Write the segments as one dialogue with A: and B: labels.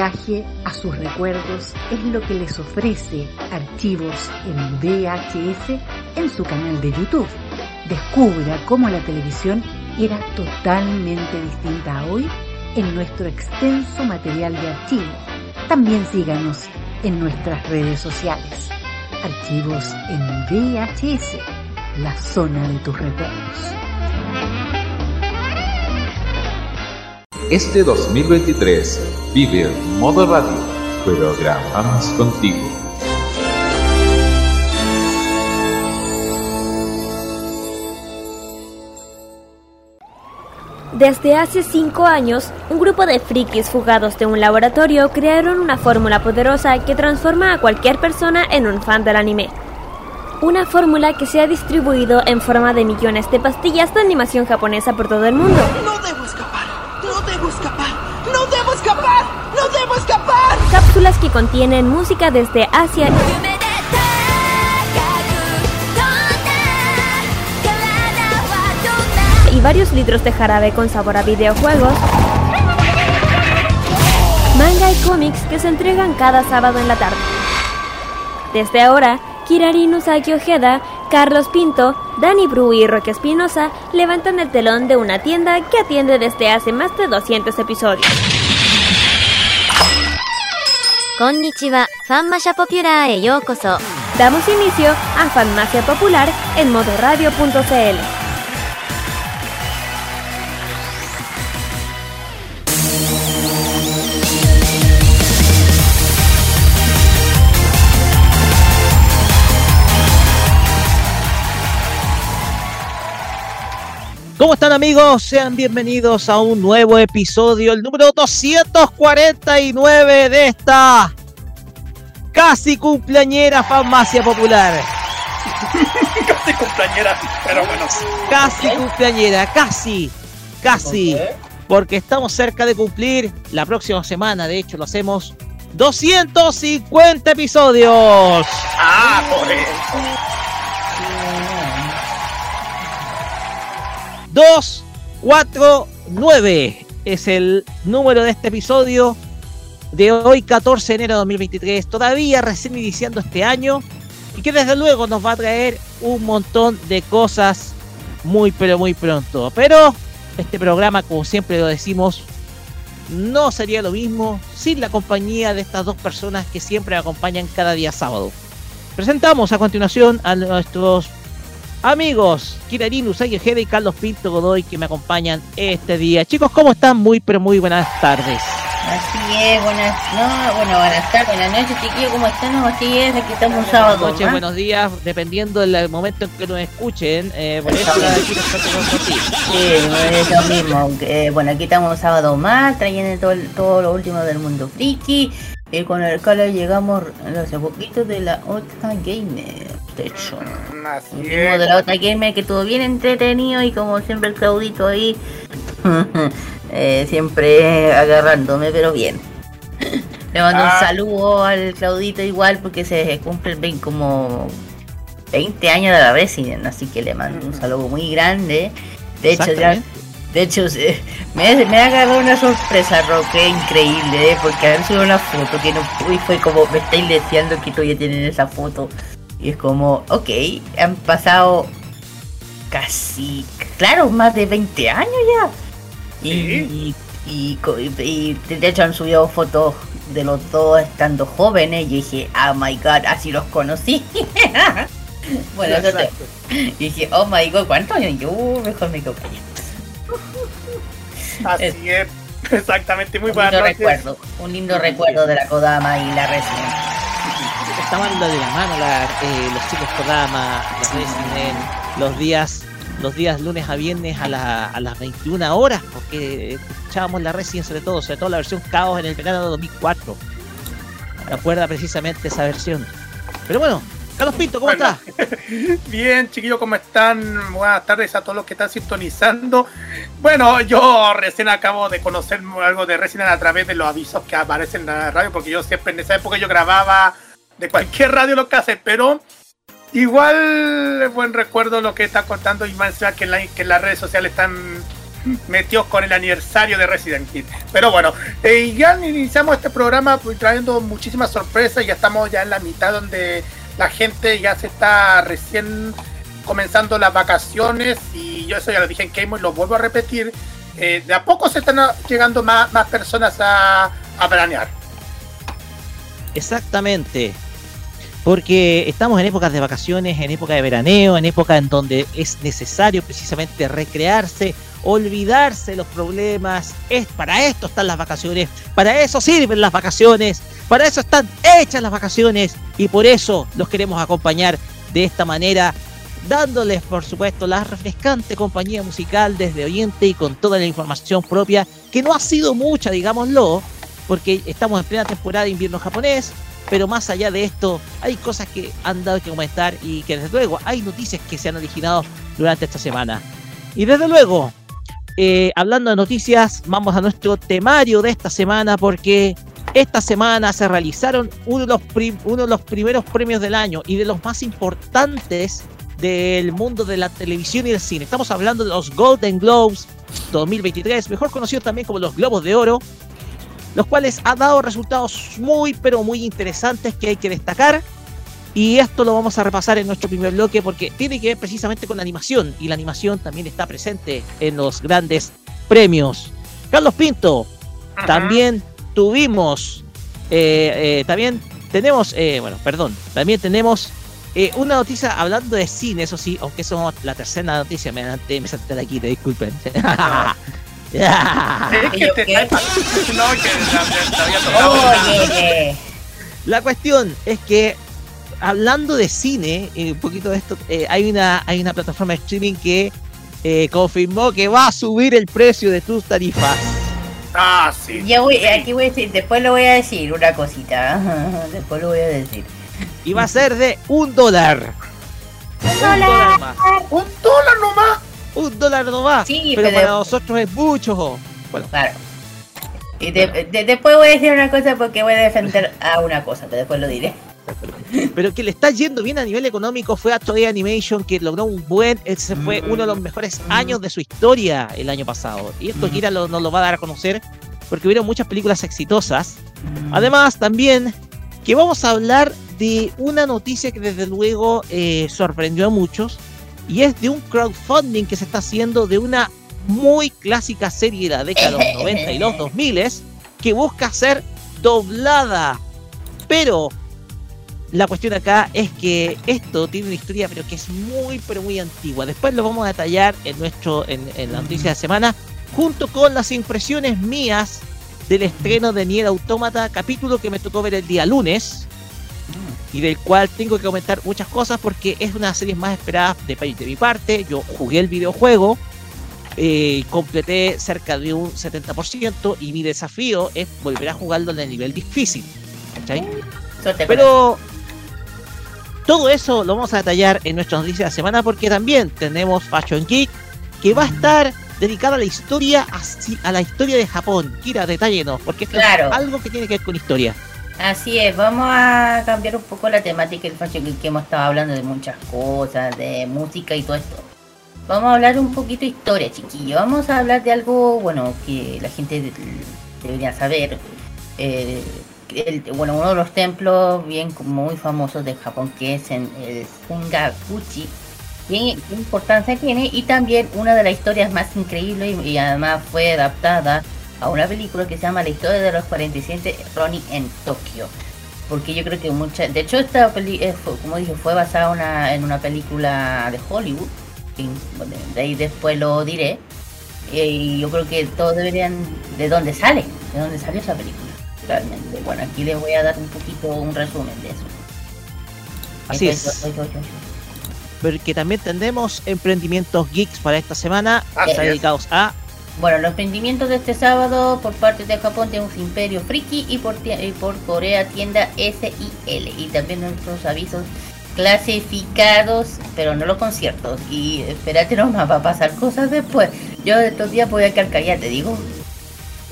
A: viaje a sus recuerdos es lo que les ofrece Archivos en VHS en su canal de YouTube. Descubra cómo la televisión era totalmente distinta a hoy en nuestro extenso material de archivo. También síganos en nuestras redes sociales. Archivos en VHS, la zona de tus recuerdos.
B: Este 2023 vive en modo radio, programamos contigo.
C: Desde hace cinco años, un grupo de frikis fugados de un laboratorio crearon una fórmula poderosa que transforma a cualquier persona en un fan del anime. Una fórmula que se ha distribuido en forma de millones de pastillas de animación japonesa por todo el mundo. Cápsulas que contienen música desde Asia y varios litros de jarabe con sabor a videojuegos. Manga y cómics que se entregan cada sábado en la tarde. Desde ahora, Kirari Usagi Ojeda, Carlos Pinto, Dani Bru y Roque Espinosa levantan el telón de una tienda que atiende desde hace más de 200 episodios.
D: Konnichiwa, Fanmasha Popular e yokoso.
C: Damos inicio a Farmacia Popular en modoradio.cl.
E: ¿Cómo están amigos? Sean bienvenidos a un nuevo episodio, el número 249 de esta casi cumpleañera farmacia popular.
F: casi cumpleañera, pero bueno.
E: Casi cumpleañera, casi, casi. Porque estamos cerca de cumplir la próxima semana, de hecho lo hacemos 250 episodios.
F: Ah, por eso.
E: 249 es el número de este episodio de hoy 14 de enero de 2023, todavía recién iniciando este año y que desde luego nos va a traer un montón de cosas muy pero muy pronto. Pero este programa, como siempre lo decimos, no sería lo mismo sin la compañía de estas dos personas que siempre me acompañan cada día sábado. Presentamos a continuación a nuestros amigos Kirarin Usagi Ojeda y Carlos Pinto Godoy que me acompañan este día. Chicos, ¿cómo están? Muy, pero muy buenas tardes.
G: Así es, buenas, no, bueno, buenas tardes, buenas noches, chiquillos, ¿cómo están? Así es, aquí estamos un sábado.
E: Buenas noches, buenos días, dependiendo del momento en que nos escuchen. Eh, por eso aquí.
G: Sí, es lo mismo. Eh, bueno, aquí estamos un sábado más, trayendo todo, todo lo último del mundo friki. Y con el Cala llegamos hace poquito de la otra gamer. De hecho,
F: Así es.
G: de la otra gamer que estuvo bien entretenido y como siempre el Claudito ahí, eh, siempre agarrándome, pero bien. Le mando
F: Ah.
G: un saludo al Claudito igual porque se cumple 20 como 20 años de la Resident, así que le mando un saludo muy grande. De hecho, ya,
E: Exactamente.
G: De hecho se- me, me agarró una sorpresa, Roque, increíble, ¿eh? porque han subido una foto que no y fue como, me estáis deseando que todavía tienen esa foto. Y es como, ok, han pasado casi, claro, más de 20 años ya. Y, y, y co- y- y de hecho han subido fotos de los dos estando jóvenes. Y dije, oh my god, así los conocí. bueno,
F: Exacto.
G: y dije, oh my god, ¿cuántos años? Yo mejor me quedo callado.
F: Así es. Exactamente, muy
G: Un
F: buenas
G: lindo
F: noches.
G: recuerdo, un lindo recuerdo de la Kodama y la Resident.
E: Estaban de la mano la, eh, los chicos Kodama, los Resident, los días los días lunes a viernes a, la- a las 21 horas, porque escuchábamos la Resident sobre todo, sobre todo la versión Caos en el verano de 2004. Me acuerda precisamente esa versión. Pero bueno, Carlos Pinto, ¿cómo
F: Bueno.
E: estás?
F: Bien, chiquillos, ¿cómo están? Buenas tardes a todos los que están sintonizando. Bueno, yo recién acabo de conocer algo de Resident a través de los avisos que aparecen en la radio, porque yo siempre en esa época yo grababa de cualquier radio lo que hace, pero igual buen recuerdo lo que está contando y más que en, la- que en las redes sociales están metidos con el aniversario de Resident Evil. Pero bueno, eh, ya iniciamos este programa trayendo muchísimas sorpresas. Ya estamos ya en la mitad donde la gente ya se está recién comenzando las vacaciones. Y yo eso ya lo dije en Game y lo vuelvo a repetir. Eh, de a poco se están llegando más, más personas a, a planear.
E: Exactamente. Porque estamos en épocas de vacaciones, en época de veraneo, en época en donde es necesario precisamente recrearse, olvidarse los problemas. Es para esto están las vacaciones, para eso sirven las vacaciones, para eso están hechas las vacaciones y por eso los queremos acompañar de esta manera, dándoles por supuesto la refrescante compañía musical desde Oriente y con toda la información propia, que no ha sido mucha, digámoslo, porque estamos en plena temporada de invierno japonés, pero más allá de esto, hay cosas que han dado que comentar y que desde luego hay noticias que se han originado durante esta semana. Y desde luego, eh, hablando de noticias, vamos a nuestro temario de esta semana porque esta semana se realizaron uno de los, uno de los primeros premios del año y de los más importantes del mundo de la televisión y el cine. Estamos hablando de los Golden Globes 2023, mejor conocidos también como los Globos de Oro, los cuales ha dado resultados muy pero muy interesantes que hay que destacar. Y esto lo vamos a repasar en nuestro primer bloque porque tiene que ver precisamente con la animación y la animación también está presente en los grandes premios. Carlos Pinto, también tuvimos, eh, eh, también tenemos, eh, bueno, perdón, también tenemos una noticia hablando de cine, eso sí, aunque somos la tercera noticia, me, me salté de aquí, te disculpen. La cuestión es que hablando de cine, un poquito de esto, eh, hay una hay una plataforma de streaming que eh, confirmó que va a subir el precio de tus tarifas.
F: Ah, sí.
G: Ya voy, aquí voy a decir, después lo voy a decir una cosita. después lo voy a decir.
E: Y va a ser de un dólar.
G: Un, dólar. más.
F: Un dólar nomás
E: un dólar nomás. Sí, pero, para nosotros es mucho. Bueno.
G: Claro. Y después voy a decir una cosa porque voy a defender a una cosa, pero después lo diré.
E: Pero que le está yendo bien a nivel económico fue a Toei Animation, que logró un buen, ese fue mm. uno de los mejores años de su historia el año pasado. Y esto mm. Kira nos lo va a dar a conocer, porque hubieron muchas películas exitosas. Mm. Además, también que vamos a hablar de una noticia que desde luego eh, sorprendió a muchos, y es de un crowdfunding que se está haciendo de una muy clásica serie de la década de los 90 y los 2000 que busca ser doblada. Pero la cuestión acá es que esto tiene una historia pero que es muy pero muy antigua. Después lo vamos a detallar en nuestro en, la noticia de semana junto con las impresiones mías del estreno de Nier Automata, capítulo que me tocó ver el día lunes y del cual tengo que comentar muchas cosas porque es una de las series más esperadas de, de mi parte. Yo jugué el videojuego, eh, completé cerca de un 70% y mi desafío es volver a jugarlo en el nivel difícil. Pero todo eso lo vamos a detallar en nuestra noticia de la semana porque también tenemos Fashion Geek que va a estar dedicada a la historia, a, la historia de Japón. Kira, detállenos, porque es algo que tiene que ver con historia.
G: Así es, vamos a cambiar un poco la temática del Fashion que hemos estado hablando de muchas cosas, de música y todo esto. Vamos a hablar un poquito de historia, chiquillo. Vamos a hablar de algo, bueno, que la gente debería saber. Eh, bueno, uno de los templos bien muy famosos de Japón, que es en el Fungakuchi. Bien, qué importancia tiene y también una de las historias más increíbles y además fue adaptada a una película que se llama La historia de los 47 Ronnie en Tokio. Porque yo creo que mucha... De hecho, esta película, eh, como dije, fue basada en una película de Hollywood. de ahí después lo diré. Y yo creo que todos deberían... ¿De dónde sale? ¿De dónde salió esa película? Realmente. Bueno, aquí les voy a dar un poquito un resumen de eso.
E: Así es. Porque también tendremos emprendimientos geeks para esta semana, dedicados a
G: bueno, los emprendimientos de este sábado por parte de Japón tenemos Imperio Friki y por, por Corea tienda SIL. Y también nuestros avisos clasificados, pero no los conciertos. Y espérate nomás, va a pasar cosas después. Yo de estos días voy a quedar callada, te digo.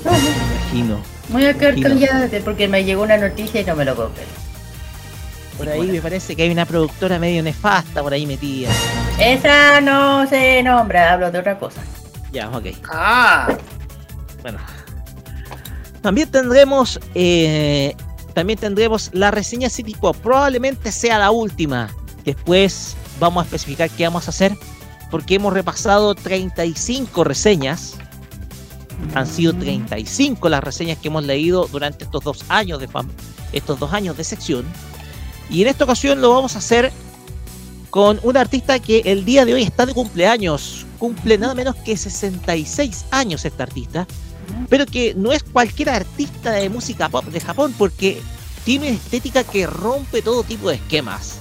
E: Imagino.
G: Voy a quedar callada porque me llegó una noticia y no me lo puedo
E: Por ahí me parece que hay una productora medio nefasta por ahí metida.
G: Esa no se nombra, hablo de otra cosa.
E: Ya, ok.
F: Ah,
E: Bueno. También tendremos. eh, también tendremos la reseña City Pop. Probablemente sea la última. Después vamos a especificar qué vamos a hacer. Porque hemos repasado 35 reseñas. Han sido 35 las reseñas que hemos leído durante estos dos años de fam- estos dos años de sección. Y en esta ocasión lo vamos a hacer con un artista que el día de hoy está de cumpleaños. Cumple nada menos que 66 años este artista. Pero que no es cualquier artista de música pop de Japón porque tiene una estética que rompe todo tipo de esquemas.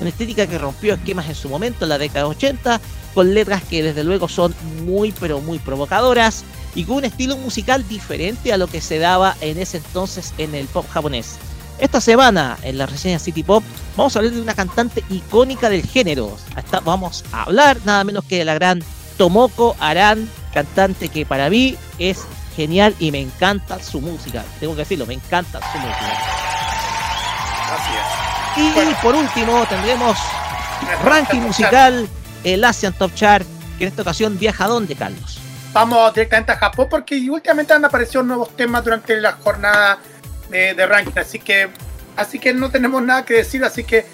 E: Una estética que rompió esquemas en su momento en la década 80, con letras que desde luego son muy pero muy provocadoras y con un estilo musical diferente a lo que se daba en ese entonces en el pop japonés. Esta semana en la reseña City Pop vamos a hablar de una cantante icónica del género. Hasta vamos a hablar nada menos que de la gran Tomoko Aran, cantante que para mí es genial y me encanta su música. Tengo que decirlo, me encanta su música. Y
F: Bueno.
E: por último tendremos ranking musical, el Asian Top Chart, que en esta ocasión viaja a dónde, Carlos.
F: Vamos directamente a Japón porque últimamente han aparecido nuevos temas durante la jornada de, de ranking, así que así que no tenemos nada que decir, así que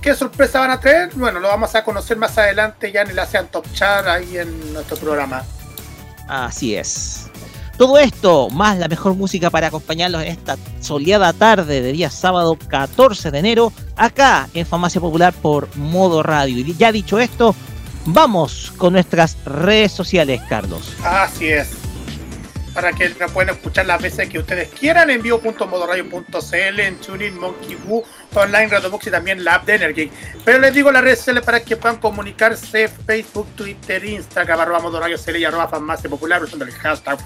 F: qué sorpresa van a traer, bueno, lo vamos a conocer más adelante ya en el ASEAN Top Chart ahí en nuestro programa.
E: Así es. Todo esto, más la mejor música para acompañarlos en esta soleada tarde de día sábado 14 de enero, acá en Farmacia Popular por Modo Radio. Y ya dicho esto, vamos con nuestras redes sociales, Carlos.
F: Así es. Para que nos puedan escuchar las veces que ustedes quieran en vivo.modoradio.cl, en TuneIn, Monkey Online, Radio Box y también la de Energy. Pero les digo las redes sociales para que puedan comunicarse Facebook, Twitter, Instagram, arroba Modoradio CL y arroba Farmacia Popular usando el hashtag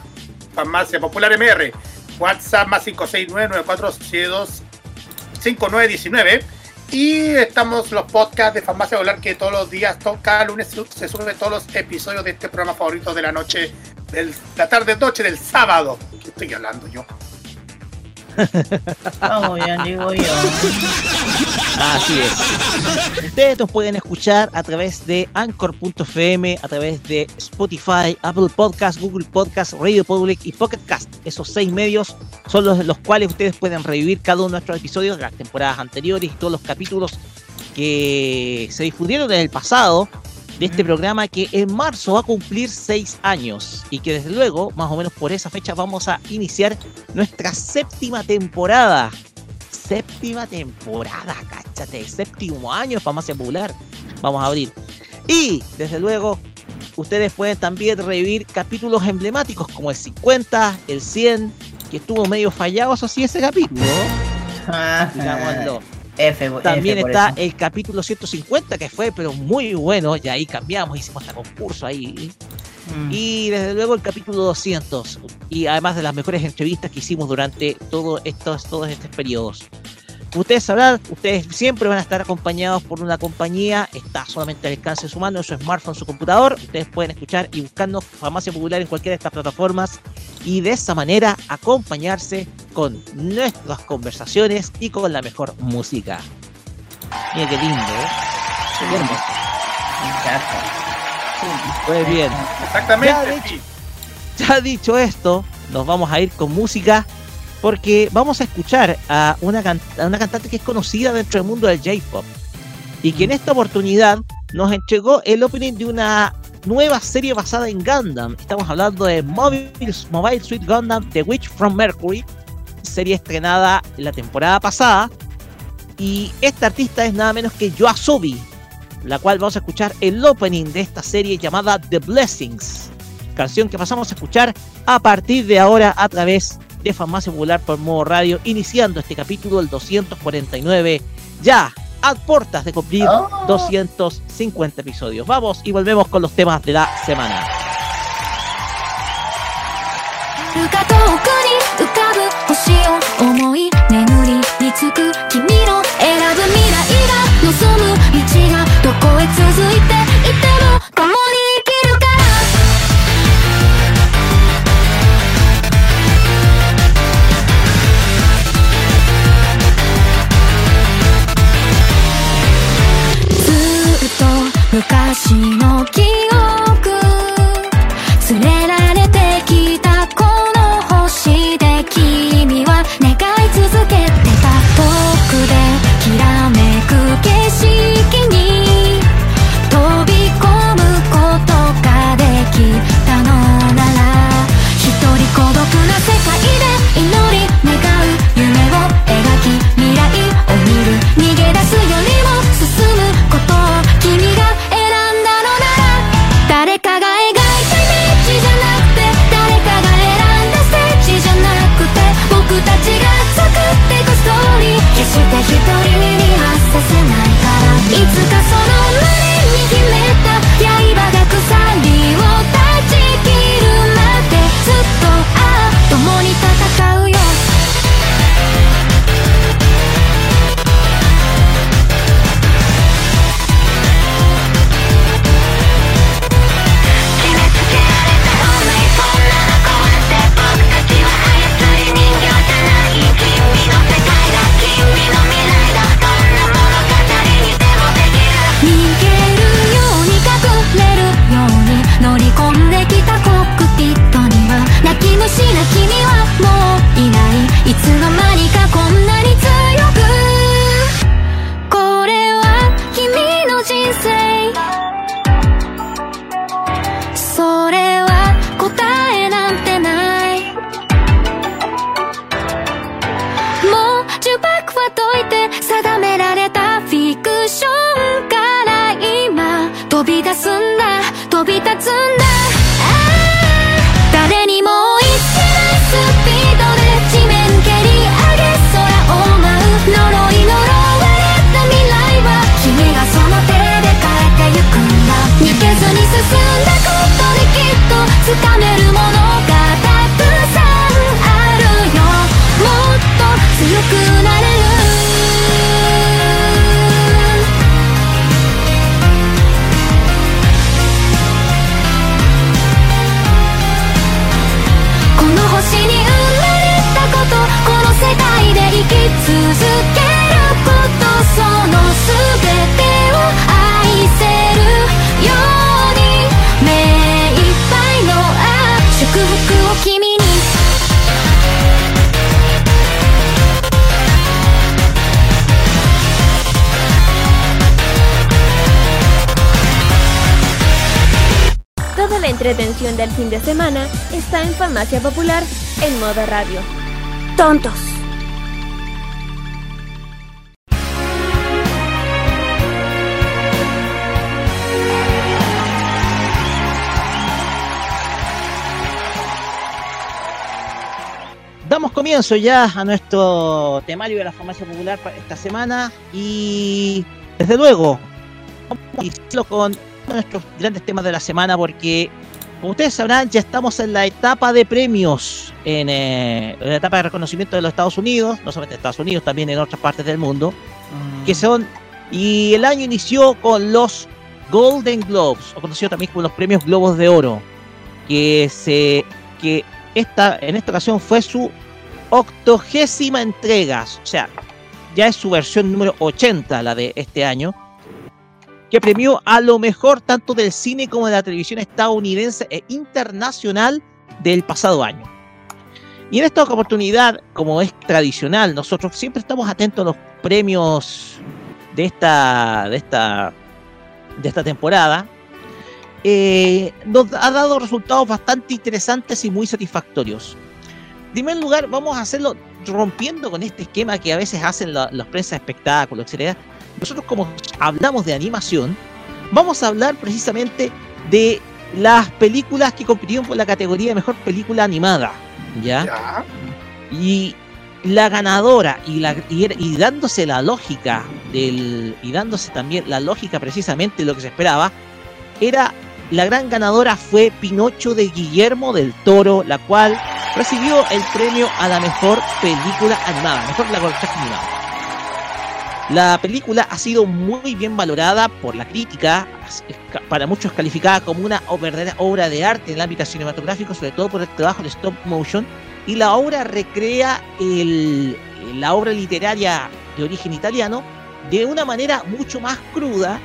F: Farmacia Popular MR. WhatsApp más 569-4472-5919. Y estamos los podcasts de Farmacia Popular que todos los días, cada lunes se suben todos los episodios de este programa favorito de la noche, de la tarde noche del sábado. ¿Qué estoy hablando yo?
G: Vamos, ya digo yo.
E: Así es. Ustedes nos pueden escuchar a través de Anchor.fm, a través de Spotify, Apple Podcast, Google Podcast, Radio Public y Pocket Cast. Esos seis medios son los, los cuales ustedes pueden revivir cada uno de nuestros episodios de las temporadas anteriores y todos los capítulos que se difundieron en el pasado de este programa que en marzo va a cumplir seis años y que desde luego, más o menos por esa fecha, vamos a iniciar nuestra séptima temporada séptima temporada, cáchate, séptimo año Farmacia Popular. Vamos a abrir. Y, desde luego, ustedes pueden también revivir capítulos emblemáticos como el 50, el 100, que estuvo medio fallado, eso sí, ese capítulo, digámoslo.
G: F,
E: También
G: F
E: está
G: eso.
E: el capítulo 150, que fue, pero muy bueno, y ahí cambiamos, hicimos hasta concurso ahí.
G: Mm.
E: Y desde luego el capítulo 200. Y además de las mejores entrevistas que hicimos durante todo estos, todos estos periodos. Ustedes sabrán, ustedes siempre van a estar acompañados por una compañía. Está solamente al alcance de su mano, en su smartphone, su computador. Ustedes pueden escuchar y buscarnos Farmacia Popular en cualquiera de estas plataformas. Y de esa manera acompañarse con nuestras conversaciones y con la mejor música. Mira qué lindo, ¿eh? Qué hermoso.
G: Me encanta.
E: Pues bien.
F: Exactamente.
E: Ya dicho esto, nos vamos a ir con música porque vamos a escuchar a una, cantante que es conocida dentro del mundo del J-pop y que en esta oportunidad nos entregó el opening de una nueva serie basada en Gundam. Estamos hablando de Mobile, Mobile Suit Gundam The Witch from Mercury, serie estrenada la temporada pasada. Y esta artista es nada menos que Yoasobi, la cual vamos a escuchar el opening de esta serie llamada The Blessings canción que pasamos a escuchar a partir de ahora a través de Farmacia Popular por modo radio, iniciando este capítulo el 249, ya a puertas de cumplir
G: Oh.
E: 250 episodios. Vamos y volvemos con los temas de la semana.
H: 昔の記憶連れられてきたこの星で君は願い続けてた遠くできらめく景いつの間にかこんなに
C: Toda la entretención del fin de semana está en Farmacia Popular en modo radio. ¡Tontos!
E: Comienzo ya a nuestro temario de la farmacia popular para esta semana y desde luego vamos a iniciarlo con nuestros grandes temas de la semana porque como ustedes sabrán ya estamos en la etapa de premios en, eh, en la etapa de reconocimiento de los Estados Unidos no solamente en Estados Unidos también en otras partes del mundo que son y el año inició con los Golden Globes o conocido también como los premios Globos de Oro que se que esta en esta ocasión fue su octogésima entrega, o sea, ya es su versión número 80 la de este año, que premió a lo mejor tanto del cine como de la televisión estadounidense e internacional del pasado año. Y en esta oportunidad, como es tradicional, nosotros siempre estamos atentos a los premios de esta, de esta, de esta temporada. Eh, nos ha dado resultados bastante interesantes y muy satisfactorios. Primer lugar, vamos a hacerlo rompiendo con este esquema que a veces hacen la- las prensas de espectáculos, etc. Nosotros como hablamos de animación, vamos a hablar precisamente de las películas que compitieron por la categoría de mejor película animada, ¿ya?
F: Ya.
E: Y la ganadora y, la, y, y dándose la lógica del y dándose también la lógica precisamente de lo que se esperaba, era la gran ganadora fue Pinocho de Guillermo del Toro, la cual recibió el premio a la mejor película animada, mejor largometraje animado. La película ha sido muy bien valorada por la crítica, para muchos calificada como una verdadera obra de arte en el ámbito cinematográfico, sobre todo por el trabajo de stop motion, y la obra recrea el- la obra literaria de origen italiano de una manera mucho más cruda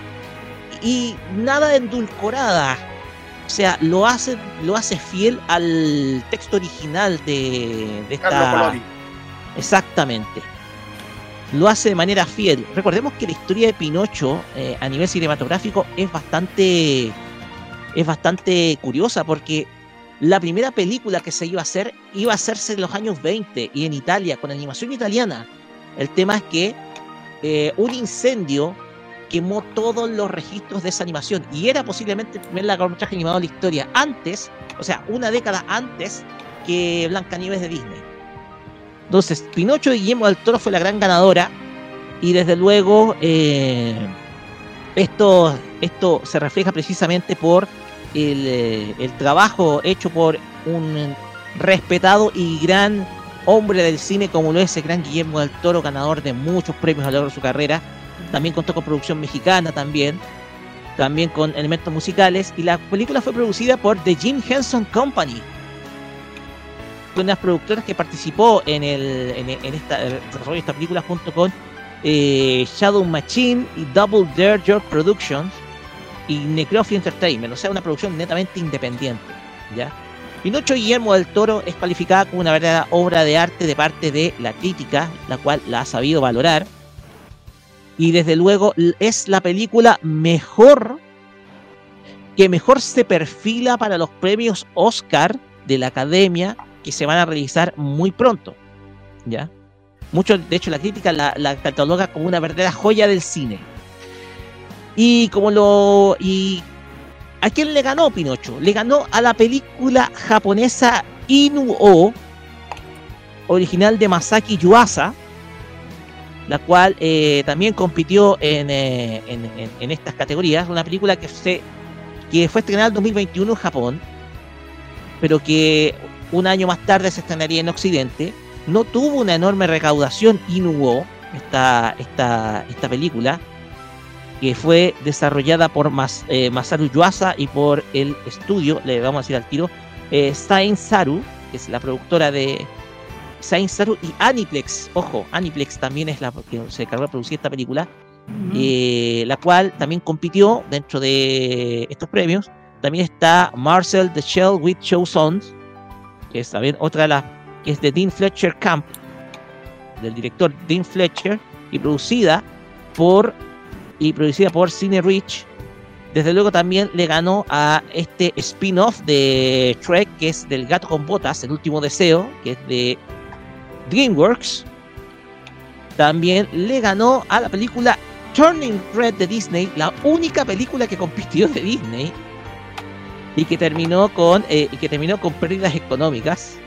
E: y nada endulcorada. O sea, lo hace, lo hace fiel al texto original de, de esta. Exactamente. Lo hace de manera fiel. Recordemos que la historia de Pinocho eh, a nivel cinematográfico es bastante. es bastante curiosa porque la primera película que se iba a hacer iba a hacerse en los años 20 y en Italia, con animación italiana. El tema es que eh, un incendio quemó todos los registros de esa animación y era posiblemente el primer largometraje animado de la historia antes, o sea, una década antes que Blancanieves de Disney. Entonces, Pinocho de Guillermo del Toro fue la gran ganadora y desde luego eh, esto, esto se refleja precisamente por el, eh, el trabajo hecho por un respetado y gran hombre del cine como lo es el gran Guillermo del Toro, ganador de muchos premios a lo largo de su carrera. También contó con producción mexicana también, también con elementos musicales y la película fue producida por The Jim Henson Company, una de las productoras que participó en, el, en, en esta, desarrollo de esta película junto con eh, Shadow Machine y Double Dare York Productions y Necrophy Entertainment, o sea, una producción netamente independiente, ¿ya? Pinocho Guillermo del Toro es calificada como una verdadera obra de arte de parte de la crítica, la cual la ha sabido valorar. Y desde luego es la película mejor que mejor se perfila para los premios Oscar de la Academia que se van a realizar muy pronto. ¿Ya? Mucho, de hecho, la crítica la, cataloga como una verdadera joya del cine. Y como lo. ¿A quién le ganó Pinocho? Le ganó a la película japonesa Inu-O, original de Masaki Yuasa, la cual eh, también compitió en, eh, en, estas categorías. Una película que, se, que fue estrenada en 2021 en Japón, pero que un año más tarde se estrenaría en Occidente. No tuvo una enorme recaudación Inu-O, esta, esta, esta película, que fue desarrollada por eh, Masaru Yuasa y por el estudio, le vamos a decir al tiro, Sain Saru, que es la productora de Sain Saru y Aniplex. Ojo, Aniplex también es la que se encargó de producir esta película, uh -huh. eh, la cual también compitió dentro de estos premios. También está Marcel The Shell with Show Sons, que es también otra de las, que es de Dean Fletcher Camp, del director Dean Fletcher, y producida por y producida por Cine Rich. Desde luego también le ganó a este spin-off de Shrek, que es del gato con botas, el último deseo, que es de DreamWorks. También le ganó a la película Turning Red de Disney, la única película que compitió de Disney y que terminó con eh, y que terminó con pérdidas económicas.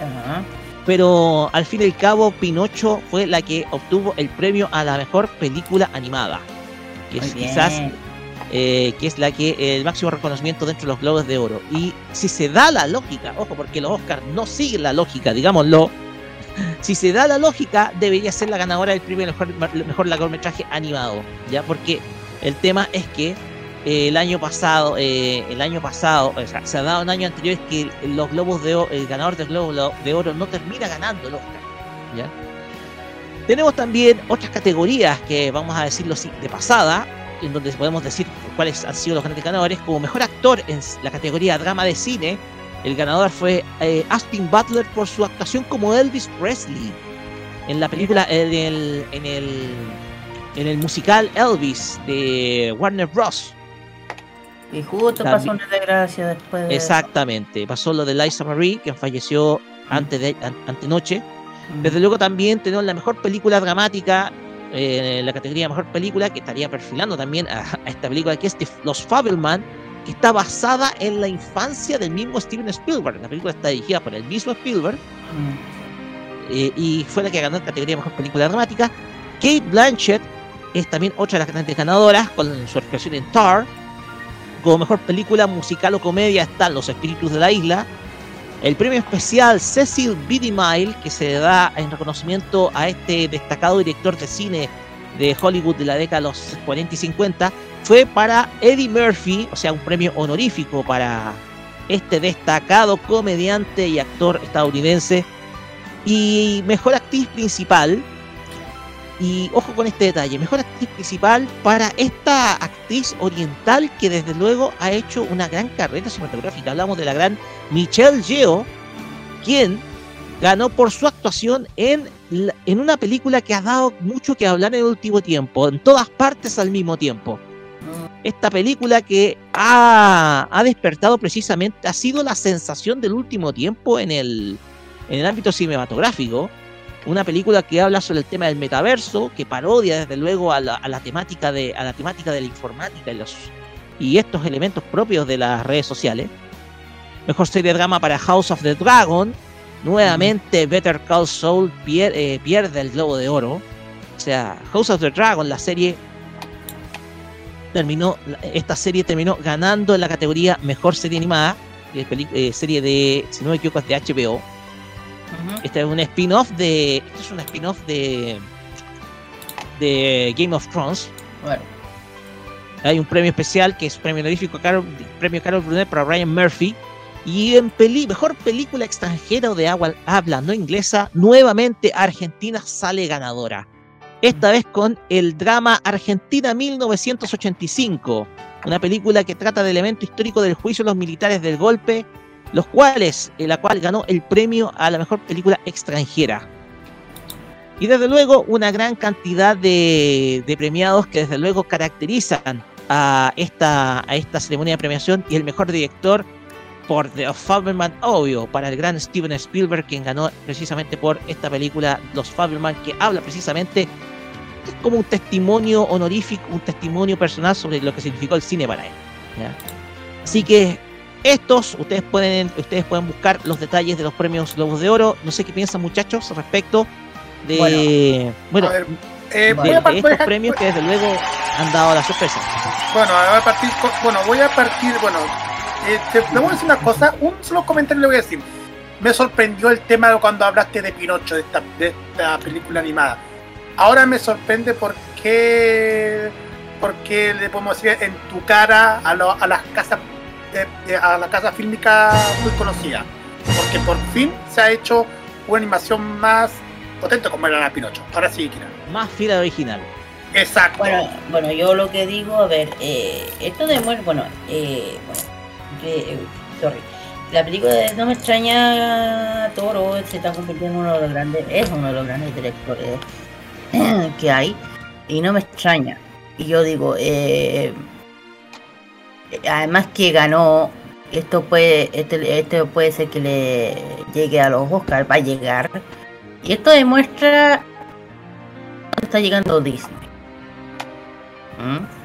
E: Uh -huh pero al fin y al cabo Pinocho fue la que obtuvo el premio a la mejor película animada, que es quizás eh, que es la que el máximo reconocimiento dentro de los Globos de Oro. Y si se da la lógica, ojo, porque los Oscars no siguen la lógica, digámoslo, si se da la lógica, debería ser la ganadora del premio mejor, mejor largometraje animado, ya porque el tema es que eh, el año pasado, eh, el año pasado, o sea, se ha dado en años anteriores que los globos de oro, el ganador del globo de oro no termina ganando el Oscar. ¿ya? Tenemos también otras categorías que vamos a decirlo de pasada, en donde podemos decir cuáles han sido los grandes ganadores. Como mejor actor en la categoría drama de cine, el ganador fue eh, Austin Butler por su actuación como Elvis Presley en la película, en el, en el, en el musical Elvis de Warner Bros.
G: Y justo También, pasó una desgracia después. De...
E: Exactamente, pasó lo de Liza Marie, que falleció mm. antes de an, antenoche. Mm. Desde luego también tenemos la mejor película dramática eh, la categoría mejor película, que estaría perfilando también a, a esta película que es de Los Fabelman, que está basada en la infancia del mismo Steven Spielberg. La película está dirigida por el mismo Spielberg mm. eh, y fue la que ganó la categoría mejor película dramática. Kate Blanchett es también otra de las grandes ganadoras con su actuación en Tar como mejor película musical o comedia están Los Espíritus de la Isla. El premio especial Cecil B. DeMille, que se da en reconocimiento a este destacado director de cine de Hollywood de la década de los 40 y 50, fue para Eddie Murphy, o sea, un premio honorífico para este destacado comediante y actor estadounidense. Y mejor actriz principal, y ojo con este detalle, mejor actriz principal para esta actriz oriental que desde luego ha hecho una gran carrera cinematográfica. Hablamos de la gran Michelle Yeoh, quien ganó por su actuación en, en una película que ha dado mucho que hablar en el último tiempo, en todas partes al mismo tiempo. Esta película que ha, ha despertado precisamente, ha sido la sensación del último tiempo en el, en el ámbito cinematográfico una película que habla sobre el tema del metaverso, que parodia desde luego a la, a la temática de a la temática de la informática y los y estos elementos propios de las redes sociales. Mejor serie de drama para House of the Dragon. Nuevamente Better Call Saul pier, eh, pierde el Globo de Oro. O sea, House of the Dragon, la serie terminó esta serie terminó ganando en la categoría mejor serie animada, eh, serie de si no me equivoco es de HBO Uh -huh. Este es un spin-off de. Este es un spin-off de. de Game of Thrones.
G: Bueno.
E: Hay un premio especial que es premio honorífico Carol, premio Carol Brunet para Ryan Murphy. Y en peli, mejor película extranjera o de agua, habla no inglesa, nuevamente Argentina sale ganadora. Esta vez con el drama Argentina 1985, una película que trata del elemento histórico del juicio de los militares del golpe, los cuales, en la cual ganó el premio a la mejor película extranjera. Y desde luego una gran cantidad de, de premiados que desde luego caracterizan a esta, a esta ceremonia de premiación y el mejor director por The Fableman, obvio, para el gran Steven Spielberg, quien ganó precisamente por esta película Los Fableman, que habla precisamente como un testimonio honorífico, un testimonio personal sobre lo que significó el cine para él. ¿ya? Así que estos, ustedes pueden, ustedes pueden buscar los detalles de los premios Globos de Oro. No sé qué piensan muchachos respecto de, bueno,
F: A ver, eh, voy
E: de,
F: a par-
E: de
F: voy
E: estos
F: a-
E: premios que desde luego han dado la sorpresa.
F: Bueno, voy a partir, con- bueno, voy a partir, bueno, eh, te- voy a decir una cosa, un solo comentario le voy a decir. Me sorprendió el tema de cuando hablaste de Pinocho, de esta, de esta película animada. Ahora me sorprende porque, porque le podemos decir en tu cara a, lo- a las casas, de- de- a la casa fílmica muy conocida. Porque por fin se ha hecho una animación más potente como era la Pinocho. Ahora sí, Kira.
E: Más fiel al original.
F: Exacto.
G: Bueno, bueno, yo lo que digo, a ver, eh, esto demuestra, bueno, eh, bueno, eh, sorry, la película de No me extraña Toro se está convirtiendo en uno de los grandes, es uno de los grandes directores que hay, y no me extraña. Y yo digo, eh, además que ganó, esto puede, este, este puede ser que le llegue a los Oscars, va a llegar, y esto demuestra dónde está llegando Disney. ¿Mm?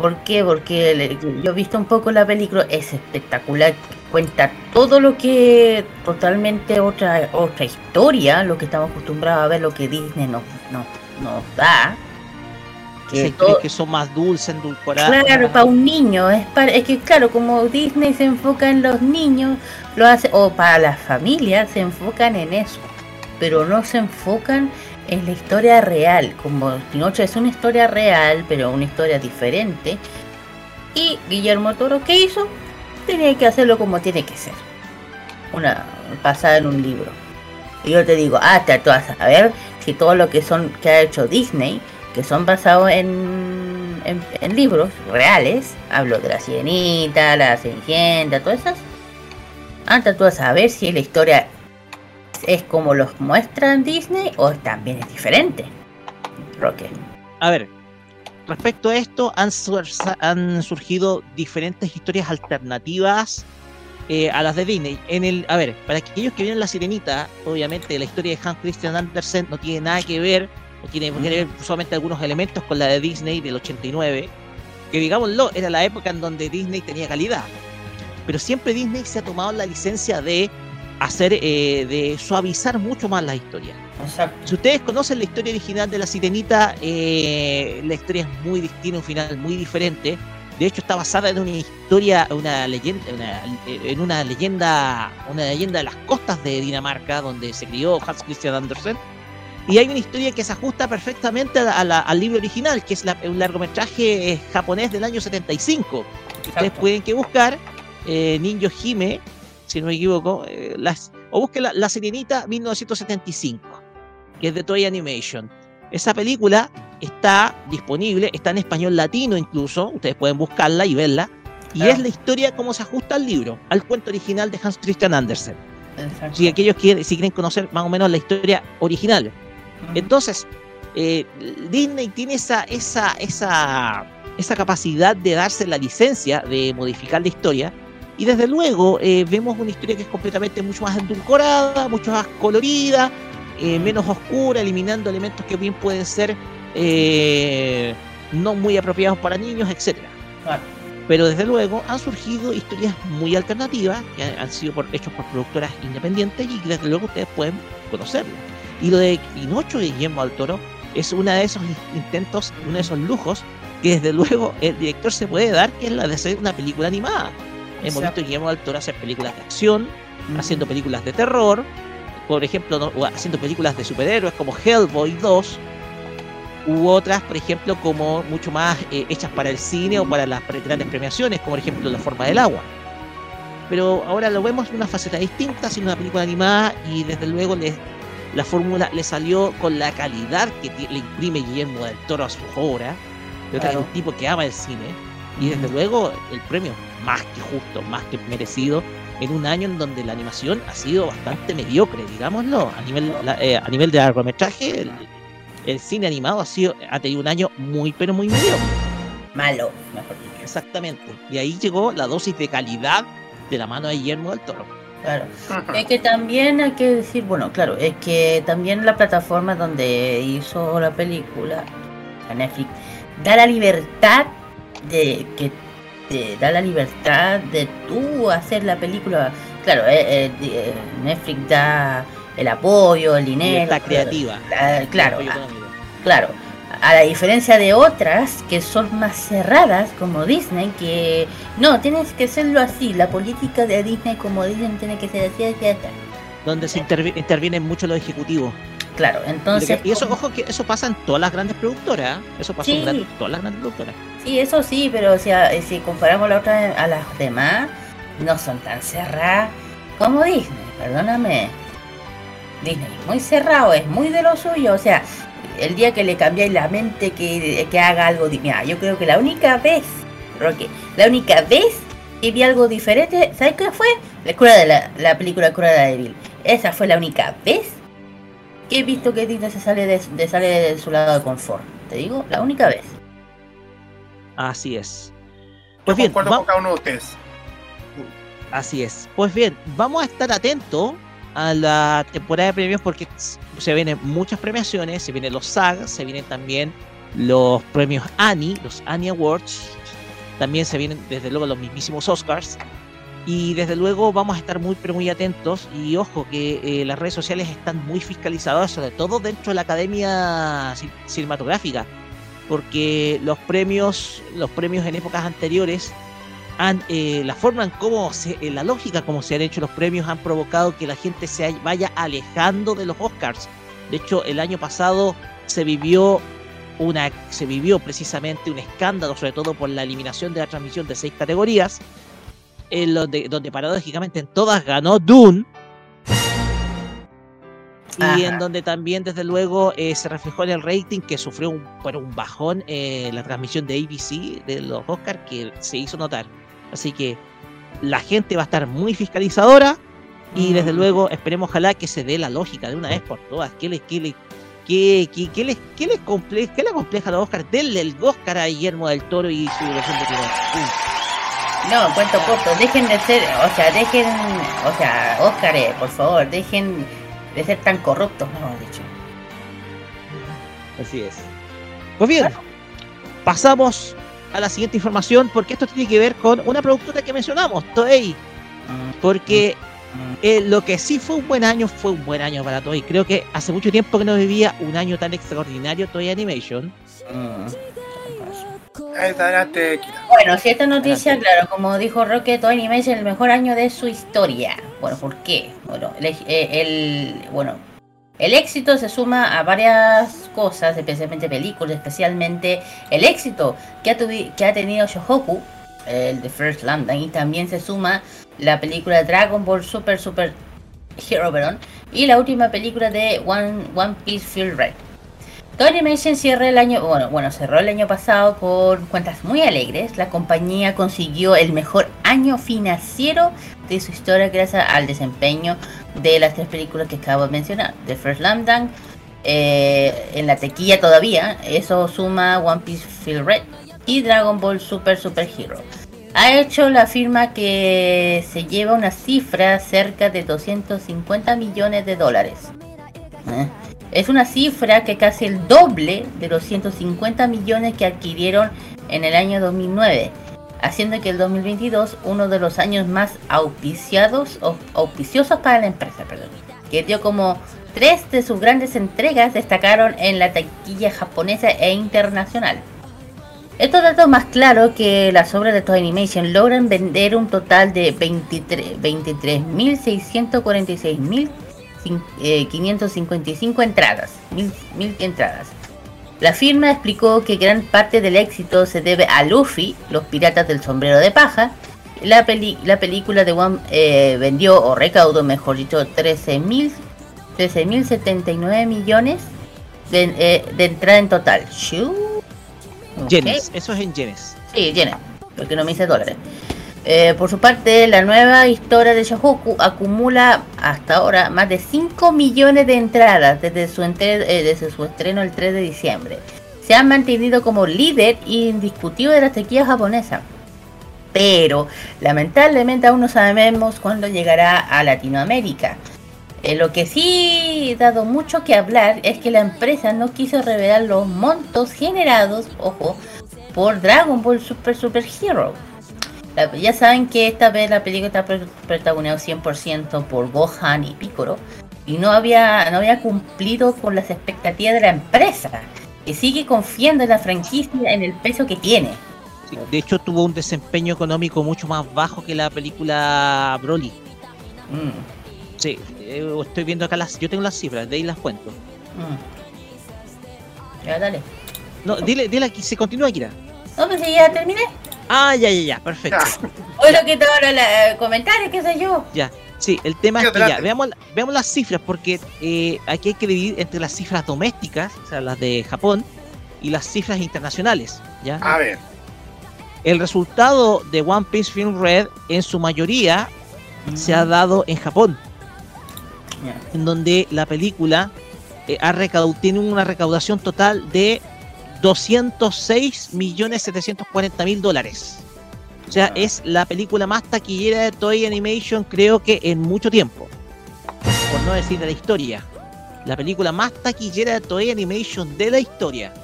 G: ¿Por qué? Porque yo he visto un poco la película, es espectacular, cuenta todo lo que totalmente otra otra historia, lo que estamos acostumbrados a ver, lo que Disney nos, nos da.
E: Esas
G: Que
E: son más dulces, endulcoradas.
G: Claro, para un niño, es, para, es que claro, como Disney se enfoca en los niños, lo hace, o para las familias se enfocan en eso, pero no se enfocan en la historia real, como Pinocho es una historia real, pero una historia diferente. Y Guillermo Toro, ¿qué hizo? Tenía que hacerlo como tiene que ser. Una basada en un libro. Y yo te digo, ah, te tú vas a ver si todo lo que son que ha hecho Disney, que son basados en, en, libros reales, hablo de la sirenita, la cenicienta, todas esas. Tú vas a ver si la historia es como los muestran Disney o también es diferente. Roque.
E: A ver, respecto a esto, han, sur- han surgido diferentes historias alternativas eh, a las de Disney. En el, a ver, para aquellos que vieron La Sirenita, obviamente la historia de Hans Christian Andersen no tiene nada que ver, tiene que ver solamente algunos elementos con la de Disney del 89, que digámoslo, era la época en donde Disney tenía calidad. Pero siempre Disney se ha tomado la licencia de hacer, eh, de suavizar mucho más la historia.
G: Exacto.
E: Si ustedes conocen la historia original de la Sirenita, eh, la historia es muy distinta, un final muy diferente. De hecho, está basada en una historia, una leyenda, una- en una leyenda, una leyenda de las costas de Dinamarca, donde se crió Hans Christian Andersen. Y hay una historia que se ajusta perfectamente a la- al libro original, que es la- un largometraje eh, japonés del año 75. que Ustedes
G: Exacto.
E: pueden que buscar eh, Ninjo Hime, si no me equivoco, eh, las, o busquen la, la Sirenita 1975 que es de Toy Animation. Esa película está disponible, está en español latino incluso, ustedes pueden buscarla y verla, y
G: Claro.
E: es la historia como se ajusta al libro, al cuento original de Hans Christian Andersen.
G: Exacto.
E: Si aquellos quieren, si quieren conocer más o menos la historia original. Entonces, eh, Disney tiene esa, esa, esa, esa capacidad de darse la licencia de modificar la historia. Y desde luego eh, vemos una historia que es completamente mucho más endulcorada, mucho más colorida, eh, menos oscura, eliminando elementos que bien pueden ser eh, no muy apropiados para niños, etcétera.
G: Claro.
E: Pero desde luego han surgido historias muy alternativas que han, han sido por, hechos por productoras independientes y que desde luego ustedes pueden conocerlas. Y lo de Pinocho de Guillermo del Toro es uno de esos in- intentos, uno de esos lujos que desde luego el director se puede dar, que es la de hacer una película animada. Hemos
G: Exacto.
E: visto a Guillermo del Toro hacer películas de acción, haciendo películas de terror, por ejemplo, ¿no? o haciendo películas de superhéroes como Hellboy 2, u otras, por ejemplo, como mucho más eh, hechas para el cine o para las grandes premiaciones, como por ejemplo La forma del agua. Pero ahora lo vemos en una faceta distinta, siendo una película animada y desde luego les la fórmula le salió con la calidad que le imprime Guillermo del Toro a su obra. Yo creo que es
G: Claro.
E: un tipo que ama el cine. Y desde luego el premio más que justo, más que merecido, en un año en donde la animación ha sido bastante mediocre, digámoslo. A nivel, la- eh, a nivel de largometraje, el, el cine animado ha, sido, ha tenido un año muy, pero muy mediocre.
G: Malo, mejor dicho.
E: Exactamente. Y ahí llegó la dosis de calidad de la mano de Guillermo del Toro.
G: Claro. Es que también hay que decir, bueno, claro, es que también la plataforma donde hizo la película, a Netflix, da la libertad de que te da la libertad de tú hacer la película. Claro, eh, eh, eh, Netflix da el apoyo, el dinero.
E: Libertad creativa.
G: la- claro,
E: Apoyo
G: a-
E: económico.
G: Claro, a la diferencia de otras que son más cerradas, como Disney, que no, tienes que hacerlo así. La política de Disney, como Disney, tiene que ser así, así, así.
E: donde se intervi- intervienen mucho los ejecutivos.
G: Claro, entonces.
E: y eso, ojo, que eso pasa en todas las grandes productoras. ¿eh? Eso pasa en
G: Sí.
E: gran- todas las grandes productoras.
G: Sí, eso sí, pero o sea, eh, si comparamos la otra a las demás, no son tan cerradas como Disney, perdóname. Disney es muy cerrado, es muy de lo suyo, o sea, el día que le cambiáis la mente que, que haga algo, mira, yo creo que la única vez, Roque, la única vez que vi algo diferente, ¿sabes qué fue? La cura de la, la película Cura de Débil. Esa fue la única vez que he visto que Disney se sale de, de- sale de su lado de confort. Te digo, la única vez.
E: Así es.
F: Yo
E: Pues bien,
F: con cada uno de ustedes.
E: así es. Pues bien, vamos a estar atentos a la temporada de premios porque se vienen muchas premiaciones, se vienen los SAG, se vienen también los premios Annie, los Annie Awards, también se vienen desde luego los mismísimos Oscars. Y desde luego vamos a estar muy pero muy atentos. Y ojo que eh, las redes sociales están muy fiscalizadas, sobre todo dentro de la academia ci- cinematográfica, porque los premios, los premios en épocas anteriores han, eh, la forma en cómo se, eh, la lógica como se han hecho los premios han provocado que la gente se vaya alejando de los Oscars. De hecho, el año pasado se vivió una, se vivió precisamente un escándalo, sobre todo por la eliminación de la transmisión de seis categorías, en donde, donde paradójicamente en todas ganó Dune. Y en donde también, desde luego, eh, se reflejó en el rating que sufrió un bajón eh, la transmisión de ABC de los Oscars que se hizo notar. Así que la gente va a estar muy fiscalizadora y desde
G: Mm.
E: luego esperemos ojalá que se dé la lógica de una vez por todas. ¿Qué les, qué les, qué, qué, qué les, qué les comple- qué le compleja a los Oscars? Denle el Oscar a Guillermo del Toro y su versión de.
G: No, cuento corto, dejen de ser, o sea, dejen, o sea, Óscar, eh, por favor, dejen de ser tan corruptos, mejor dicho.
E: Así es. Pues bien, pasamos a la siguiente información porque esto tiene que ver con una productora que mencionamos, Toei. Porque eh, lo que sí fue un buen año fue un buen año para Toei. Creo que hace mucho tiempo que no vivía un año tan extraordinario Toei Animation.
F: Adelante, Kira.
G: Bueno, si esta noticia, claro, como dijo Roque, Toy Animation el mejor año de su historia. Bueno, ¿por qué? Bueno, el, eh, el- bueno, el éxito se suma a varias cosas, especialmente películas, especialmente el éxito que ha, tenido Shohoku, el de First Lambda, y también se suma la película Dragon Ball Super Super Hero, perdón, y la última película de One, One Piece Feel Red. Toy Animation cierra el año, bueno, bueno, cerró el año pasado con cuentas muy alegres. La compañía consiguió el mejor año financiero de su historia gracias al desempeño de las tres películas que acabo de mencionar. The First Slam Dunk, eh, en la tequilla todavía, eso suma One Piece Feel Red y Dragon Ball Super Super Hero. Ha hecho la firma que se lleva una cifra cerca de 250 millones de dólares. ¿eh? Es una cifra que casi el doble de los 150 millones que adquirieron en el año 2009, haciendo que el 2022 uno de los años más auspiciados o auspiciosos para la empresa, perdón, que dio como tres de sus grandes entregas destacaron en la taquilla japonesa e internacional. Estos datos más claros que las obras de Toy Animation logran vender un total de 23 23.646.000 cin- eh, 555 entradas, mil, mil entradas. La firma explicó que gran parte del éxito se debe a Luffy, los piratas del sombrero de paja. La, peli- la película de One eh, vendió o recaudó, mejor dicho, 13.000 13.079 millones de, eh, de entrada en total. Shoo. Ok.
E: Yenes, eso es en yenes.
G: Sí, yenes, porque no me dice dólares. Eh, por su parte, la nueva historia de Shohoku acumula hasta ahora más de 5 millones de entradas desde su, eh, estreno el 3 de diciembre. Se ha mantenido como líder indiscutible de la taquilla japonesa. Pero lamentablemente aún no sabemos cuándo llegará a Latinoamérica. Eh, lo que sí ha dado mucho que hablar es que la empresa no quiso revelar los montos generados, ojo, por Dragon Ball Super Super Hero. La- ya saben que esta vez la película está pro- protagonizada 100% por Gohan y Piccolo y no había, no había cumplido con las expectativas de la empresa, que sigue confiando en la franquicia en el peso que tiene.
E: Sí, De hecho, tuvo un desempeño económico mucho más bajo que la película Broly.
G: Mm,
E: Sí, eh, estoy viendo acá las. Yo tengo las cifras, de ahí las cuento.
G: mm. Ya, dale.
E: No, dile, dile aquí, se continúa, Kira.
G: No, pues ya terminé.
E: Ah, ya, ya, ya, perfecto.
G: Hoy lo que te ahora los comentarios, qué sé yo.
E: Ya, sí, el tema es que ya, veamos, veamos las cifras, porque eh, aquí hay que dividir entre las cifras domésticas, o sea, las de Japón, y las cifras internacionales, ¿ya?
F: A ver.
E: El resultado de One Piece Film Red, en su mayoría, se ha dado en Japón, en donde la película eh, ha recau- tiene una recaudación total de 206.740.000 dólares. O sea, es la película más taquillera de Toy Animation, creo que en mucho tiempo. Por no decir de la historia. La película más taquillera de Toy Animation de la historia.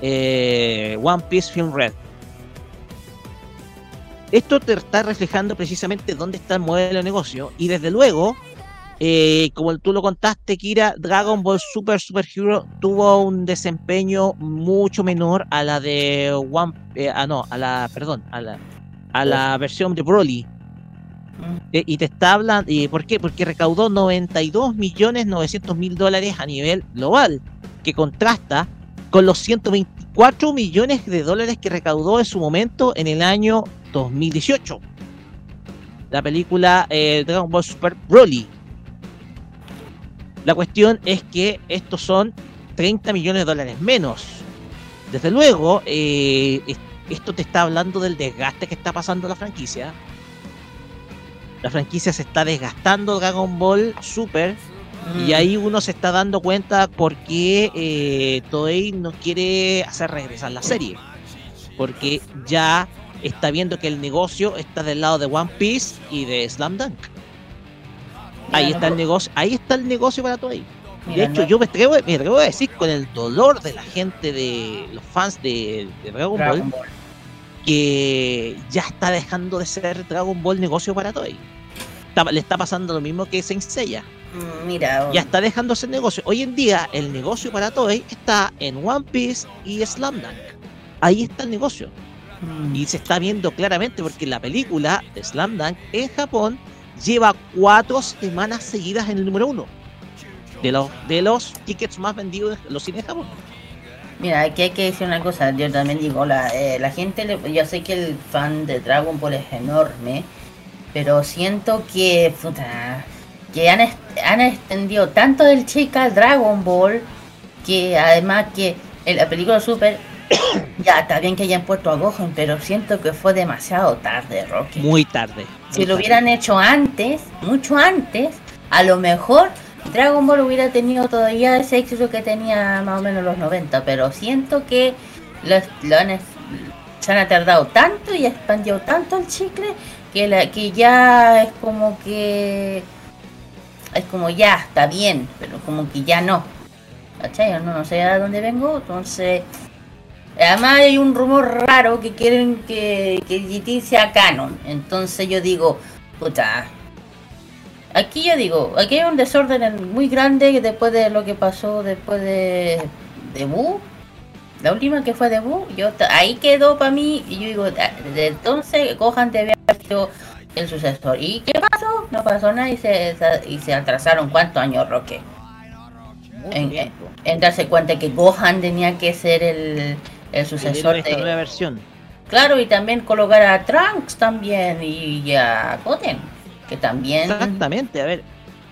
E: Eh, One Piece Film Red. Esto te está reflejando precisamente dónde está el modelo de negocio. Y desde luego, eh, como tú lo contaste, Kira, Dragon Ball Super Super Hero tuvo un desempeño mucho menor a la de One, eh, ah no, a la, perdón, a la, a la versión de Broly.
G: Mm.
E: Eh, y te está hablando, ¿y por qué? Porque recaudó 92 millones 900 mil dólares a nivel global, que contrasta con los 124 millones de dólares que recaudó en su momento en el año 2018. La película Dragon Ball Super Broly. La cuestión es que estos son 30 millones de dólares menos. Desde luego, eh, es- esto te está hablando del desgaste que está pasando la franquicia. La franquicia se está desgastando Dragon Ball Super y
G: Mm.
E: ahí uno se está dando cuenta por qué eh, Toei no quiere hacer regresar la serie. Porque ya está viendo que el negocio está del lado de One Piece y de Slam Dunk. Ahí está el negocio, ahí está el negocio para Toei. De
G: mira,
E: hecho,
G: no-
E: yo me atrevo, me atrevo a decir con el dolor de la gente de los fans de, de Dragon,
G: Dragon
E: Ball
G: Ball.
E: que ya está dejando de ser Dragon Ball negocio para Toei. Está- le está pasando lo mismo que Saint Seiya.
G: Mm, Mira,
E: Ya está dejando ese negocio. Hoy en día el negocio para Toei está en One Piece y Slam Dunk. Ahí está el negocio.
G: mm,
E: Y se está viendo claramente porque la película de Slam Dunk en Japón lleva cuatro semanas seguidas en el número uno. De los, de los tickets más vendidos en los cines de.
G: Mira, aquí hay que decir una cosa, yo también digo, la, eh, la gente, yo sé que el fan de Dragon Ball es enorme, pero siento que, puta, que han, han extendido tanto del chica Dragon Ball, que además que la película Super, ya está bien que hayan puesto a Gohan, pero siento que fue demasiado tarde, Rocky.
E: Muy tarde.
G: Si
E: muy
G: lo
E: tarde.
G: hubieran hecho antes, mucho antes, a lo mejor Dragon Ball hubiera tenido todavía ese éxito que tenía más o menos en los 90, pero siento que lo, lo han, se han tardado tanto y ha expandido tanto el chicle que, la, que ya es como que es como ya, está bien, pero como que ya no. ¿Cachai? No, no sé a dónde vengo, entonces... Además hay un rumor raro que quieren que, que GT sea canon. Entonces yo digo, puta. Aquí yo digo, aquí hay un desorden en- muy grande después de lo que pasó después de, de. La última que fue de Buu, yo ahí quedó para mí y yo digo, ah, desde entonces Gohan debe haber sido el sucesor. ¿Y qué pasó? No pasó nada y se, y se atrasaron cuántos años, Roque. En darse cuenta que Gohan tenía que ser el, el sucesor
E: de esta nueva versión.
G: Claro, y también colocar a Trunks también y a Goten, que también...
E: Exactamente, a ver.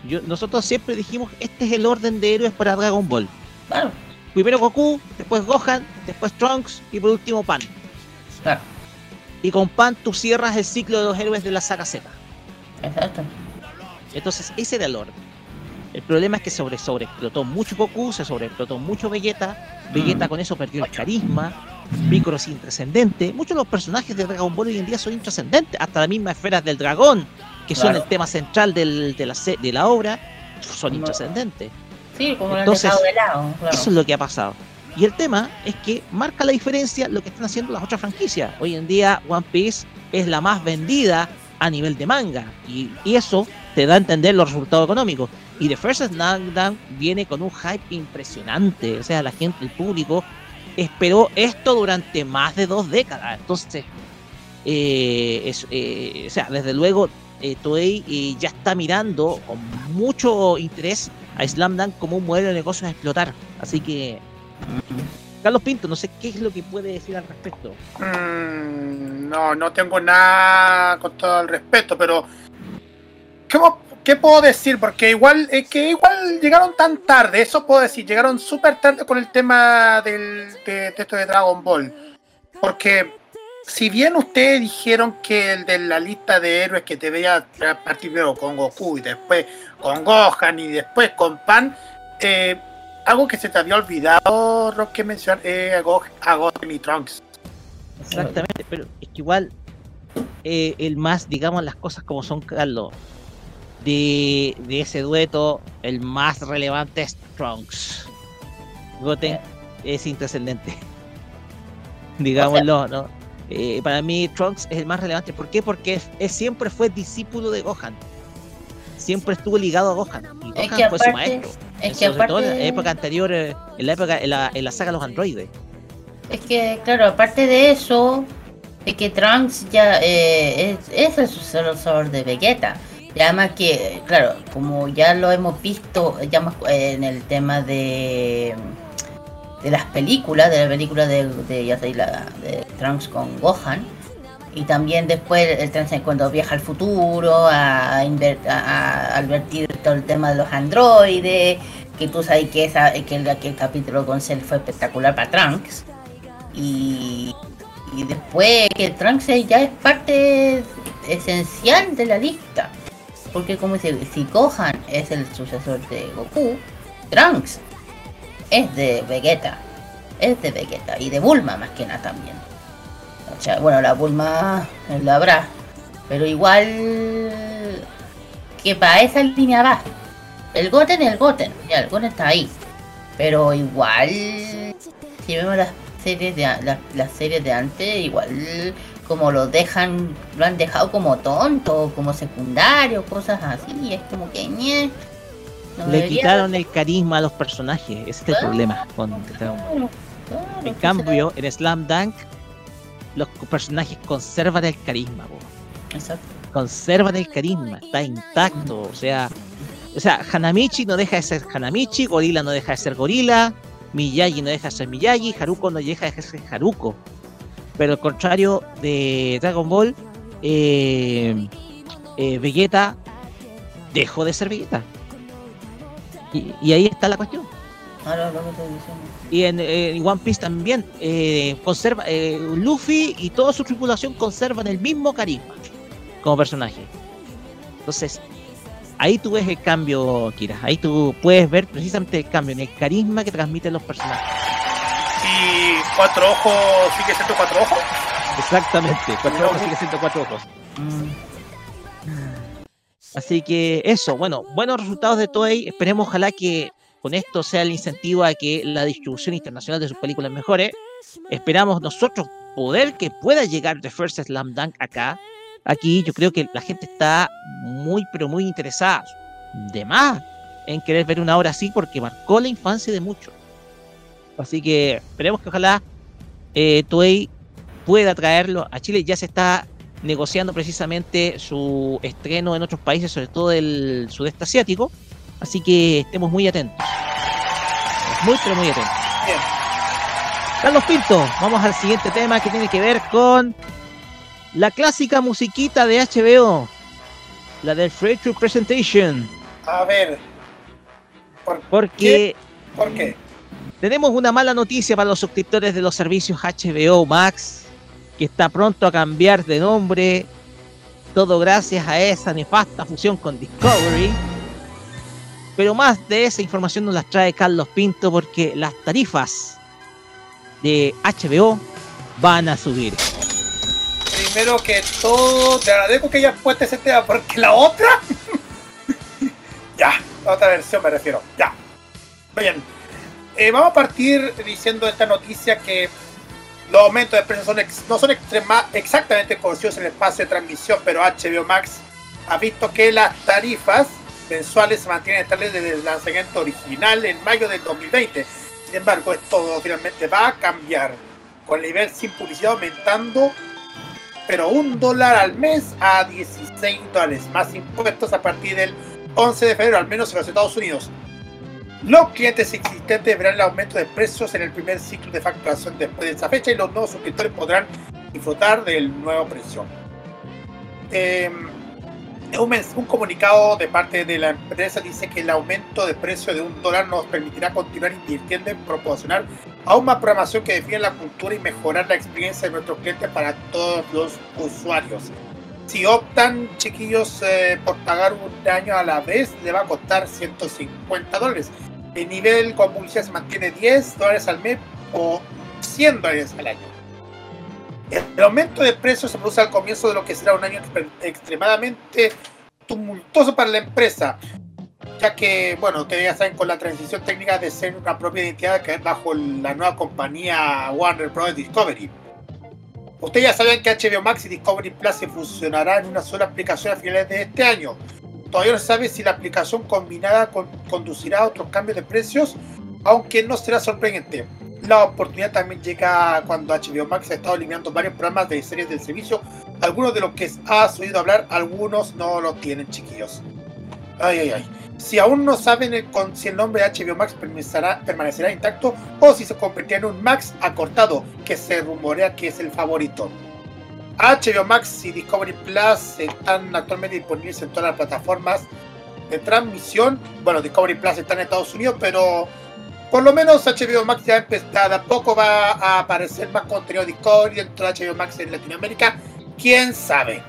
E: Yo, nosotros siempre dijimos, este es el orden de héroes para Dragon Ball.
G: Claro,
E: Primero Goku, después Gohan, después Trunks y por último Pan.
G: claro,
E: Y con Pan tú cierras el ciclo de los héroes de la saga Z.
G: exacto.
E: Entonces ese era el orden. El problema es que sobre sobreexplotó mucho Goku, se sobreexplotó mucho Vegeta. Vegeta
G: Mm.
E: con eso perdió el carisma. Piccolo es intrascendente. Muchos de los personajes de Dragon Ball hoy en día son intrascendentes. Hasta las mismas esferas del dragón, que son el tema central del- de, la, se- de la obra, son intrascendentes.
G: Sí, como
E: Entonces,
G: lo han de lado, claro.
E: Eso es lo que ha pasado. Y el tema es que marca la diferencia lo que están haciendo las otras franquicias. Hoy en día One Piece es la más vendida a nivel de manga. Y, y eso te da a entender los resultados económicos. Y The First Smackdown viene con un hype impresionante. O sea, la gente, el público, esperó esto durante más de dos décadas. Entonces, eh, eh, o sea, desde luego, eh, Toei eh, ya está mirando con mucho interés a Slam Dunk como un modelo de negocio a explotar. Así que, Carlos Pinto, no sé qué es lo que puede decir al respecto.
F: Mm, no, no tengo nada con todo el respeto, pero ¿cómo- ¿qué puedo decir? Porque igual es que igual llegaron tan tarde, eso puedo decir, llegaron súper tarde con el tema del, de, de Dragon Ball. Porque si bien ustedes dijeron que el de la lista de héroes que te veía partir primero con Goku y después con Gohan y después con Pan, eh, algo que se te había olvidado, Roque, mencionar, eh, a, a Gohan y Trunks.
E: Exactamente, pero es que igual eh, el más, digamos las cosas como son, Carlos, de, de ese dueto, el más relevante es Trunks. Goten es intrascendente. Digámoslo, ¿no? Eh, para mí Trunks es el más relevante. ¿Por qué? Porque es, es- siempre fue discípulo de Gohan. Siempre estuvo ligado a Gohan. Y
G: Es
E: Gohan
G: que
E: fue su
G: aparte-
E: maestro.
G: es que
E: Sobre todo en la
G: aparte-
E: época anterior, eh, en la época, en la, en la saga de los androides.
G: Es que, claro, aparte de eso, de que Trunks ya eh, es, es el sucesor de Vegeta. Y además que, claro, como ya lo hemos visto ya más, eh, en el tema de de las películas, de la película de, de, ya sé, la, de Trunks con Gohan. Y también después el Trunks cuando viaja al futuro a, a, a advertir todo el tema de los androides. Que tú sabes que, esa, que, el, que el capítulo con Cell fue espectacular para Trunks. Y, y después que Trunks ya es parte esencial de la lista. Porque como dice, si Gohan es el sucesor de Goku, Trunks es de Vegeta. Es de Vegeta. Y de Bulma más que nada también. Bueno, la Bulma la habrá. Pero igual que para esa línea va. El Goten es el Goten. Ya, el Goten está ahí. Pero igual si vemos las series de las series de antes, igual como lo dejan, lo han dejado como tonto, como secundario, cosas así, es como que ñe, no
E: Le
G: debería-
E: quitaron el carisma a los personajes. Ese es el problema con.
G: Claro, claro,
E: En cambio, en Slam Dunk, los personajes conservan el carisma.
G: Exacto.
E: conservan el carisma, está intacto, o sea, o sea, Hanamichi no deja de ser Hanamichi, Gorila no deja de ser Gorila, Miyagi no deja de ser Miyagi, Haruko no deja de ser Haruko. Pero al contrario de Dragon Ball, eh, eh, Vegeta dejó de ser Vegeta. Y, y ahí está la cuestión.
G: Diciendo.
E: Y en, en One Piece también eh, conserva eh, Luffy y toda su tripulación conservan el mismo carisma como personaje. Entonces, ahí tú ves el cambio, Kira. Ahí tú puedes ver precisamente el cambio en el carisma que transmiten los personajes.
F: Y cuatro ojos sigue siendo cuatro ojos.
E: Exactamente. Cuatro ojos sigue siendo cuatro ojos. Así que eso, bueno, buenos resultados de Toei. Esperemos, ojalá que con esto sea el incentivo a que la distribución internacional de sus películas mejore. Esperamos nosotros poder que pueda llegar The First Slam Dunk acá. Aquí yo creo que la gente está muy, pero muy interesada, de más, en querer ver una obra así porque marcó la infancia de muchos. Así que esperemos que ojalá eh, Toei pueda traerlo a Chile. Ya se está negociando precisamente su estreno en otros países, sobre todo del sudeste asiático. Así que estemos muy atentos. Muy, pero muy atentos.
F: Bien.
E: Carlos Pinto, vamos al siguiente tema que tiene que ver con la clásica musiquita de HBO, la del Free True Presentation,
F: A ver. ¿Por
E: Porque
F: ¿Por qué?
E: Tenemos una mala noticia para los suscriptores de los servicios HBO Max, que está pronto a cambiar de nombre. Todo gracias a esa nefasta fusión con Discovery. Pero más de esa información nos las trae Carlos Pinto porque las tarifas de HBO van a subir.
F: Primero que todo, te agradezco que hayas puesto ese tema porque la otra. ya, la otra versión me refiero. Ya. Bien. Eh, vamos a partir diciendo esta noticia que los aumentos de precios son ex- no son extrema- exactamente conocidos en el espacio de transmisión, pero HBO Max ha visto que las tarifas mensuales se mantienen estables desde el lanzamiento original en mayo del 2020. Sin embargo, esto finalmente va a cambiar, con el nivel sin publicidad aumentando, pero un dólar al mes a 16 dólares, más impuestos a partir del 11 de febrero, al menos en los Estados Unidos. Los clientes existentes verán el aumento de precios en el primer ciclo de facturación después de esa fecha y los nuevos suscriptores podrán disfrutar del nuevo precio. Eh, un, un comunicado de parte de la empresa dice que el aumento de precio de un dólar nos permitirá continuar invirtiendo en proporcionar aún más programación que define la cultura y mejorar la experiencia de nuestros clientes para todos los usuarios. Si optan, chiquillos, eh, por pagar un año a la vez, le va a costar 150 dólares. El nivel con publicidad se mantiene 10 dólares al mes o 100 dólares al año. El aumento de precios se produce al comienzo de lo que será un año extremadamente tumultuoso para la empresa, ya que, bueno, ustedes ya saben, con la transición técnica de ser una propia identidad a caer bajo la nueva compañía Warner Bros. Discovery. Ustedes ya saben que HBO Max y Discovery Plus se fusionarán en una sola aplicación a finales de este año. Todavía no se sabe si la aplicación combinada con- conducirá a otros cambios de precios, aunque no será sorprendente. La oportunidad también llega cuando HBO Max ha estado eliminando varios programas de series del servicio. Algunos de los que has oído hablar, algunos no lo tienen, chiquillos. Ay, ay, ay. Si aún no saben el- con- si el nombre de HBO Max permanecerá, intacto o si se convertirá en un Max acortado, que se rumorea que es el favorito. HBO Max y Discovery Plus están actualmente disponibles en todas las plataformas de transmisión. Bueno, Discovery Plus está en Estados Unidos, pero por lo menos HBO Max ya empezó, de a poco va a aparecer más contenido de Discovery dentro de HBO Max en Latinoamérica. ¿Quién sabe?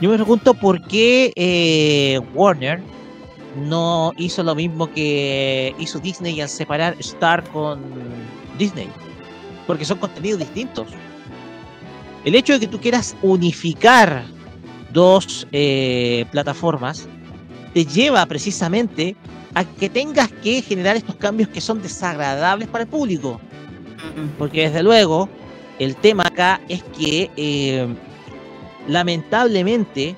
E: Yo me pregunto por qué eh, Warner no hizo lo mismo que hizo Disney al separar Star con Disney. Porque son contenidos distintos. El hecho de que tú quieras unificar dos eh, plataformas te lleva precisamente a que tengas que generar estos cambios que son desagradables para el público. Porque desde luego, el tema acá es que eh, lamentablemente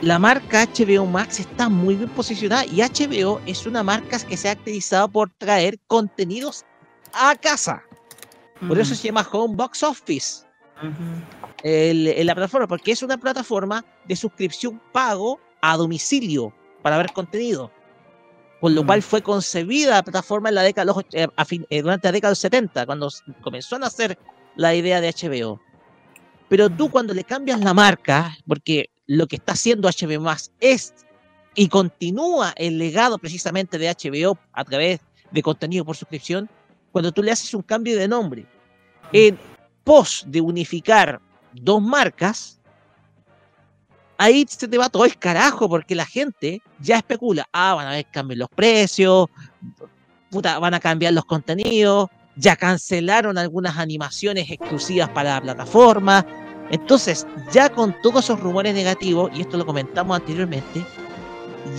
E: la marca HBO Max está muy bien posicionada y HBO es una marca que se ha caracterizado por traer contenidos a casa. Por eso se llama Home Box Office el- en la plataforma, porque es una plataforma de suscripción pago a domicilio para ver contenido. Por lo
G: Mm.
E: cual fue concebida la plataforma en la década los eh, a fin- eh, durante la década de los 70, cuando comenzó a nacer la idea de HBO. Pero tú cuando le cambias la marca, porque lo que está haciendo HBO Max es y continúa el legado precisamente de HBO a través de contenido por suscripción, cuando tú le haces un cambio de nombre, en pos de unificar dos marcas, ahí se te va todo el carajo porque la gente ya especula, ah, van a haber cambios en los precios, puta, van a cambiar los contenidos, ya cancelaron algunas animaciones exclusivas para la plataforma. Entonces, ya con todos esos rumores negativos, y esto lo comentamos anteriormente,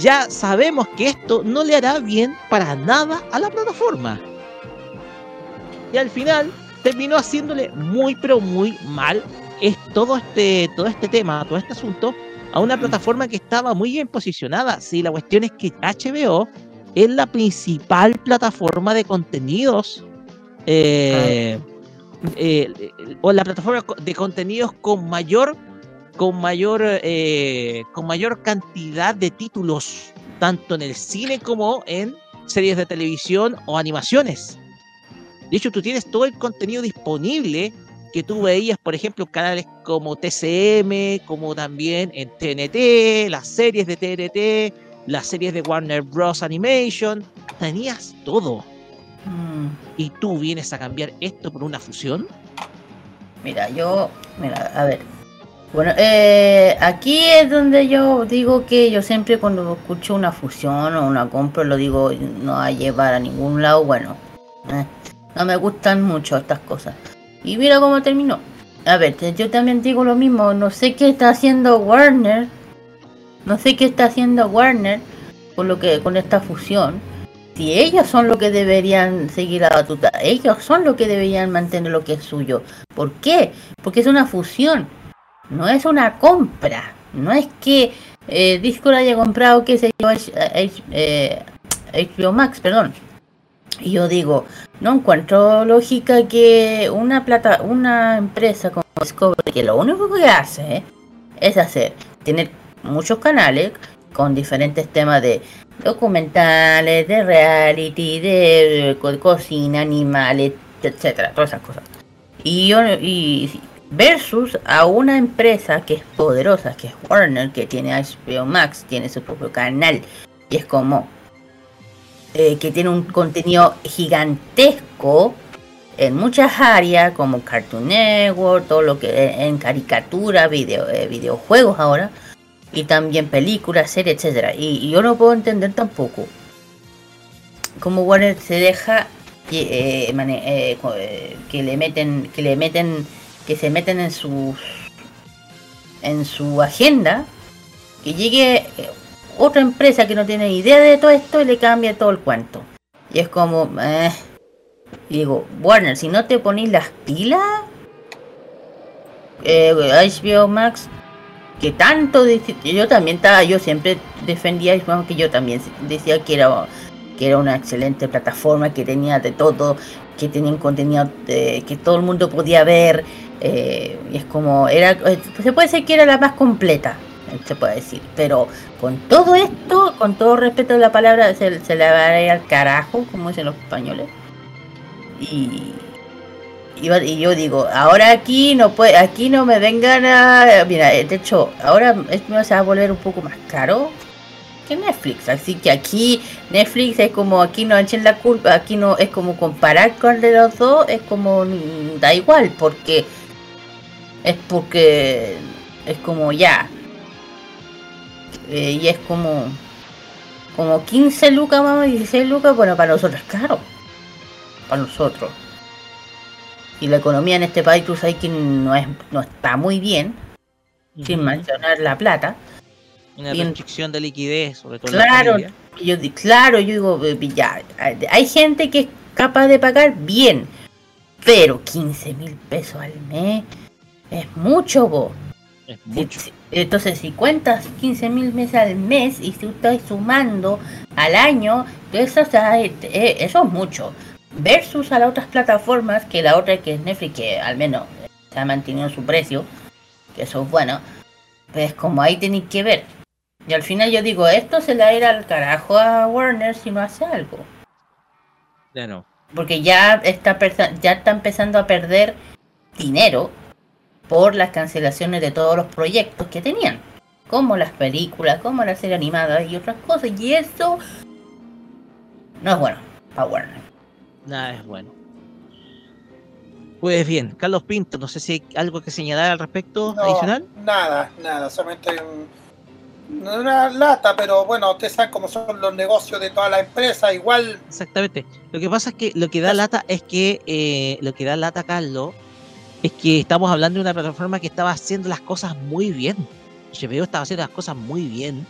E: ya sabemos que esto no le hará bien para nada a la plataforma. Y al final terminó haciéndole muy pero muy mal es todo este todo este tema, todo este asunto a una plataforma que estaba muy bien posicionada. Sí, la cuestión es que HBO es la principal plataforma de contenidos eh, eh, o la plataforma de contenidos con mayor con mayor eh, con mayor cantidad de títulos tanto en el cine como en series de televisión o animaciones. De hecho, tú tienes todo el contenido disponible que tú veías, por ejemplo, canales como TCM, como también en TNT, las series de TNT, las series de Warner Bros. Animation, tenías todo.
G: Mm,
E: Y tú vienes a cambiar esto por una fusión.
G: Mira, yo. Mira, a ver. Bueno, eh, aquí es donde yo digo que yo siempre cuando escucho una fusión o una compra lo digo no va a llevar a ningún lado. Bueno, eh, no me gustan mucho estas cosas. Y mira cómo terminó. A ver, yo también digo lo mismo. No sé qué está haciendo Warner. No sé qué está haciendo Warner con lo que con esta fusión. Si ellos son los que deberían seguir la batuta, ellos son los que deberían mantener lo que es suyo. ¿Por qué? Porque es una fusión, no es una compra. No es que eh, Discord haya comprado, qué sé yo, H- H- eh, HBO Max, perdón. Y yo digo, no encuentro lógica que una plata, una empresa como Discovery, que lo único que hace eh, es hacer, tener muchos canales con diferentes temas de documentales, de reality, de co- cocina, animales, etcétera, todas esas cosas. Y yo y versus a una empresa que es poderosa, que es Warner, que tiene HBO Max, tiene su propio canal y es como eh, que tiene un contenido gigantesco en muchas áreas como Cartoon Network, todo lo que en caricatura, video, eh, videojuegos ahora y también películas, series, etcétera. Y, yo no puedo entender tampoco cómo Warner se deja que, eh, eh, eh, que le meten, que le meten, que se meten en sus en su agenda, que llegue eh, otra empresa que no tiene idea de todo esto y le cambia todo el cuento. Y es como, eh, digo, Warner, si no te ponís las pilas, eh, HBO Max que tanto yo también estaba yo siempre defendía bueno, que yo también decía que era que era una excelente plataforma que tenía de todo que tenía un contenido de- que todo el mundo podía ver eh, y es como era eh, se puede decir que era la más completa eh, se puede decir pero con todo esto con todo respeto a la palabra se, se le va a ir al carajo como dicen los españoles y y yo digo, ahora aquí no puede, aquí no me vengan a. Mira, eh, de hecho, ahora es- se va a volver un poco más caro que Netflix. Así que aquí Netflix es como aquí no echen la culpa, aquí no es como comparar con el de los dos, es como da igual, porque es porque es como ya. Eh, y es como como 15 lucas más, 16 lucas, bueno, para nosotros es caro. Para nosotros. Y la economía en este país tú sabes que no es no está muy bien sin mencionar la plata.
E: Una
G: y en-
E: restricción de liquidez, sobre todo la
G: claro yo claro yo digo eh, ya hay- hay gente que es capaz de pagar bien pero 15 mil pesos al mes es mucho vos
E: Es mucho.
G: si- entonces, si cuentas 15 mil meses al mes y si tú estás sumando al año, eso, eh, eso es mucho. Versus a las otras plataformas, que la otra que es Netflix, que al menos se ha mantenido su precio, que eso es bueno, pues como ahí tenéis que ver. Y al final yo digo, esto se le va a ir al carajo a Warner si no hace algo.
E: Ya no.
G: Porque ya está, ya está empezando a perder dinero por las cancelaciones de todos los proyectos que tenían. Como las películas, como la serie animada y otras cosas. Y eso no es bueno para Warner.
E: Nada es bueno. Pues bien, Carlos Pinto, no sé si hay algo que señalar al respecto
F: No,
E: adicional.
F: Nada, nada, solamente un- una lata, pero bueno, ustedes saben cómo son los negocios de todas las empresas, igual
E: Exactamente. Lo que pasa es que lo que da lata es que eh, lo que da lata, Carlos, es que estamos hablando de una plataforma que estaba haciendo las cosas muy bien. HBO estaba haciendo las cosas muy bien.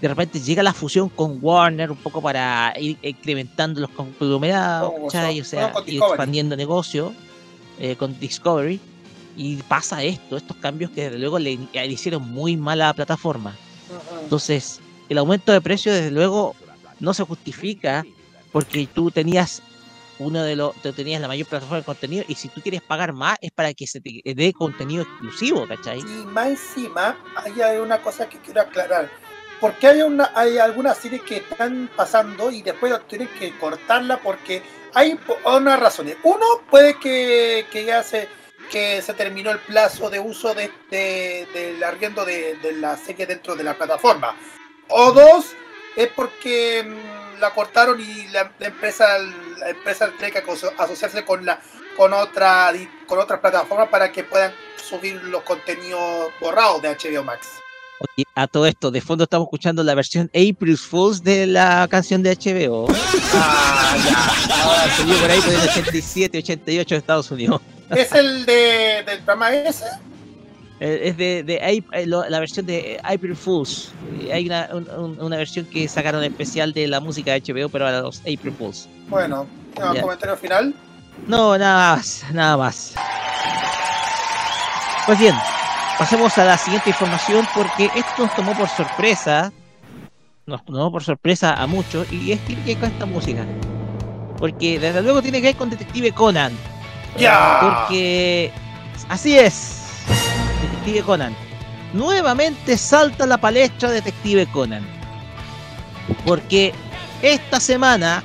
E: De repente llega la fusión con Warner un poco para ir incrementando los conglomerados,
F: Con-
E: ¿cachai? O sea, ir expandiendo negocio eh, con Discovery. Y pasa esto, estos cambios que desde luego le, le hicieron muy mal a la plataforma. Entonces, el aumento de precio, desde luego, no se justifica porque tú tenías uno de los, tenías la mayor plataforma de contenido y si tú quieres pagar más es para que se te dé contenido exclusivo, ¿cachai?
F: Y más encima, ahí hay una cosa que quiero aclarar. Porque hay una hay algunas series que están pasando y después tienen que cortarla porque hay unas razones. Uno, puede que, que ya se, que se terminó el plazo de uso de, de- del arriendo de, de la serie dentro de la plataforma. O dos, es porque mm, la cortaron y la empresa la empresa tiene que aso- asociarse con la con otra con otras plataformas para que puedan subir los contenidos borrados de HBO Max.
E: Ok, a todo esto, de fondo estamos escuchando la versión April Fools de la canción de HBO.
F: Ah, ya.
E: Ahora salió por ahí por el 87, 88 de Estados Unidos.
F: ¿Es el de, del programa ese?
E: Eh, Es de, de eh, la versión de April Fools. Hay una, un- un- una versión que sacaron especial de la música de HBO, pero para los April Fools.
F: Bueno, ¿un
E: Ya.
F: comentario final?
E: No, nada más, nada más. Pues bien, pasemos a la siguiente información porque esto nos tomó por sorpresa. Nos tomó por sorpresa a muchos y es tiene que con esta música. Porque desde luego tiene que ver con Detective Conan.
F: ¡Ya!
E: Porque así es, Detective Conan. Nuevamente salta la palestra Detective Conan. Porque esta semana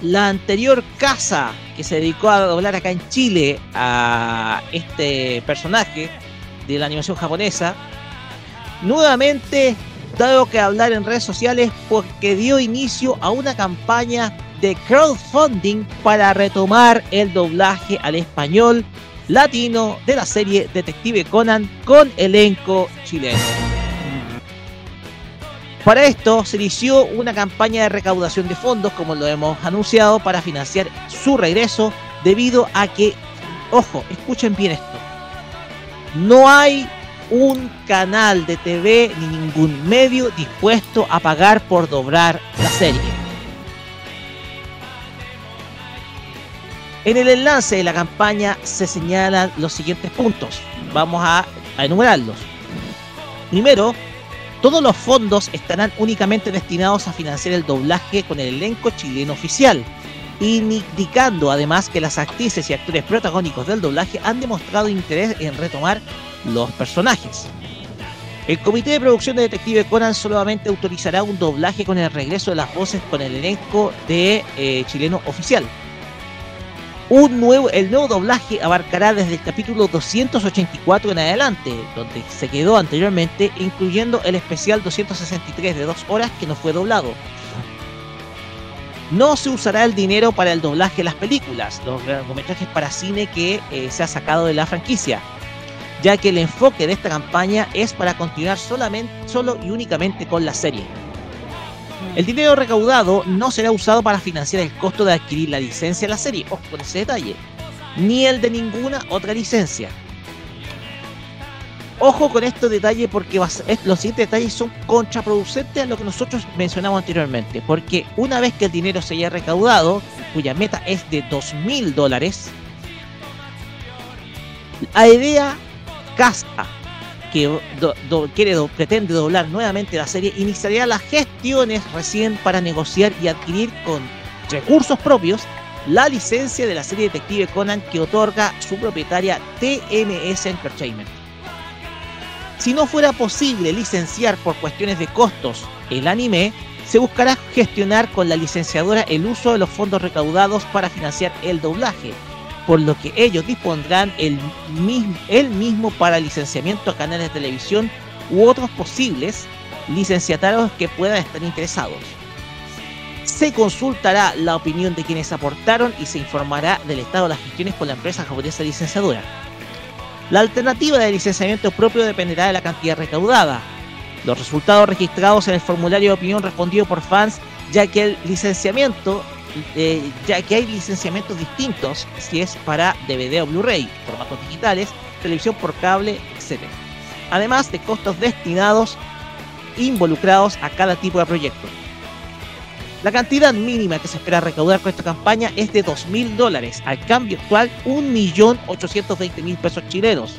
E: la anterior casa que se dedicó a doblar acá en Chile a este personaje de la animación japonesa, nuevamente dado que hablar en redes sociales porque dio inicio a una campaña de crowdfunding para retomar el doblaje al español latino de la serie Detective Conan con elenco chileno. Para esto se inició una campaña de recaudación de fondos, como lo hemos anunciado, para financiar su regreso, debido a que, ojo, escuchen bien esto, no hay un canal de TV ni ningún medio dispuesto a pagar por doblar la serie. En el enlace de la campaña se señalan los siguientes puntos. Vamos a, enumerarlos. Primero, todos los fondos estarán únicamente destinados a financiar el doblaje con el elenco chileno oficial, indicando además que las actrices y actores protagónicos del doblaje han demostrado interés en retomar los personajes. El comité de producción de Detective Conan solamente autorizará un doblaje con el regreso de las voces con el elenco de eh, chileno oficial. Un nuevo, el nuevo doblaje abarcará desde el capítulo 284 en adelante, donde se quedó anteriormente, incluyendo el especial 263 de 2 horas que no fue doblado. No se usará el dinero para el doblaje de las películas, los largometrajes para cine que eh, se ha sacado de la franquicia, ya que el enfoque de esta campaña es para continuar solamente, solo y únicamente con la serie. El dinero recaudado no será usado para financiar el costo de adquirir la licencia de la serie, ojo con ese detalle, ni el de ninguna otra licencia. Ojo con estos detalles porque los siguientes detalles son contraproducentes a lo que nosotros mencionamos anteriormente, porque una vez que el dinero se haya recaudado, cuya meta es de 2.000 dólares, la idea casa que pretende doblar nuevamente la serie iniciaría las gestiones recién para negociar y adquirir con recursos propios la licencia de la serie Detective Conan que otorga su propietaria TMS Entertainment. Si no fuera posible licenciar por cuestiones de costos el anime, se buscará gestionar con la licenciadora el uso de los fondos recaudados para financiar el doblaje, por lo que ellos dispondrán el mismo, el mismo para licenciamiento a canales de televisión u otros posibles licenciatarios que puedan estar interesados. Se consultará la opinión de quienes aportaron y se informará del estado de las gestiones por la empresa japonesa licenciadora. La alternativa de licenciamiento propio dependerá de la cantidad recaudada. Los resultados registrados en el formulario de opinión respondido por fans, ya que el licenciamiento, ya que hay licenciamientos distintos si es para DVD o Blu-ray, formatos digitales, televisión por cable, etc. Además de costos destinados involucrados a cada tipo de proyecto. La cantidad mínima que se espera recaudar con esta campaña es de 2.000 dólares, al cambio actual 1.820.000 pesos chilenos,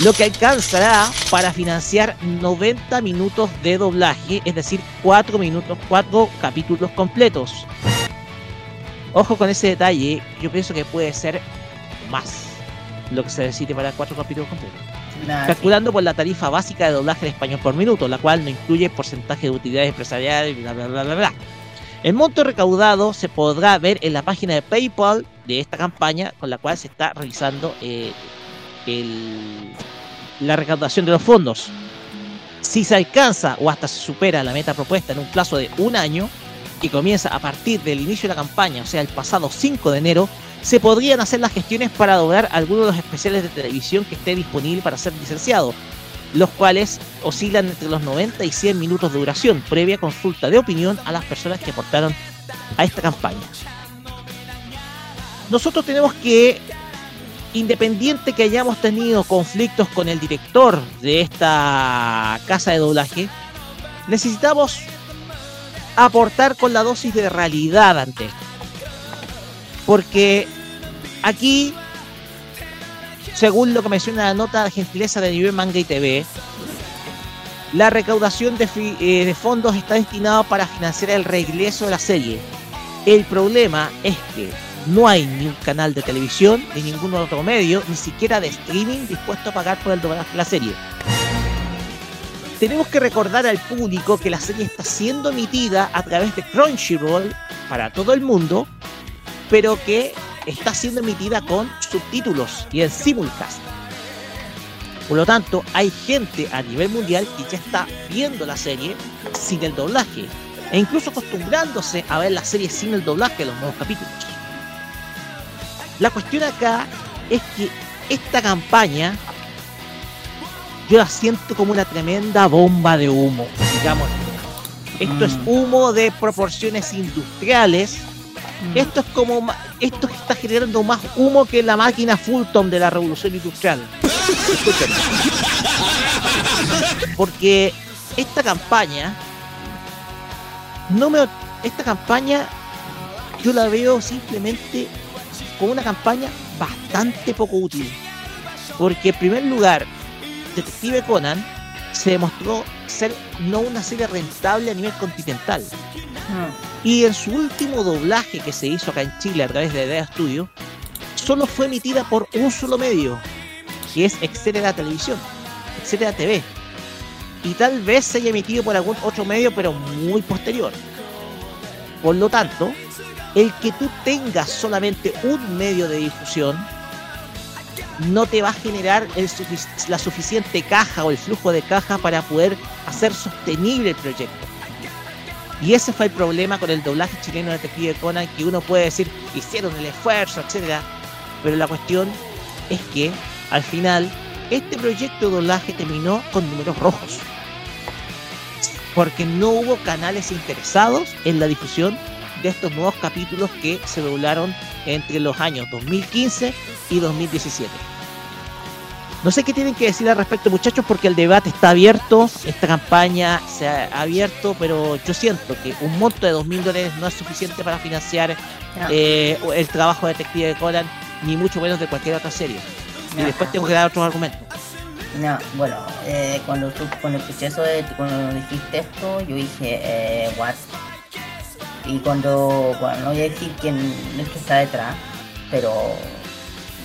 E: lo que alcanzará para financiar 90 minutos de doblaje, es decir, 4 minutos, 4 capítulos completos. Ojo con ese detalle, yo pienso que puede ser más lo que se necesite para 4 capítulos completos
G: Nah,
E: calculando por la tarifa básica de doblaje en español por minuto, la cual no incluye porcentaje de utilidades empresariales, bla, bla, bla, bla, bla. El monto recaudado se podrá ver en la página de PayPal de esta campaña, con la cual se está realizando eh, el- la recaudación de los fondos. Si se alcanza o hasta se supera la meta propuesta en un plazo de un año, que comienza a partir del inicio de la campaña, o sea, el pasado 5 de enero, se podrían hacer las gestiones para lograr algunos de los especiales de televisión que esté disponible para ser licenciado, los cuales oscilan entre los 90 y 100 minutos de duración, previa consulta de opinión a las personas que aportaron a esta campaña. Nosotros tenemos que, independiente que hayamos tenido conflictos con el director de esta casa de doblaje, necesitamos aportar con la dosis de realidad ante esto. Porque aquí, según lo que menciona la nota de gentileza de nivel manga y TV, la recaudación de, eh, de fondos está destinada para financiar el regreso de la serie. El problema es que no hay ni un canal de televisión, ni ningún otro medio, ni siquiera de streaming dispuesto a pagar por el doblaje de la serie. Tenemos que recordar al público que la serie está siendo emitida a través de Crunchyroll para todo el mundo, pero que está siendo emitida con subtítulos y en simulcast. Por lo tanto, hay gente a nivel mundial que ya está viendo la serie sin el doblaje e incluso acostumbrándose a ver la serie sin el doblaje de los nuevos capítulos. La cuestión acá es que esta campaña yo la siento como una tremenda bomba de humo, digamos. Esto es humo de proporciones industriales. Esto es como esto está generando más humo que la máquina Fulton de la revolución industrial. Escúchame. Porque esta campaña no me esta campaña yo la veo simplemente como una campaña bastante poco útil. Porque en primer lugar, Detective Conan se demostró ser no una serie rentable a nivel continental. Y en su último doblaje que se hizo acá en Chile a través de Idea Studio, solo fue emitida por un solo medio, que es Excelera Televisión, Excelera TV. Y tal vez se haya emitido por algún otro medio, pero muy posterior. Por lo tanto, el que tú tengas solamente un medio de difusión no te va a generar la suficiente caja o el flujo de caja para poder hacer sostenible el proyecto. Y ese fue el problema con el doblaje chileno de Detective Conan, que uno puede decir, hicieron el esfuerzo, etcétera. Pero la cuestión es que, al final, este proyecto de doblaje terminó con números rojos. Porque no hubo canales interesados en la difusión de estos nuevos capítulos que se doblaron entre los años 2015 y 2017. No sé qué tienen que decir al respecto, muchachos, porque el debate está abierto, esta campaña se ha abierto, pero yo siento que un monto de 2.000 dólares no es suficiente para financiar
G: No.
E: eh, el trabajo de Detective Conan, ni mucho menos de cualquier otra serie. Y después tengo que dar otros argumentos.
G: No, bueno, eh, cuando, tú, cuando escuché eso, de, cuando dijiste esto, yo dije, eh, what? Y cuando, bueno, no voy a decir quién es que está detrás, pero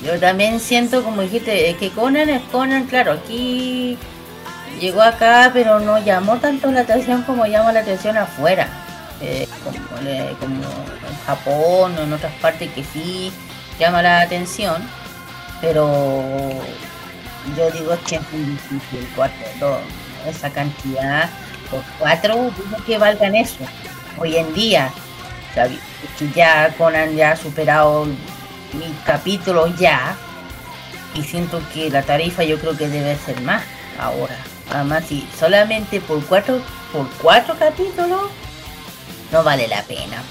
G: yo también siento, como dijiste, que Conan es Conan, claro, aquí llegó acá, pero no llamó tanto la atención como llama la atención afuera. Eh, como, en Japón o en otras partes que sí llama la atención, pero yo digo que es muy difícil, cuatro, esa cantidad, por cuatro, dudo que valgan eso. Hoy en día, que ya Conan ya ha superado mil capítulos ya, y siento que la tarifa yo creo que debe ser más ahora. Además, si solamente por cuatro, por cuatro capítulos, no vale la pena.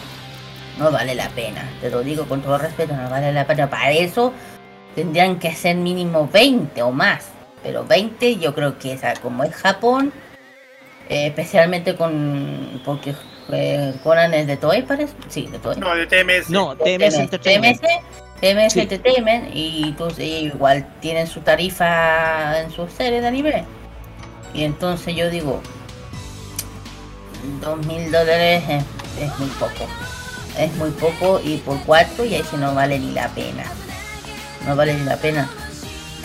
G: No vale la pena. Te lo digo con todo respeto, no vale la pena. Para eso tendrían que ser mínimo 20 o más. Pero 20 yo creo que esa, como es Japón, eh, especialmente con... porque eh, Conan es de Toei, parece. Sí, de Toei.
F: No, de TMS.
E: No, TMS Entertainment.
G: TMS, TMS
E: Sí.
G: Entertainment y entonces ellos igual tienen su tarifa en sus series de anime. Y entonces yo digo, dos mil dólares es, es muy poco. Es muy poco y por cuatro y ahí sí no vale ni la pena. No vale ni la pena.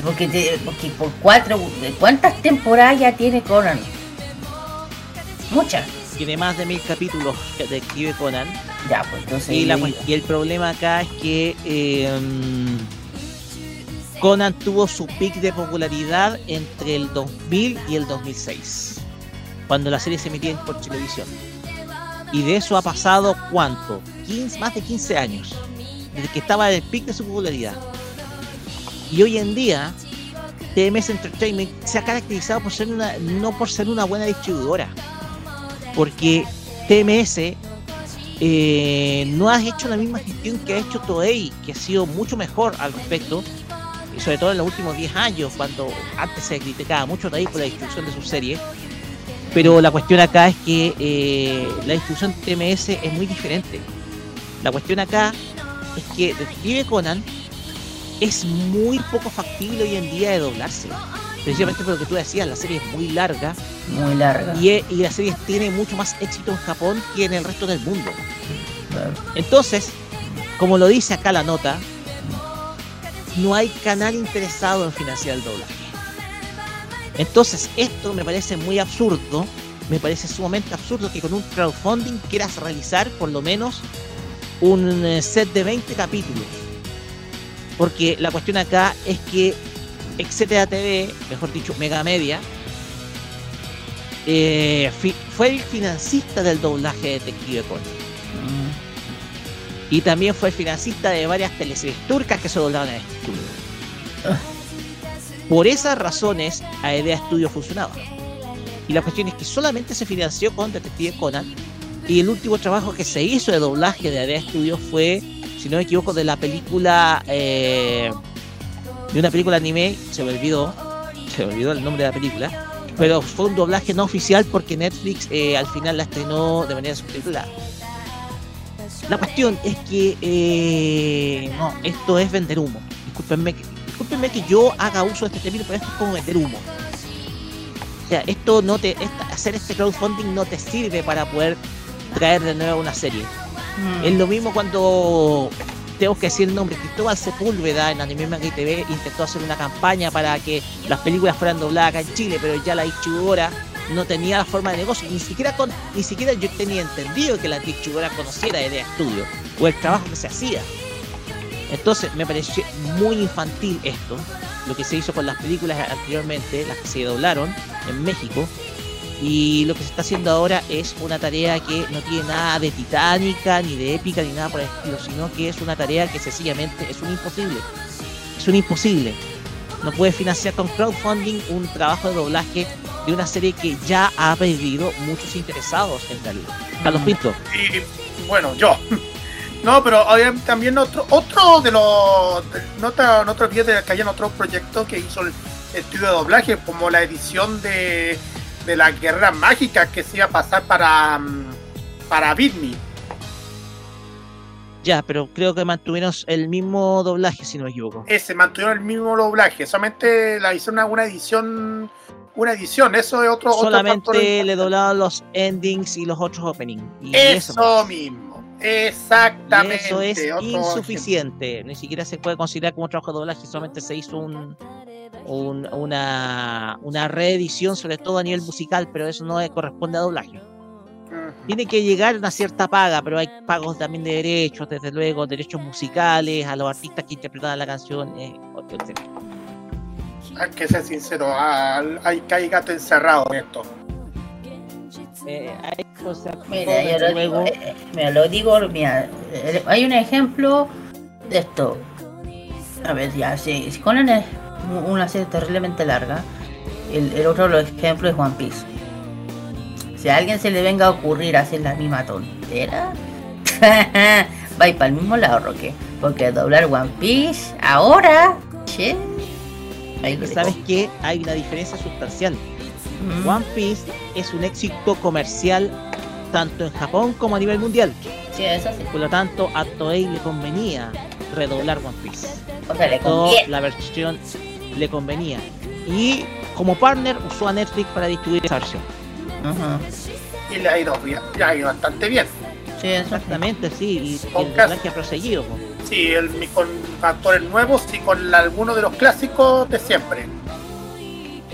G: Porque, te- porque por cuatro, ¿cuántas temporadas ya tiene Conan? Muchas.
E: Tiene más de mil capítulos Detective Conan.
G: Ya, pues entonces.
E: Y, la el problema acá es que eh, Conan tuvo su pic de popularidad entre el 2000 y el 2006. cuando la serie se emitía por televisión. Y de eso ha pasado cuánto? 15, más de 15 años, desde que estaba en el pic de su popularidad. Y hoy en día, TMS Entertainment se ha caracterizado por ser una, no por ser una buena distribuidora, porque TMS eh, no ha hecho la misma gestión que ha hecho Toei, que ha sido mucho mejor al respecto, y sobre todo en los últimos 10 años, cuando antes se criticaba mucho Toei por la distribución de sus series. Pero la cuestión acá es que eh, la distribución de TMS es muy diferente. La cuestión acá es que Detective Conan es muy poco factible hoy en día de doblarse. Precisamente por lo que tú decías, la serie es muy larga
G: Muy larga.
E: y, y la serie tiene mucho más éxito en Japón que en el resto del mundo.
G: Claro.
E: Entonces, como lo dice acá la nota, no hay canal interesado en financiar el doblaje. Entonces, esto me parece muy absurdo, me parece sumamente absurdo que con un crowdfunding quieras realizar por lo menos un eh, set de 20 capítulos. Porque la cuestión acá es que Etcétera TV, mejor dicho, Mega Media, eh, fue el financista del doblaje de Detective Conan. Y también fue el financista de varias teleseries turcas que se doblaban en estudio. Por esas razones, Aedea Studio funcionaba. Y la cuestión es que solamente se financió con Detective Conan. Y el último trabajo que se hizo de doblaje de Aedea Studio fue, si no me equivoco, de la película. eh, de una película anime, se me olvidó. Se me olvidó el nombre de la película. Pero fue un doblaje no oficial porque Netflix eh, al final la estrenó de manera subtitulada. La cuestión es que eh, no, esto es vender humo. Discúlpenme que, discúlpenme que yo haga uso de este término, pero esto es como vender humo. O sea, esto no te, esta- hacer este crowdfunding no te sirve para poder traer de nuevo una serie.
G: Mm.
E: Es lo mismo cuando tengo que decir el nombre, Cristóbal Sepúlveda en Anime Manga y TV intentó hacer una campaña para que las películas fueran dobladas acá en Chile, pero ya la distribuidora no tenía la forma de negocio, ni siquiera ni siquiera yo tenía entendido que la distribuidora conociera de estudio o el trabajo que se hacía. Entonces me pareció muy infantil esto, lo que se hizo con las películas anteriormente, las que se doblaron en México, y lo que se está haciendo ahora es una tarea que no tiene nada de titánica, ni de épica, ni nada por el estilo, sino que es una tarea que sencillamente es un imposible. Es un imposible. No puedes financiar con crowdfunding un trabajo de doblaje de una serie que ya ha perdido muchos interesados en realidad. Carlos Pinto,
F: Y bueno, yo. No, pero había también otro, otro de los. de- No, no te olvides de que hayan otros proyectos que hizo el estudio de doblaje, como la edición de, de la Guerra Mágica que se iba a pasar para. mm, para Bitme.
E: ya, pero creo que mantuvieron el mismo doblaje, si no me equivoco.
F: Ese mantuvieron el mismo doblaje, solamente la hicieron una, una edición. Una edición, eso es otro.
E: Solamente le doblaban los endings y los otros openings. Y eso,
F: Eso mismo, exactamente.
E: Eso es insuficiente. Ni siquiera se puede considerar como trabajo de doblaje. Solamente se hizo un, un- una, una reedición, sobre todo a nivel musical, pero eso no corresponde a doblaje. Tiene que llegar una cierta paga, pero hay pagos también de derechos, desde luego, derechos musicales, a los artistas que interpretaban la canción, eh, etc.
F: Hay que ser sincero, hay, hay gato encerrado en esto.
E: Eh, hay cosas,
G: Mira, yo lo digo, eh, mira, lo digo, mira, eh, hay un ejemplo de esto. A ver, ya, si, si Conan es una serie terriblemente larga, el, el otro lo ejemplo es One Piece. Si a alguien se le venga a ocurrir hacer la misma tontera, va a ir para el mismo lado, Roque. Porque doblar One Piece ahora, che.
E: ¿sabes qué? Hay una diferencia sustancial.
G: Mm,
E: One Piece es un éxito comercial tanto en Japón como a nivel mundial.
G: Sí, eso sí.
E: Por lo tanto, a Toei le convenía redoblar One Piece.
G: O sea, le
E: Toda
G: conviene.
E: la versión le convenía. Y como partner usó a Netflix para distribuir esa versión.
G: Ajá.
F: Y le ha ido, bien, le ha ido bastante bien.
G: Sí.
E: Exactamente, sí. Y, y el doblaje ha proseguido.
F: Sí, el, con actores nuevos y con algunos de los clásicos de siempre.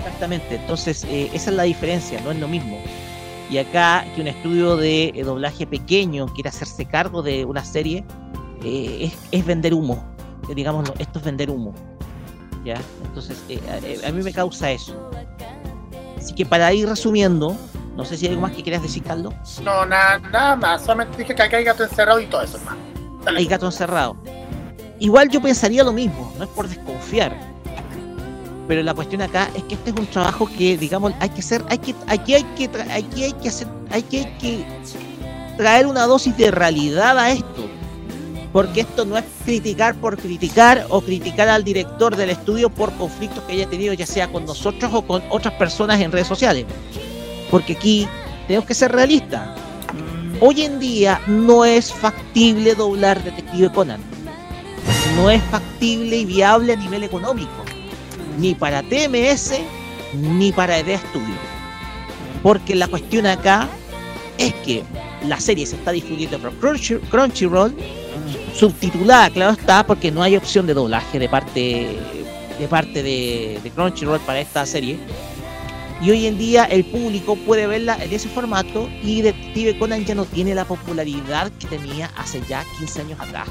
E: Exactamente. Entonces, eh, esa es la diferencia, no es lo mismo. Y acá, que un estudio de eh, doblaje pequeño quiera hacerse cargo de una serie, eh, es, es vender humo. Eh, digámoslo, esto es vender humo. ¿Ya? Entonces, eh, a, eh, a mí me causa eso. Así que para ir resumiendo, No sé si hay algo más que quieras decir, Carlos.
F: No, nada, nada más. Solamente dije que acá hay gato encerrado y todo eso. Dale.
E: Hay gato encerrado. Igual yo pensaría lo mismo, no es por desconfiar. Pero la cuestión acá es que este es un trabajo que, digamos, hay que hacer, hay que, aquí hay que, aquí hay que hacer, hay que, hay que traer una dosis de realidad a esto. Porque esto no es criticar por criticar o criticar al director del estudio por conflictos que haya tenido, ya sea con nosotros o con otras personas en redes sociales. Porque aquí tenemos que ser realistas. Hoy en día no es factible doblar Detective Conan. No es factible y viable a nivel económico. Ni para TMS ni para EDEA Studio. Porque la cuestión acá es que la serie se está difundiendo por Crunchy- Crunchyroll, subtitulada, claro está, porque no hay opción de doblaje de parte de parte de, de Crunchyroll para esta serie. Y hoy en día el público puede verla en ese formato y Detective Conan ya no tiene la popularidad que tenía hace ya 15 años atrás.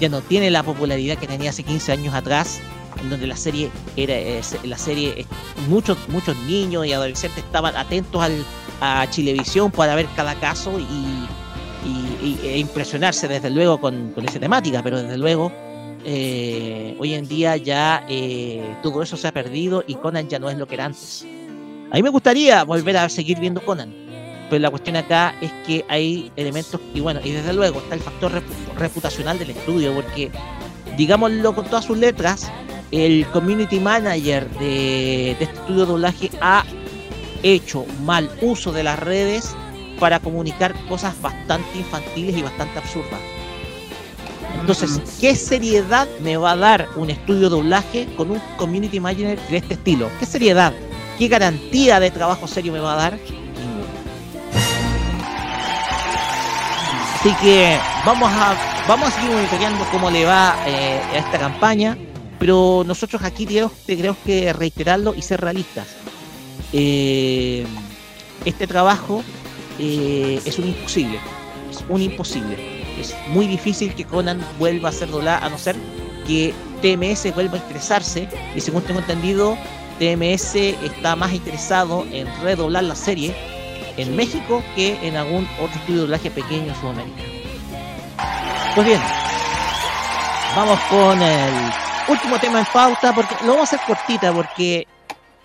E: Ya no tiene la popularidad que tenía hace 15 años atrás, en donde la serie era la serie es- muchos muchos niños y adolescentes estaban atentos al, a Chilevisión para ver cada caso y, e impresionarse desde luego con, con esa temática, pero desde luego eh, hoy en día ya eh, todo eso se ha perdido y Conan ya no es lo que era antes. A mí me gustaría volver a seguir viendo Conan, pero la cuestión acá es que hay elementos y bueno, y desde luego está el factor repu- reputacional del estudio, porque digámoslo con todas sus letras, el community manager de, de este estudio de doblaje ha hecho mal uso de las redes para comunicar cosas bastante infantiles y bastante absurdas. Entonces, ¿qué seriedad me va a dar un estudio de doblaje con un community manager de este estilo? ¿Qué seriedad? ¿Qué garantía de trabajo serio me va a dar? Así que vamos a, vamos a seguir monitoreando cómo le va eh, a esta campaña, pero nosotros aquí tenemos, tenemos que reiterarlo y ser realistas. Eh, este trabajo eh, es un imposible, es un imposible. Es muy difícil que Conan vuelva a ser doblada, a no ser que TMS vuelva a interesarse, y según tengo entendido, TMS está más interesado en redoblar la serie en México que en algún otro estudio de doblaje pequeño en Sudamérica. Pues bien, vamos con el último tema en pauta, porque lo vamos a hacer cortita, porque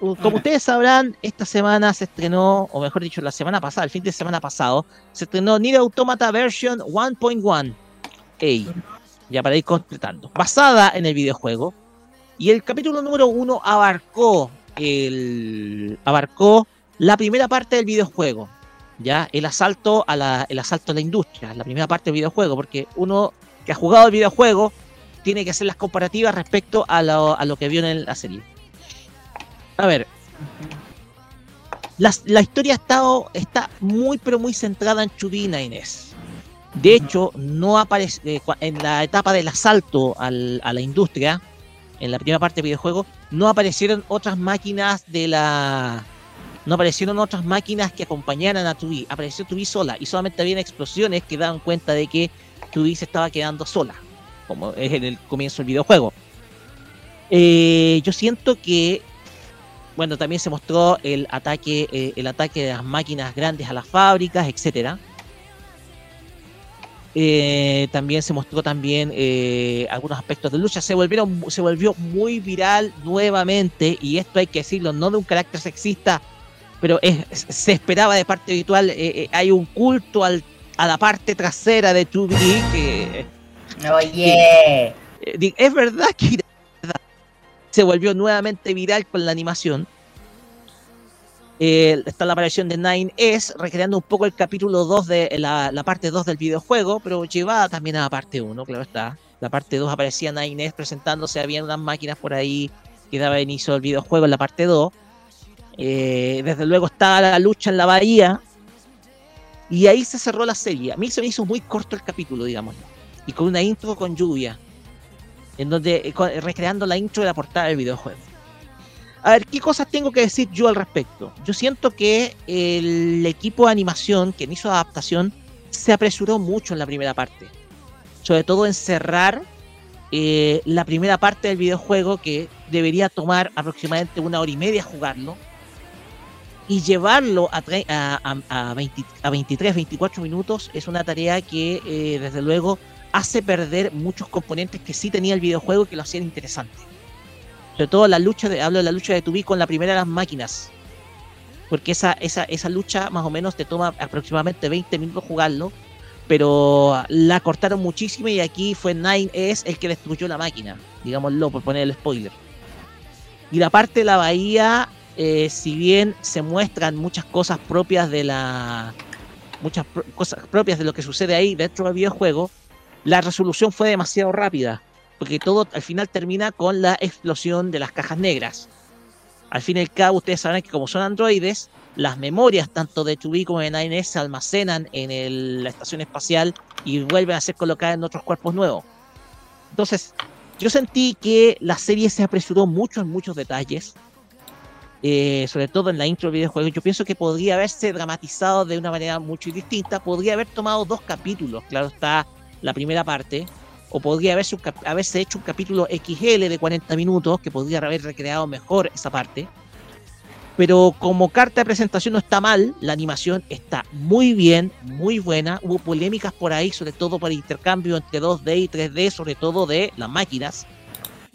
E: uh, como ustedes sabrán, esta semana se estrenó, o mejor dicho, la semana pasada, el fin de semana pasado, se estrenó Nier Automata version 1.1. Ey, ya para ir completando. Basada en el videojuego. Y el capítulo número uno abarcó el abarcó la primera parte del videojuego. Ya, el asalto a la, el asalto a la industria, la primera parte del videojuego, porque uno que ha jugado el videojuego tiene que hacer las comparativas respecto a lo, a lo que vio en la serie. A ver, la, historia ha estado, está muy pero muy centrada en Chubina Inés. De hecho, no aparece eh, en la etapa del asalto al- a la industria, en la primera parte del videojuego, no aparecieron otras máquinas de la. No aparecieron otras máquinas que acompañaran a Tubi. Apareció Tubi sola y solamente habían explosiones que daban cuenta de que Tubi se estaba quedando sola, como es en el comienzo del videojuego. Eh, yo siento que bueno, también se mostró el ataque, eh, el ataque de las máquinas grandes a las fábricas, etcétera. Eh, también se mostró también eh, algunos aspectos de lucha. Se volvieron, se volvió muy viral nuevamente, y esto hay que decirlo, no de un carácter sexista, pero se esperaba de parte habitual. hay un culto a la parte trasera de 2B que
G: Oye.
E: eh, es verdad que se volvió nuevamente viral con la animación. Eh, está la aparición de 9S, recreando un poco el capítulo 2 de la, la parte 2 del videojuego, pero llevada también a la parte 1, claro está. La parte 2 aparecía 9S presentándose, había unas máquinas por ahí que daba inicio al videojuego en la parte 2. Eh, desde luego está la lucha en la bahía. Y ahí se cerró la serie. A mí se me hizo muy corto el capítulo, digamos. Y con una intro con lluvia. En donde, eh, con- recreando la intro de la portada del videojuego. A ver, ¿qué cosas tengo que decir yo al respecto? Yo siento que el equipo de animación que hizo adaptación se apresuró mucho en la primera parte. Sobre todo en cerrar eh, la primera parte del videojuego que debería tomar aproximadamente una hora y media jugarlo. y llevarlo a, a, a- a 20 a 23, 24 minutos es una tarea que eh, desde luego hace perder muchos componentes que sí tenía el videojuego que lo hacían interesante. Sobre todo la lucha de, hablo de la lucha de Tubi con la primera de las máquinas. Porque esa, esa, esa lucha más o menos te toma aproximadamente 20 minutos jugarlo. Pero la cortaron muchísimo y aquí fue Nine es el que destruyó la máquina. Digámoslo, por poner el spoiler. Y la parte de la bahía, eh, si bien se muestran muchas cosas propias de la. Muchas cosas propias de lo que sucede ahí dentro del videojuego, la resolución fue demasiado rápida. Porque todo al final termina con la explosión de las cajas negras. Al fin y al cabo, ustedes sabrán que como son androides, las memorias tanto de 2B como de 9S se almacenan en la estación espacial y vuelven a ser colocadas en otros cuerpos nuevos. Entonces, yo sentí que la serie se apresuró mucho en muchos detalles, eh, sobre todo en la intro del videojuego. Yo pienso que podría haberse dramatizado de una manera mucho distinta, podría haber tomado dos capítulos, claro está la primera parte, o podría haberse, un haberse hecho un capítulo XL de 40 minutos que podría haber recreado mejor esa parte. Pero como carta de presentación no está mal, la animación está muy bien, muy buena. Hubo polémicas por ahí, sobre todo por el intercambio entre 2D y 3D, sobre todo de las máquinas.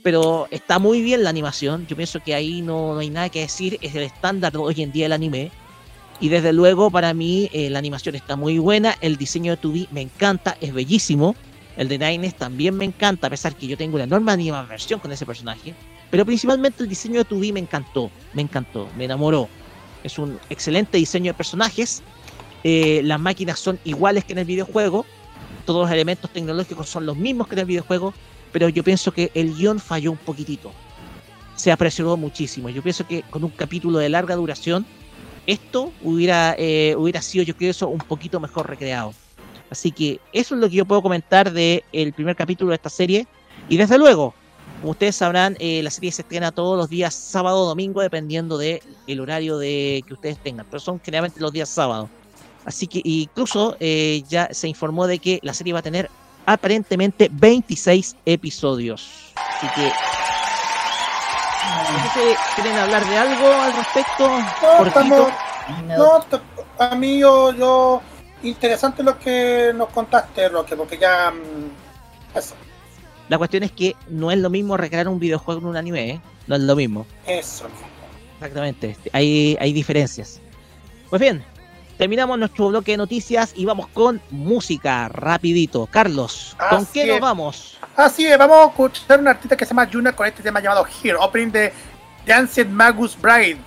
E: Pero está muy bien la animación. Yo pienso que ahí no, no hay nada que decir. Es el estándar hoy en día del anime. Y desde luego, para mí, eh, la animación está muy buena. El diseño de 2D me encanta, es bellísimo. El de Nines también me encanta, a pesar que yo tengo una enorme animación con ese personaje. Pero principalmente el diseño de 2D me encantó, me encantó, me enamoró. Es un excelente diseño de personajes. Eh, las máquinas son iguales que en el videojuego. Todos los elementos tecnológicos son los mismos que en el videojuego. Pero yo pienso que el guion falló un poquitito. Se apresuró muchísimo. Yo pienso que con un capítulo de larga duración, esto hubiera, eh, hubiera sido, yo creo, eso un poquito mejor recreado. Así que eso es lo que yo puedo comentar del primer capítulo de esta serie. Y desde luego, como ustedes sabrán, eh, la serie se estrena todos los días sábado o domingo, dependiendo del el horario de, que ustedes tengan. Pero son generalmente los días sábados. Así que incluso eh, ya se informó de que la serie va a tener aparentemente 26 episodios. Así que... No sé si quieren hablar de algo al respecto.
F: No, estamos-
G: No,
F: a mí yo, yo- interesante lo que nos contaste, Roque, porque ya mm, eso,
E: La cuestión es que no es lo mismo recrear un videojuego en un anime, ¿eh? No es lo mismo.
F: eso.
E: Exactamente. Hay, hay diferencias. Pues bien, terminamos nuestro bloque de noticias y vamos con música rapidito. Carlos, ¿con
F: Así
E: qué nos vamos?
F: Así es, vamos a escuchar un artista que se llama Yuna con este tema llamado Here, opening de The Ancient Magus Bride.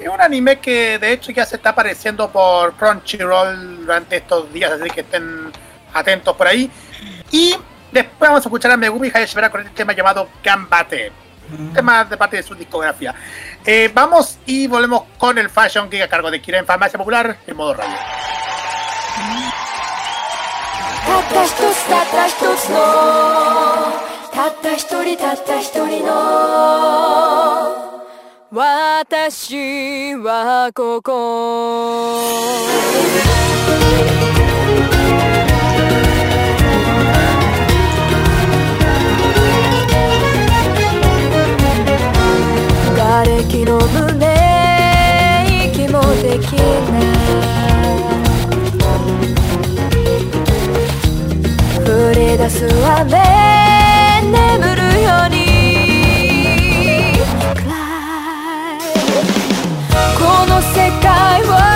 F: Es un anime que de hecho ya se está apareciendo por Crunchyroll durante estos días, así que estén atentos por ahí. Y después vamos a escuchar a Megumi Hayashibara con este tema llamado Gambate. Un tema de parte de su discografía. Eh, vamos y volvemos con el Fashion Geek a cargo de Kira en Farmacia Popular en modo radio.
H: 瓦礫の胸息もできない降り出す雨眠るように暗いこの世界は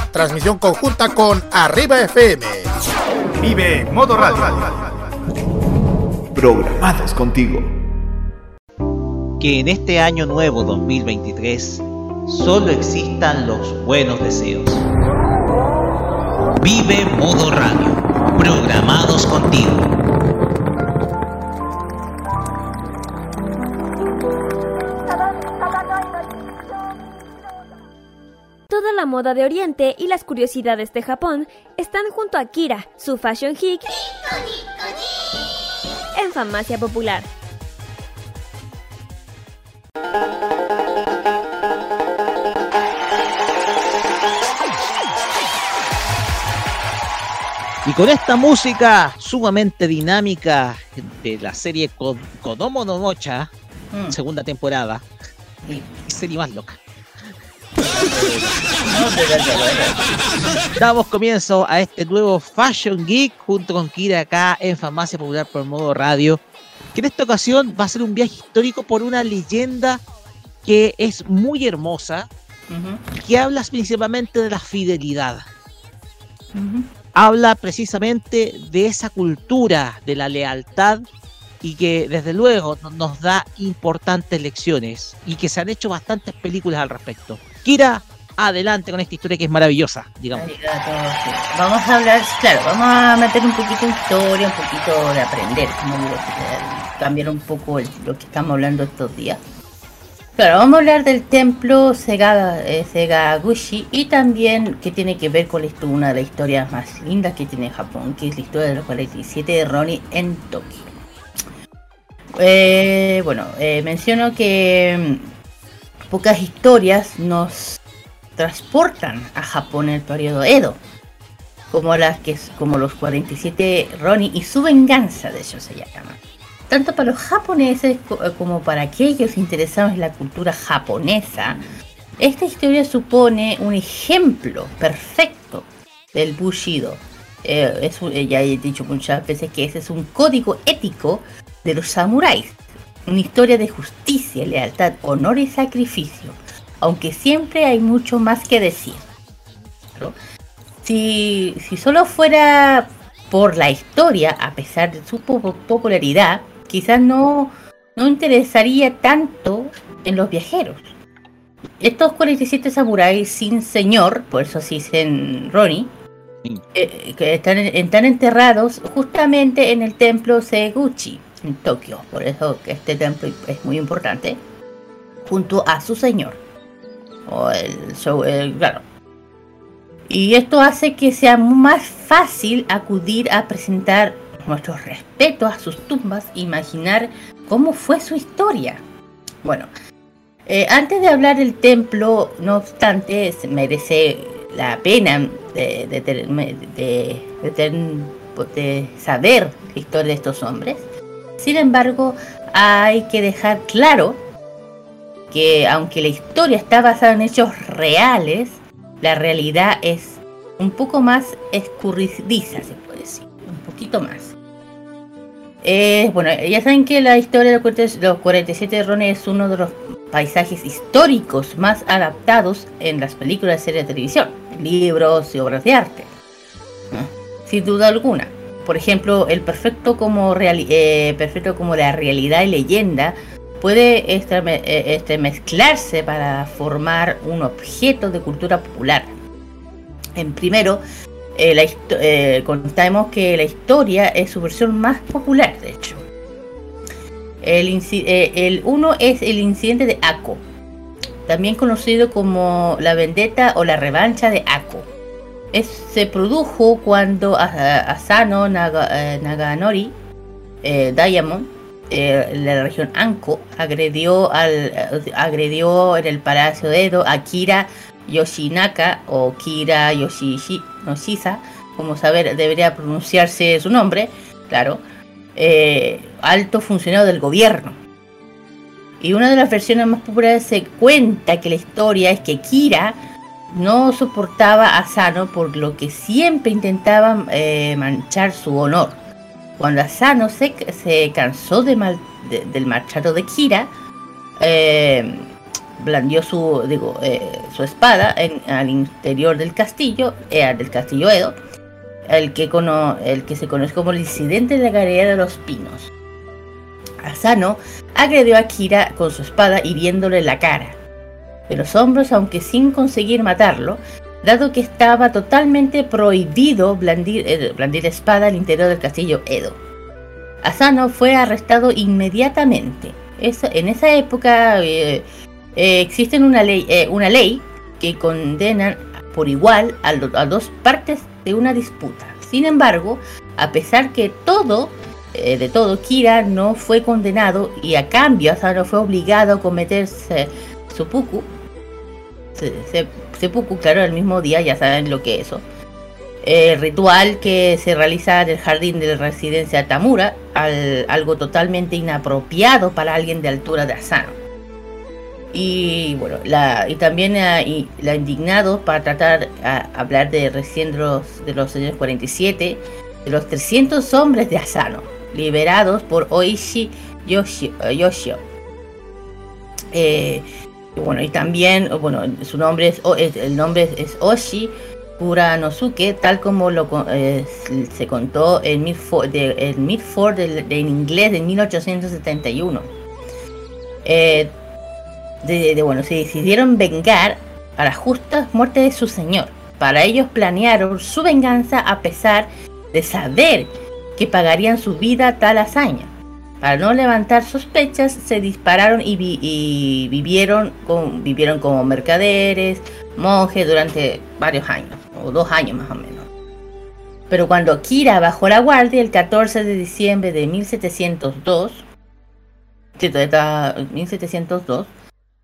I: Transmisión conjunta con Arriba FM. Vive Modo Radio.
B: Programados contigo.
E: Que en este año nuevo 2023 solo existan los buenos deseos. Vive Modo Radio. Programados contigo.
C: Moda de Oriente y las curiosidades de Japón están junto a Kira, su fashion geek, en Farmacia Popular.
E: Y con esta música sumamente dinámica de la serie Ko- Kodomo no Mocha,
G: Mm.
E: segunda temporada, serie más loca. Damos comienzo a este nuevo Fashion Geek junto con Kira acá en Farmacia Popular por modo radio. Que en esta ocasión va a ser un viaje histórico por una leyenda que es muy hermosa, que habla principalmente de la fidelidad. Habla precisamente de esa cultura de la lealtad y que desde luego no- nos da importantes lecciones y que se han hecho bastantes películas al respecto. Kira, adelante con esta historia que es maravillosa, digamos.
G: Vamos a hablar, claro, vamos a meter un poquito de historia, un poquito de aprender, como digo, cambiar un poco lo que estamos hablando estos días. Claro, vamos a hablar del templo Sega, eh, y también que tiene que ver con histo- una de las historias más lindas que tiene Japón, que es la historia de los 47 de Ronnie en Tokio. Eh, bueno, eh, menciono que pocas historias nos transportan a Japón en el periodo Edo, como, las que, como los 47 Ronin y su venganza, de hecho se llama. Tanto para los japoneses como para aquellos interesados en la cultura japonesa, esta historia supone un ejemplo perfecto del Bushido. Eh, eh, ya he dicho muchas veces que ese es un código ético de los samuráis. Una historia de justicia, lealtad, honor y sacrificio. Aunque siempre hay mucho más que decir. ¿no? Si, si solo fuera por la historia, a pesar de su po- popularidad, quizás no, no interesaría tanto en los viajeros. Estos 47 samuráis sin señor, por eso se dicen Ronnie, eh, que están, están enterrados justamente en el templo Seguchi, en Tokio. Por eso que este templo es muy importante, junto a su señor. O el, show- claro. Y esto hace que sea más fácil acudir a presentar nuestros respetos a sus tumbas, imaginar cómo fue su historia. Bueno, eh, antes de hablar del templo, no obstante, merece la pena de, de de- de saber la historia de estos hombres. Sin embargo, hay que dejar claro que aunque la historia está basada en hechos reales, la realidad es un poco más escurridiza, se puede decir, un poquito más. Bueno, ya saben que la historia de los 40 los 47 Rones es uno de los paisajes históricos más adaptados en las películas series de televisión, libros y obras de arte. Sin duda alguna. Por ejemplo, el perfecto como, eh, perfecto como la realidad y leyenda puede estreme- eh, este, mezclarse para formar un objeto de cultura popular. En primero, eh, la eh, contamos que la historia es su versión más popular, de hecho. El, el uno es el incidente de Ako, también conocido como la vendetta o la revancha de Ako. Es- se produjo cuando Asano Naga- eh, Naganori eh, Diamond, eh, la región Anko, agredió, al, agredió en el palacio de Edo a Kira Yoshinaka o Kira Yoshishi, Yoshisa, como saber debería pronunciarse su nombre, claro, eh, alto funcionario del gobierno. Y una de las versiones más populares se cuenta que la historia es que Kira no soportaba a Sano por lo que siempre intentaba eh, manchar su honor. Cuando Asano se, se cansó de mal- de- del maltrato de Kira, eh, blandió su, digo, eh, su espada en, al interior del castillo, del castillo Edo, el que, cono- el que se conoce como el incidente de la galería de los pinos. Asano agredió a Kira con su espada hiriéndole la cara, de los hombros, aunque sin conseguir matarlo, dado que estaba totalmente prohibido blandir, eh, blandir espada al interior del castillo Edo. Asano fue arrestado inmediatamente. Esa- en esa época eh, eh, existe una ley, eh, una ley que condena por igual a, dos partes de una disputa. Sin embargo, a pesar que todo, eh, de todo, Kira no fue condenado y a cambio Asano fue obligado a cometer se- seppuku, se- se- seppuku, claro, el mismo día, ya saben lo que es eso. Eh, ritual que se realiza en el jardín de la residencia Tamura, al- algo totalmente inapropiado para alguien de altura de Asano. Y bueno, la, y también eh, y la indignado para tratar a hablar de recién de los, de los años 47, de los 300 hombres de Asano, liberados por Oishi Yoshi- eh, Yoshio. Eh, bueno, y también, bueno, su nombre es, el nombre es Oshi Kuranosuke, tal como lo eh, se contó en Milford, de, en, de- en inglés de 1871. Eh, de, bueno, se decidieron vengar a la justa muerte de su señor. Para ellos planearon su venganza a pesar de saber que pagarían su vida tal hazaña. Para no levantar sospechas, se dispararon y, vi- y vivieron, vivieron como mercaderes, monjes durante varios años, o dos años más o menos. Pero cuando Kira bajó la guardia el 14 de diciembre de 1702, cierto, está 1702,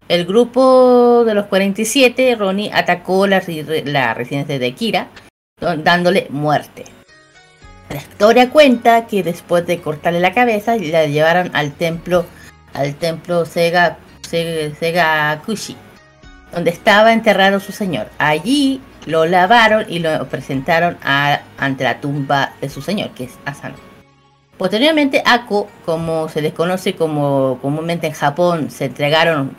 G: el grupo de los 47, Ronnie atacó la, la residencia de Kira, dándole muerte. La historia cuenta que después de cortarle la cabeza, la llevaron al templo, al templo Sega, Sega, Segakushi, donde estaba enterrado su señor. Allí lo lavaron y lo presentaron ante la tumba de su señor, que es Asano. Posteriormente, Ako, como se les conoce como comúnmente en Japón, se entregaron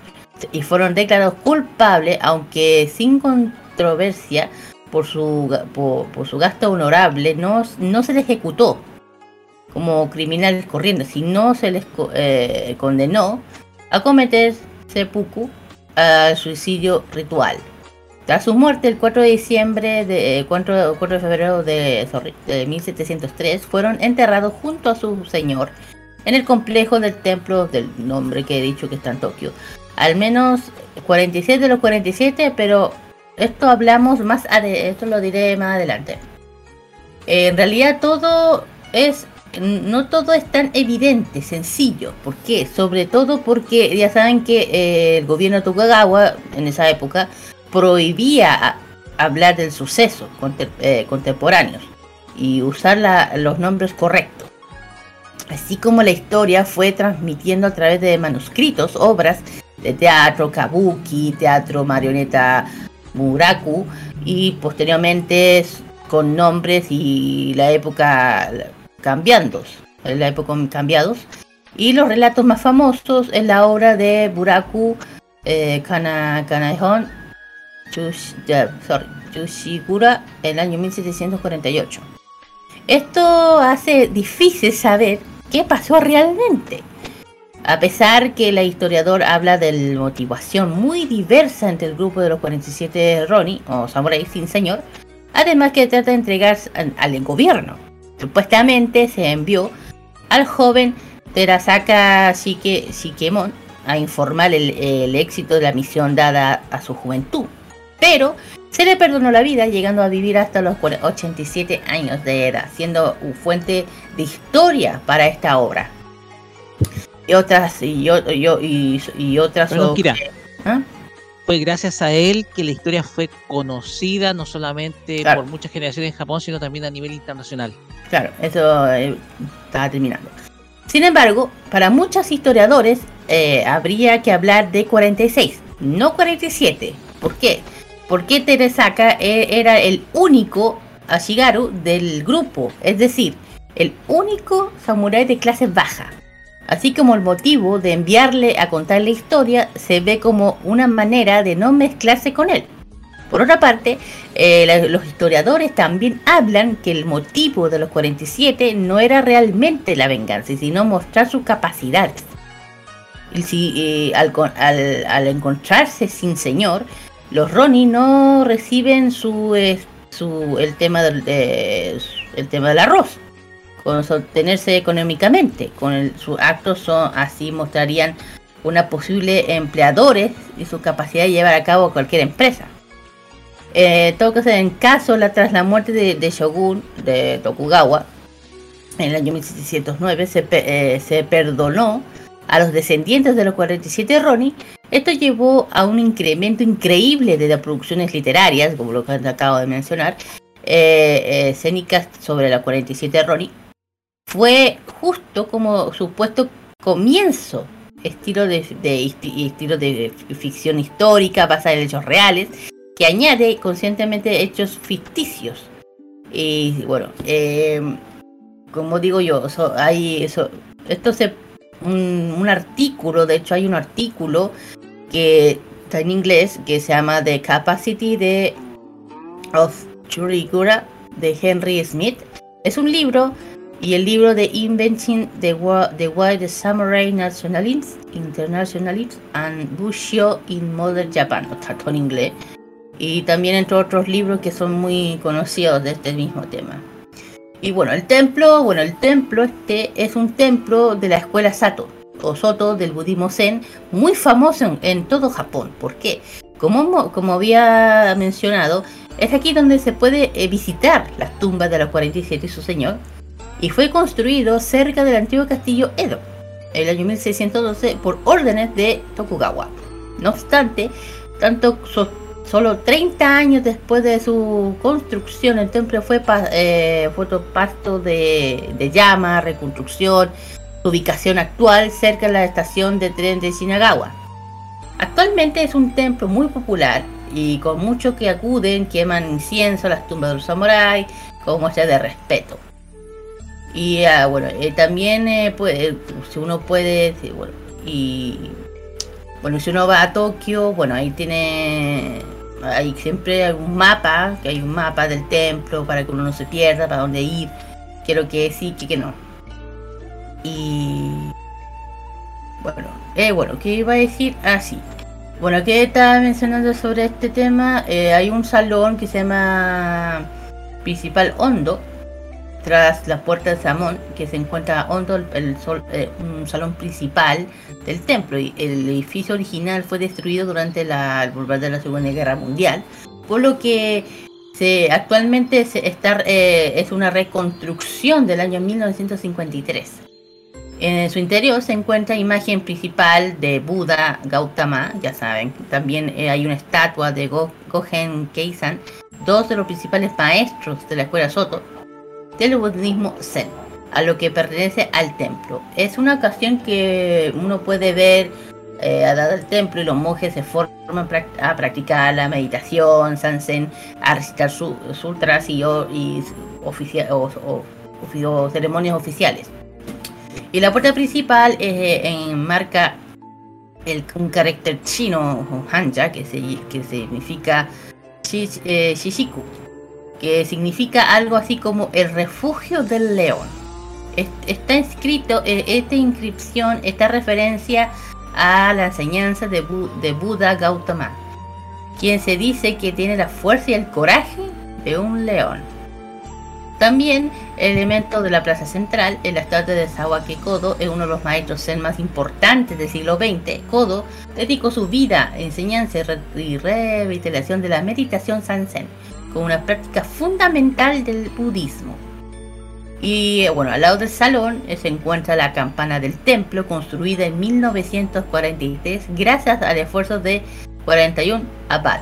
G: y fueron declarados culpables, aunque sin controversia, por su, por, su gasto honorable, no, no se les ejecutó como criminales corriendo, sino se les eh, condenó a cometer seppuku al suicidio ritual. Tras su muerte, el 4 de diciembre de eh, 4, 4 de febrero de, de 1703, fueron enterrados junto a su señor en el complejo del templo del nombre que he dicho que está en Tokio. Al menos 47 de los 47, pero esto hablamos más esto lo diré más adelante. En realidad todo es no todo es tan evidente, sencillo. ¿Por qué? Sobre todo porque ya saben que eh, el gobierno de Tokugawa en esa época prohibía hablar del suceso eh, contemporáneos y usar los nombres correctos. Así como la historia fue transmitiendo a través de manuscritos, obras de teatro, kabuki, teatro marioneta muraku y posteriormente con nombres y la época cambiando, la época cambiados. Y los relatos más famosos es la obra de Buraku eh, Kana, Kanaehon Chush- sorry, Chushigura el año 1748. Esto hace difícil saber qué pasó realmente. A pesar que la historiador habla de la motivación muy diversa entre el grupo de los 47 Ronnie o Samurai sin señor, además que trata de entregarse al, gobierno. Supuestamente se envió al joven Terasaka Shike, Shikemon a informar el, éxito de la misión dada a su juventud. Pero se le perdonó la vida llegando a vivir hasta los 87 años de edad, siendo fuente de historia para esta obra. Y otras y, y y- otras
E: Kira.
G: ¿Ah?
E: Fue gracias a él que la historia fue conocida no solamente
G: Claro.
E: por muchas generaciones en Japón, sino también a nivel internacional.
G: Claro, eso eh, estaba terminando. Sin embargo, para muchos historiadores eh, habría que hablar de 46, no 47. ¿Por qué? Porque Teresaka eh, era el único Ashigaru del grupo, es decir, el único samurái de clase baja. Así como el motivo de enviarle a contar la historia se ve como una manera de no mezclarse con él. Por otra parte, eh, los historiadores también hablan que el motivo de los 47 no era realmente la venganza, sino mostrar sus capacidades. Y si, eh, al, con- al- al encontrarse sin señor, los Ronnie no reciben su, eh, su el tema del de- el tema del arroz, con sostenerse económicamente. Con el- sus actos son así mostrarían una posible empleadores y su capacidad de llevar a cabo cualquier empresa. Eh, todo caso, en caso, la, tras la muerte de, Shogun de Tokugawa, en el año 1709, se, eh, se perdonó a los descendientes de los 47 Ronin. Esto llevó a un incremento increíble de las producciones literarias, como lo que acabo de mencionar, eh, eh, escénicas sobre los 47 Ronin. Fue justo como supuesto comienzo estilo de, de estilo de ficción histórica basada en hechos reales que añade conscientemente hechos ficticios. Y bueno eh, como digo yo so- hay eso esto se un, un artículo de hecho hay un artículo que está en inglés que se llama The Capacity de of Churigura de Henry Smith. Es un libro y el libro de Inventing the, the Wild Samurai Nationalism, Internationalism and Bushio in Modern Japan, está todo en inglés. Y también entre otros libros que son muy conocidos de este mismo tema. Y bueno, el templo, bueno, el templo este es un templo de la escuela Sato o Soto del budismo Zen, muy famoso en, en todo Japón. ¿Por qué? Como, mo- como había mencionado, es aquí donde se puede eh, visitar las tumbas de los 47 y su señor, y fue construido cerca del antiguo castillo Edo, en el año 1612 por órdenes de Tokugawa. No obstante, tanto so- solo 30 años después de su construcción, el templo fue, eh, fue de, de llama, reconstrucción, ubicación actual cerca de la estación de tren de Shinagawa. Actualmente es un templo muy popular y con muchos que acuden queman incienso a las tumbas de los samuráis como muestra de respeto. Y ah, bueno, eh, también eh, puede, si uno puede, bueno, y bueno, si uno va a Tokio, bueno, ahí tiene, hay siempre algún mapa, que hay un mapa del templo para que uno no se pierda, para dónde ir. Quiero que sí, que, no. Y bueno, eh, bueno, ¿qué iba a decir? Ah, sí. Bueno, que estaba mencionando sobre este tema, eh, hay un salón que se llama Principal Hondo, tras la puerta de Samón, que se encuentra Hondo, el, sol- eh, un salón principal del templo. Y el edificio original fue destruido durante la, el volver de la Segunda Guerra Mundial, por lo que se, actualmente se está, eh, es una reconstrucción del año 1953. En su interior se encuentra imagen principal de Buda Gautama, ya saben. También eh, hay una estatua de Go- Gogen Keisan, dos de los principales maestros de la escuela Soto del budismo Zen, a lo que pertenece al templo. Es una ocasión que uno puede ver eh, al lado del templo y los monjes se forman a practicar la meditación, Sansen, a recitar su, sutras y, y oficia- o- o- o ceremonias oficiales. Y la puerta principal eh, enmarca el, un carácter chino, Hanja, que, se, que significa eh, Shishiku, que significa algo así como el refugio del león. Es- Está escrito, eh, esta inscripción, esta referencia a la enseñanza de, Bu- de Buda Gautama, quien se dice que tiene la fuerza y el coraje de un león. También el elemento de la plaza central, en la estatua de Sawake Kodo, es uno de los maestros zen más importantes del siglo XX. Kodo dedicó su vida a enseñanza y revitalización de la meditación Sanzen, una práctica fundamental del budismo. Y bueno, al lado del salón eh, se encuentra la campana del templo, construida en 1943 gracias al esfuerzo de 41 abad.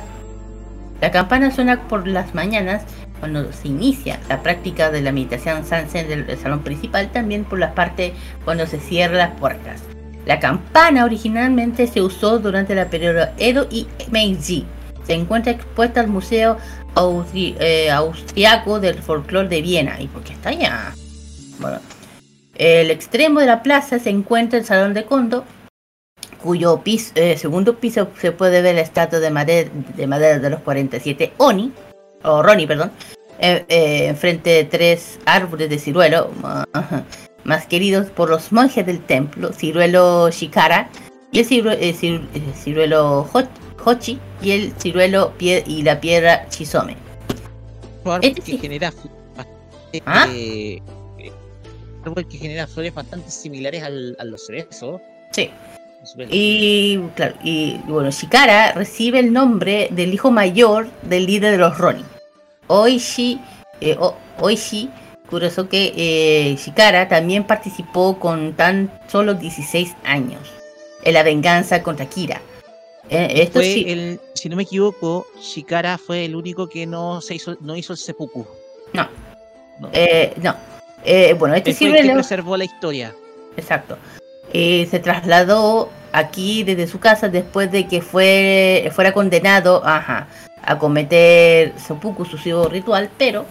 G: La campana suena por las mañanas cuando se inicia la práctica de la meditación Sanzen del del salón principal, también por la parte cuando se cierran las puertas. La campana originalmente se usó durante la periodo Edo y Meiji. Se encuentra expuesta al Museo Eh, Austriaco del Folclore de Viena. ¿Y por qué está allá? Bueno, el extremo de la plaza se encuentra el Salón de Kondo, cuyo pis- eh, segundo piso se puede ver la estatua de madera, de madera de los 47 Oni, o Ronnie, perdón, eh, enfrente de tres árboles de ciruelo, más queridos por los monjes del templo, ciruelo Shikara y el ciruelo, ciruelo Ho- Hochi y el ciruelo pie- y la piedra Chisome. Este
E: que
G: sí.
E: genera bastante,
G: ¿Ah?
E: eh, árbol que genera flores bastante similares al, a los cerezos.
G: Sí. Y claro, y bueno, Shikara recibe el nombre del hijo mayor del líder de los Ronin. Oishi, eh, O- Oishi Kurosuke eh, Shikara también participó con tan solo 16 años en la venganza contra Kira. Eh, esto
E: fue
G: sí,
E: el, si no me equivoco, Shikara fue el único que no se hizo, no hizo el seppuku.
G: No.
E: No.
G: eh, no. Eh, bueno, este sí
E: el que preservó la historia.
G: Exacto. Eh, se trasladó aquí desde su casa después de que fue, fuera condenado ajá, a cometer seppuku, suicidio ritual, pero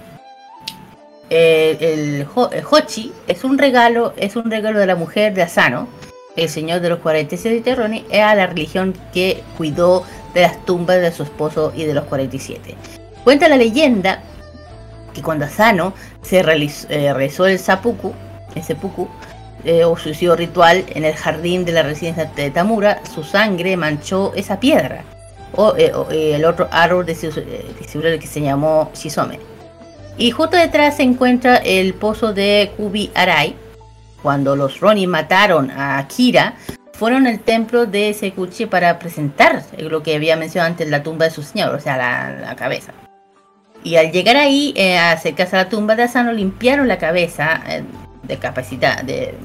G: eh, el, Ho- el Hochi es un regalo, es un regalo de la mujer de Asano, el señor de los 47 terrones, a la religión que cuidó de las tumbas de su esposo y de los 47. Cuenta la leyenda que cuando Asano se realizó, eh, realizó el seppuku, el eh, o suicidio ritual en el jardín de la residencia de Tamura, su sangre manchó esa piedra. O, eh, o, el otro árbol de de que se llamó Shizome. Y justo detrás se encuentra el pozo de Kubi Arai. Cuando los Ronin mataron a Akira, fueron al templo de Sekuchi para presentar lo que había mencionado antes, la tumba de su señor, o sea, la, cabeza. Y al llegar ahí, eh, acercarse a la tumba de Asano, limpiaron la cabeza eh, de capacidad, de,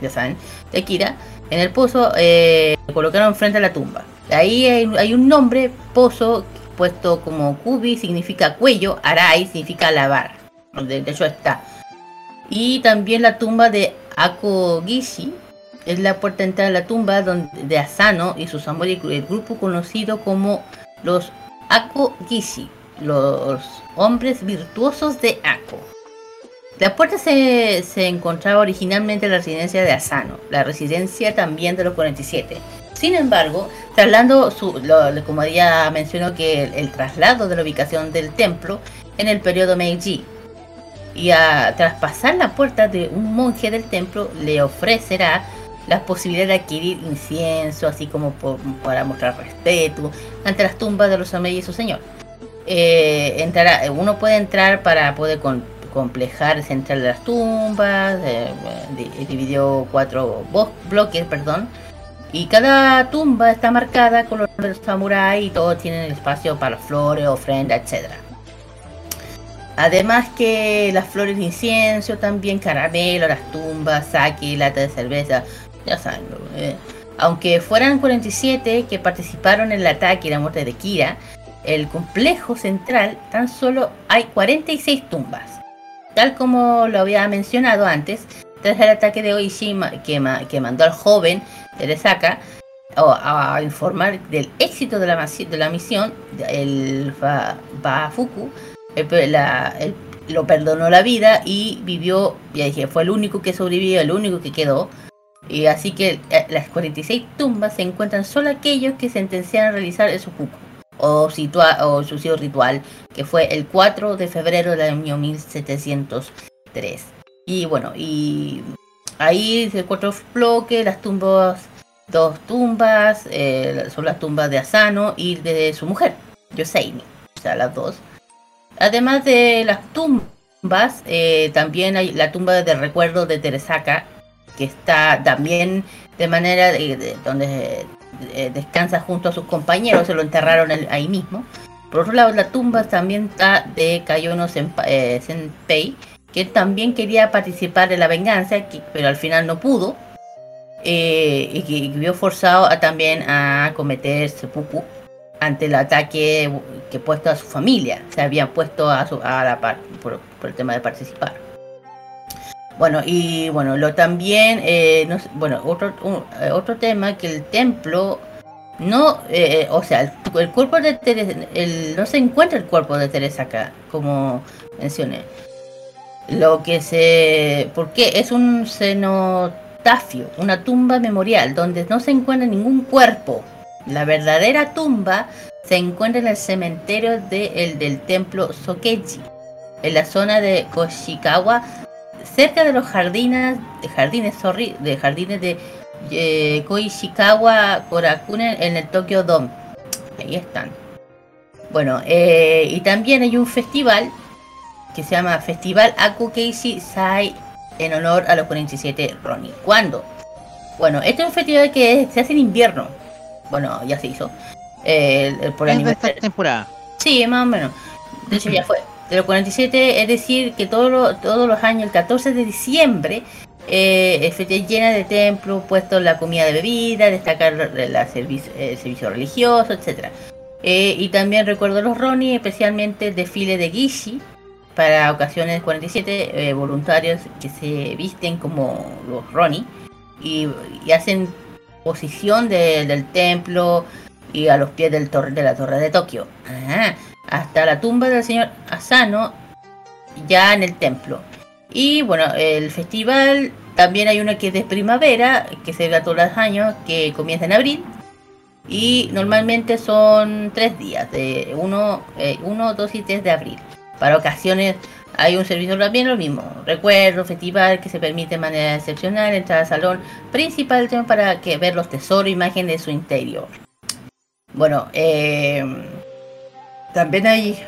G: ya saben, de Akira. En el pozo eh, lo colocaron frente a la tumba. Ahí hay, hay un nombre, pozo, puesto como kubi significa cuello, arai significa lavar. De, de hecho está. Y también la tumba de Akogishi es la puerta de entrada a la tumba donde, de Asano y sus amores, el grupo conocido como los Akogishi, los hombres virtuosos de Ako. La puerta se, se encontraba originalmente en la residencia de Asano, la residencia también de los 47. Sin embargo, traslando su, lo- como ya mencionó que el, el traslado de la ubicación del templo en el periodo Meiji y a traspasar la puerta de un monje del templo le ofrecerá la posibilidad de adquirir incienso, así como para mostrar respeto ante las tumbas de los Amei y su señor. Eh, entrará, uno puede entrar para poder complejar el central de las tumbas, eh, di- dividió cuatro bloques, perdón, y cada tumba está marcada con los samuráis y todos tienen espacio para flores, ofrendas, etcétera. Además que las flores de incienso, también caramelo, las tumbas, sake, lata de cerveza, ya saben. Eh, aunque fueran 47 que participaron en el ataque y la muerte de Kira, el complejo central tan solo hay 46 tumbas. Tal como lo había mencionado antes, tras el ataque de Oishima que, ma- que mandó al joven Teresaka a, informar del éxito de la, de la misión, el Ba- Bafuku lo perdonó la vida y vivió, ya dije, fue el único que sobrevivió, el único que quedó. Y así que eh, las 46 tumbas se encuentran solo aquellos que sentenciaron a realizar el sukuku o, situa ritual, que fue el 4 de febrero del año 1703. Y bueno, y ahí se encuentran bloques, las tumbas, dos tumbas, eh, son las tumbas de Asano y de su mujer, Yoseini, o sea, las dos. Además de las tumbas, eh, también hay la tumba de recuerdo de Teresaka, que está también de manera de- de- donde eh, descansa junto a sus compañeros, se lo enterraron el- ahí mismo. Por otro lado, la tumba también está de Kayono eh, Senpei, que también quería participar en la venganza, que- pero al final no pudo. y que vio forzado a, también a cometer seppuku ante el ataque que puesto a su familia. Se habían puesto a, su, a la par por, el tema de participar. Bueno, y bueno, lo también, eh, no bueno, otro, un- eh, otro tema que el templo no, eh, o sea, el, el cuerpo de Teresa, el, no se encuentra el cuerpo de Teresa acá, como mencioné. Lo que se, porque es un cenotafio, una tumba memorial, donde no se encuentra ningún cuerpo. La verdadera tumba se encuentra en el cementerio de- el del templo Sokechi, en la zona de Koshikawa, cerca de los jardines, de jardines, sorry, de jardines de eh, Koishikawa Korakuen en el Tokyo Dome. Ahí están. Bueno, eh, y también hay un festival que se llama Festival Akukeishi Sai en honor a los 47 Ronin. ¿Cuándo? Bueno, este es un festival que se hace en invierno. Bueno, ya se hizo. Eh, el- por
E: de esta temporada.
G: Sí, más o menos. De hecho, ya fue. De los 47, es decir, que todo lo- todos los años, el 14 de diciembre, eh, el llena de templos, puestos la comida de bebida, destacar la servicio, el servicio religioso, etcétera Eh, y también recuerdo los Roni, especialmente el desfile de Gishi, para ocasiones 47, eh, voluntarios que se visten como los Roni y, y hacen posición de- del templo y a los pies del torre, de la torre de Tokio. Ajá, hasta la tumba del señor Asano, ya en el templo. Y bueno, el festival también hay uno que es de primavera, que se da todos los años, que comienza en abril. Y normalmente son tres días, de 1, 2 y 3 de abril. Para ocasiones hay un servicio también lo mismo. Recuerdo, festival que se permite de manera excepcional entrar al salón principal para que ver los tesoros, imagen de su interior. Bueno, eh, también hay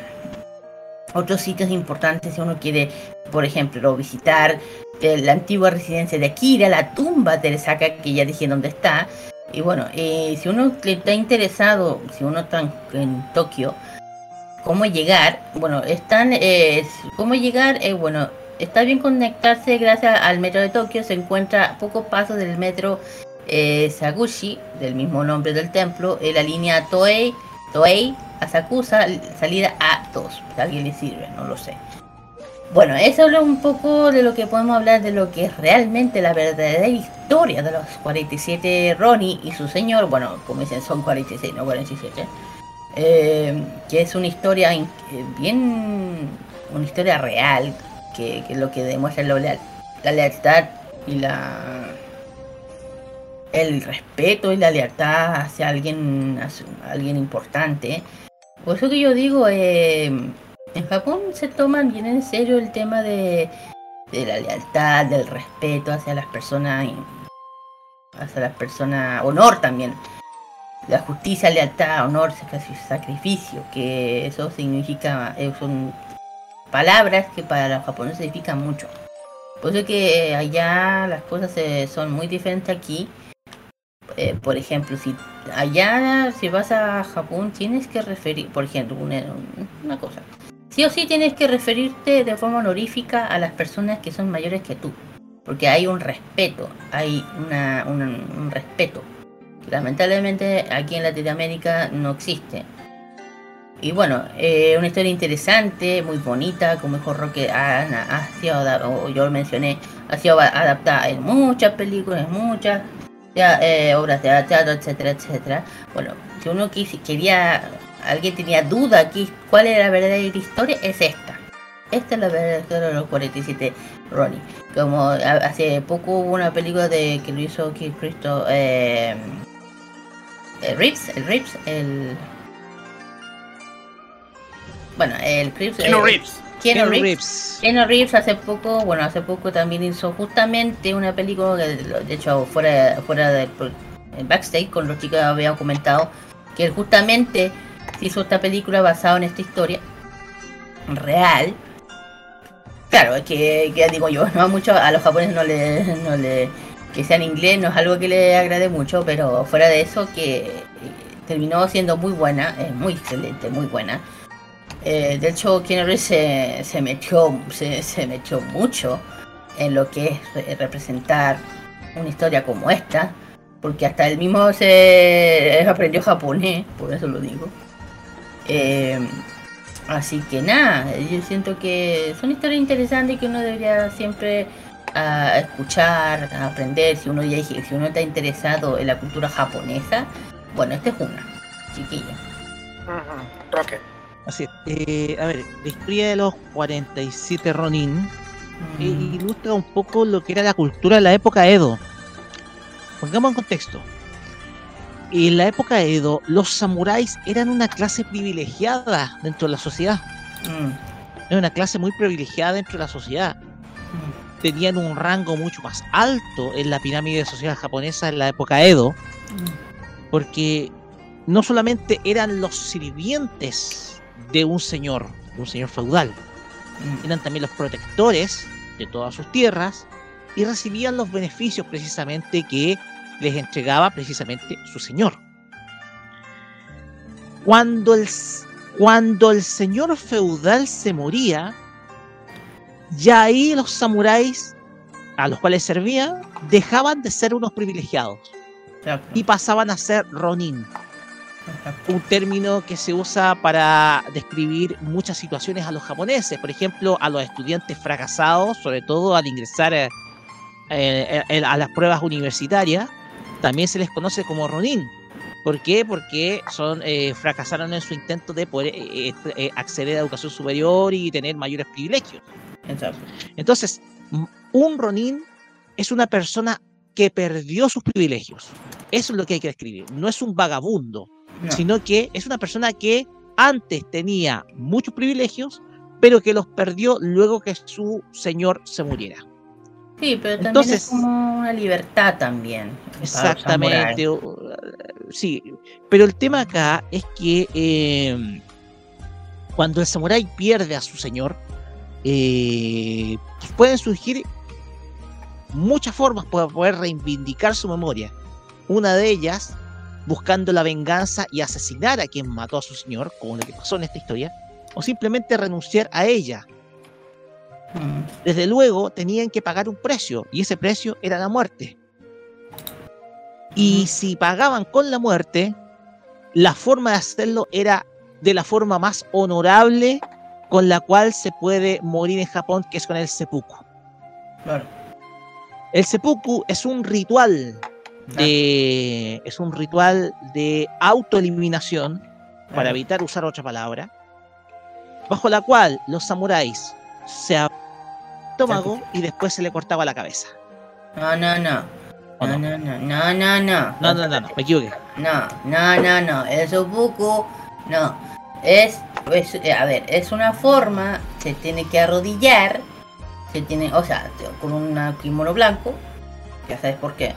G: otros sitios importantes si uno quiere, por ejemplo, visitar la antigua residencia de Akira, la tumba de Teresaka, que ya dije dónde está. Y bueno, eh, si uno está interesado, si uno está en, en Tokio, cómo llegar, bueno, están, eh, cómo llegar, eh, bueno, está bien conectarse gracias al metro de Tokio, se encuentra a pocos pasos del metro eh, del mismo nombre del templo, en la línea Toei, Toei Asakusa, salida A2. Si a alguien le sirve, no lo sé. Bueno, eso es un poco de lo que podemos hablar de lo que es realmente la verdadera historia de los 47 Ronnie y su señor. Bueno, como dicen, son 46, no 47. Eh, que es una historia eh, bien. Una historia real, que, lo que demuestra la lealtad y la. El respeto y la lealtad hacia alguien, hacia alguien importante. Por eso que yo digo, eh, en Japón se toman bien en serio el tema de, de la lealtad, del respeto hacia las personas, hacia las personas, honor también. La justicia, lealtad, honor, sac- sacrificio, que eso significa, eh, son palabras que para los japoneses significan mucho. Por eso que allá las cosas eh, son muy diferentes aquí. Eh, por ejemplo, si allá si vas a Japón tienes que referir, por ejemplo, una, cosa. Sí o sí tienes que referirte de forma honorífica a las personas que son mayores que tú. Porque hay un respeto, hay una, un, un respeto. Lamentablemente aquí en Latinoamérica no existe. Y bueno, eh, una historia interesante, muy bonita, como dijo Roque, ha, ha sido, yo lo mencioné, ha sido adaptada en muchas películas, en muchas ya, eh, obras de teatro, etcétera, etcétera. Bueno, si uno quis- quería, alguien tenía duda aquí, cuál era la verdadera historia, es esta. Esta es la verdadera historia de los 47 Ronnie. Como hace poco hubo una película de que lo hizo Keith Cristo, eh, el Rips, el Rips, el... Bueno, el Rips...
F: Keanu
G: eh,
F: Reeves.
G: Keanu Reeves. Keanu Reeves hace poco, bueno, hace poco también hizo justamente una película que de hecho fuera, fuera del backstage con los chicos habían comentado que él justamente hizo esta película basada en esta historia real. Claro, es que, que digo yo, no a mucho a los japoneses no le, no le que sea en inglés no es algo que le agrade mucho, pero fuera de eso que eh, terminó siendo muy buena, es muy excelente, muy buena. Eh, de hecho, Keanu se, se metió, se, se metió mucho en lo que es re- representar una historia como esta, porque hasta él mismo se aprendió japonés, por eso lo digo. Eh, así que nada, yo siento que son historias interesantes que uno debería siempre ah, escuchar, aprender. Si uno ya si uno está interesado en la cultura japonesa, bueno, esta es una, chiquillo.
F: Ujú, Roque.
E: Así es. Eh, a ver, la historia de los 47 Ronin eh, ilustra un poco lo que era la cultura de la época Edo. Pongamos en contexto. En la época Edo, los samuráis eran una clase privilegiada dentro de la sociedad.
G: Mm,
E: Era una clase muy privilegiada dentro de la sociedad. Tenían un rango mucho más alto en la pirámide social japonesa en la época Edo, porque no solamente eran los sirvientes de un señor, de un señor feudal,
G: mm.
E: eran también los protectores de todas sus tierras y recibían los beneficios precisamente que les entregaba precisamente su señor. Cuando el, cuando el señor feudal se moría, ya ahí los samuráis a los cuales servían dejaban de ser unos privilegiados y pasaban a ser ronin, un término que se usa para describir muchas situaciones a los japoneses, por ejemplo, a los estudiantes fracasados, sobre todo al ingresar eh, eh, eh, a las pruebas universitarias, también se les conoce como ronin. ¿Por qué? Porque son eh, fracasaron en su intento de poder eh, acceder a educación superior y tener mayores privilegios.
G: Exacto.
E: Entonces, un ronin es una persona que perdió sus privilegios. Eso es lo que hay que describir. No es un vagabundo,
G: No.
E: sino que es una persona que antes tenía muchos privilegios, pero que los perdió luego que su señor se muriera.
G: Sí, pero también
E: Entonces-
G: es como una libertad también.
E: Exactamente. o- Sí, pero el tema acá es que eh, cuando el samurái pierde a su señor, eh, pueden surgir muchas formas para poder reivindicar su memoria. Una de ellas, buscando la venganza y asesinar a quien mató a su señor, como lo que pasó en esta historia, o simplemente renunciar a ella.
G: Mm,
E: Desde luego tenían que pagar un precio, y ese precio era la muerte. Y si pagaban con la muerte, la forma de hacerlo era de la forma más honorable con la cual se puede morir en Japón, que es con el seppuku.
G: Claro.
E: El seppuku es un ritual de es un ritual de autoeliminación para evitar usar otra palabra, bajo la cual los samuráis se estómago y después se le cortaba la cabeza.
G: No, no, no.
E: ¿O
G: No,
E: no?
G: no, no, no, no, no.
E: No, no, no, no, me equivoqué.
G: No, no, no, no. El seppuku, no. Es, eh, a ver, es una forma, se tiene que arrodillar, se tiene, o sea, con un kimono blanco, ya sabes por qué.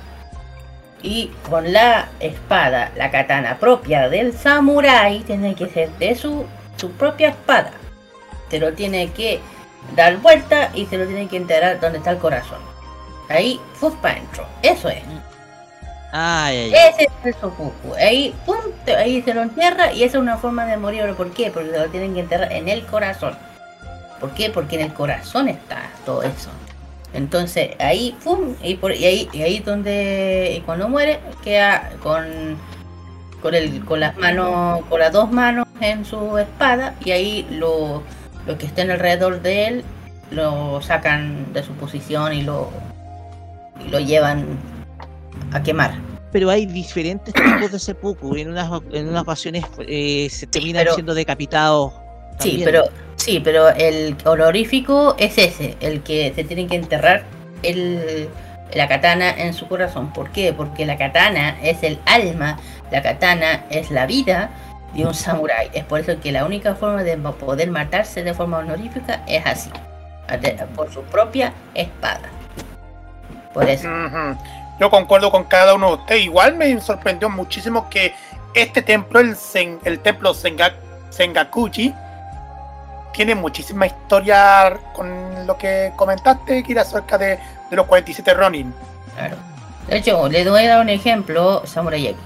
G: Y con la espada, la katana propia del samurái, tiene que ser de su, su propia espada. Se lo tiene que dar vuelta y se lo tiene que enterar donde está el corazón. Ahí, fuf para adentro. Eso es.
E: Ay.
G: Ese es el seppuku. Ahí, pum, ahí se lo entierra y esa es una forma de morir. ¿Por qué? Porque lo tienen que enterrar en el corazón. ¿Por qué? Porque en el corazón está todo eso. Entonces ahí, pum, y, ahí, y ahí donde cuando muere queda con con el con las manos, con las dos manos en su espada y ahí lo, los que estén alrededor de él lo sacan de su posición y lo y lo llevan a quemar.
E: Pero hay diferentes tipos de seppuku. En unas, en unas ocasiones eh, se terminan
G: pero-
E: siendo decapitados.
G: Sí, pero sí, pero el honorífico es ese, el que se tiene que enterrar el, la katana en su corazón. ¿Por qué? Porque la katana es el alma, la katana es la vida de un samurái. Es por eso que la única forma de poder matarse de forma honorífica es así, por su propia espada. Por eso.
F: Yo concuerdo con cada uno de ustedes. Igual me sorprendió muchísimo que este templo, el, Sen- el templo Senga- Sengakuji, tiene muchísima historia con lo que comentaste, Kira, acerca de, de los 47 Ronin.
G: Claro. De hecho, le doy a dar un ejemplo, Samurai X.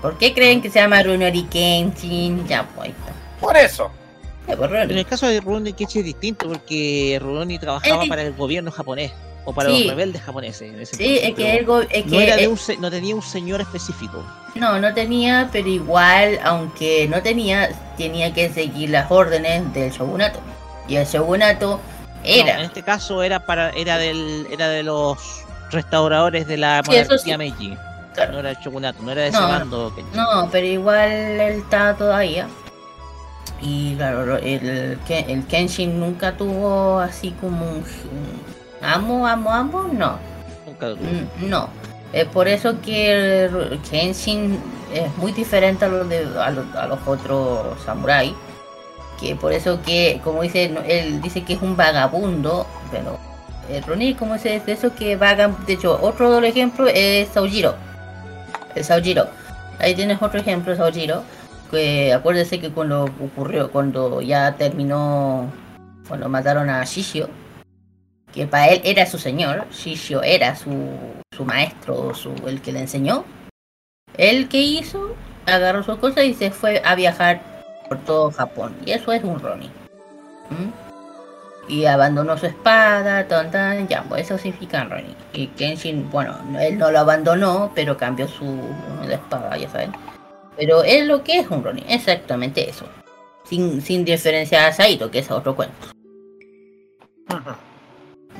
G: ¿Por qué creen que se llama Runori Kenshin? Ya, pues.
F: Por eso.
G: Pues.
E: En el caso de Rurouni Kenshin es distinto porque Rurouni trabajaba para el gobierno japonés o para
G: Sí.
E: los rebeldes japoneses. En ese
G: Sí, es que,
E: pero
G: el go- es
E: no,
G: que
E: era de un no tenía un señor específico.
G: no, no tenía, pero igual, aunque no tenía, tenía que seguir las órdenes del shogunato. Y el shogunato
E: No, en
G: era.
E: este caso era para era del era de los restauradores de la monarquía
G: sí.
E: Meiji.
G: Claro.
E: No era el shogunato, no era de ese
G: No,
E: bando. Kenshin.
G: No, pero igual él está todavía. Y claro, el, el Kenshin nunca tuvo así como un, un amo, amo, amo, no. Mm, No, es por eso que el Kenshin es muy diferente a los, de, a los, a los otros samuráis. Que por eso que, como dice, él dice que es un vagabundo, pero el Ronin, como dice, es de eso que vagan. De hecho, otro ejemplo es Saojiro. El Saojiro. Ahí tienes otro ejemplo, Saojiro. Que acuérdese que cuando ocurrió, cuando ya terminó, cuando mataron a Shishio, que para él era su señor, Shishio era su, su maestro, su, el que le enseñó. Él que hizo, agarró sus cosas y se fue a viajar por todo Japón. Y eso es un Ronin. ¿Mm? Y abandonó su espada, tan, tan, ya, pues eso significa Ronin. Y Kenshin, bueno, no- él no lo abandonó, pero cambió su la espada, ya saben. Pero es lo que es un Ronin, exactamente eso. Sin, sin diferenciar a Saito, que es otro cuento.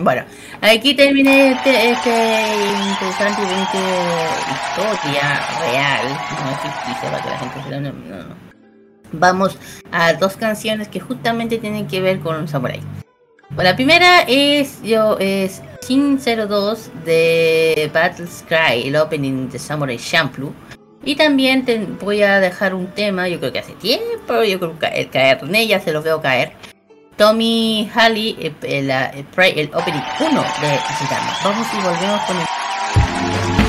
G: Bueno, aquí terminé este, este interesante historia real, no ficticia para que la gente. No, no, no. Vamos a dos canciones que justamente tienen que ver con un samurai. Bueno, la primera es yo es Shin 02 de Battle Cry, el opening de Samurai Champloo. Y también te voy a dejar un tema, yo creo que hace tiempo, yo creo que caer en ella se lo veo caer. Tommy Halley, el, el, el, el opening 1 de Gitana. Vamos y volvemos con el...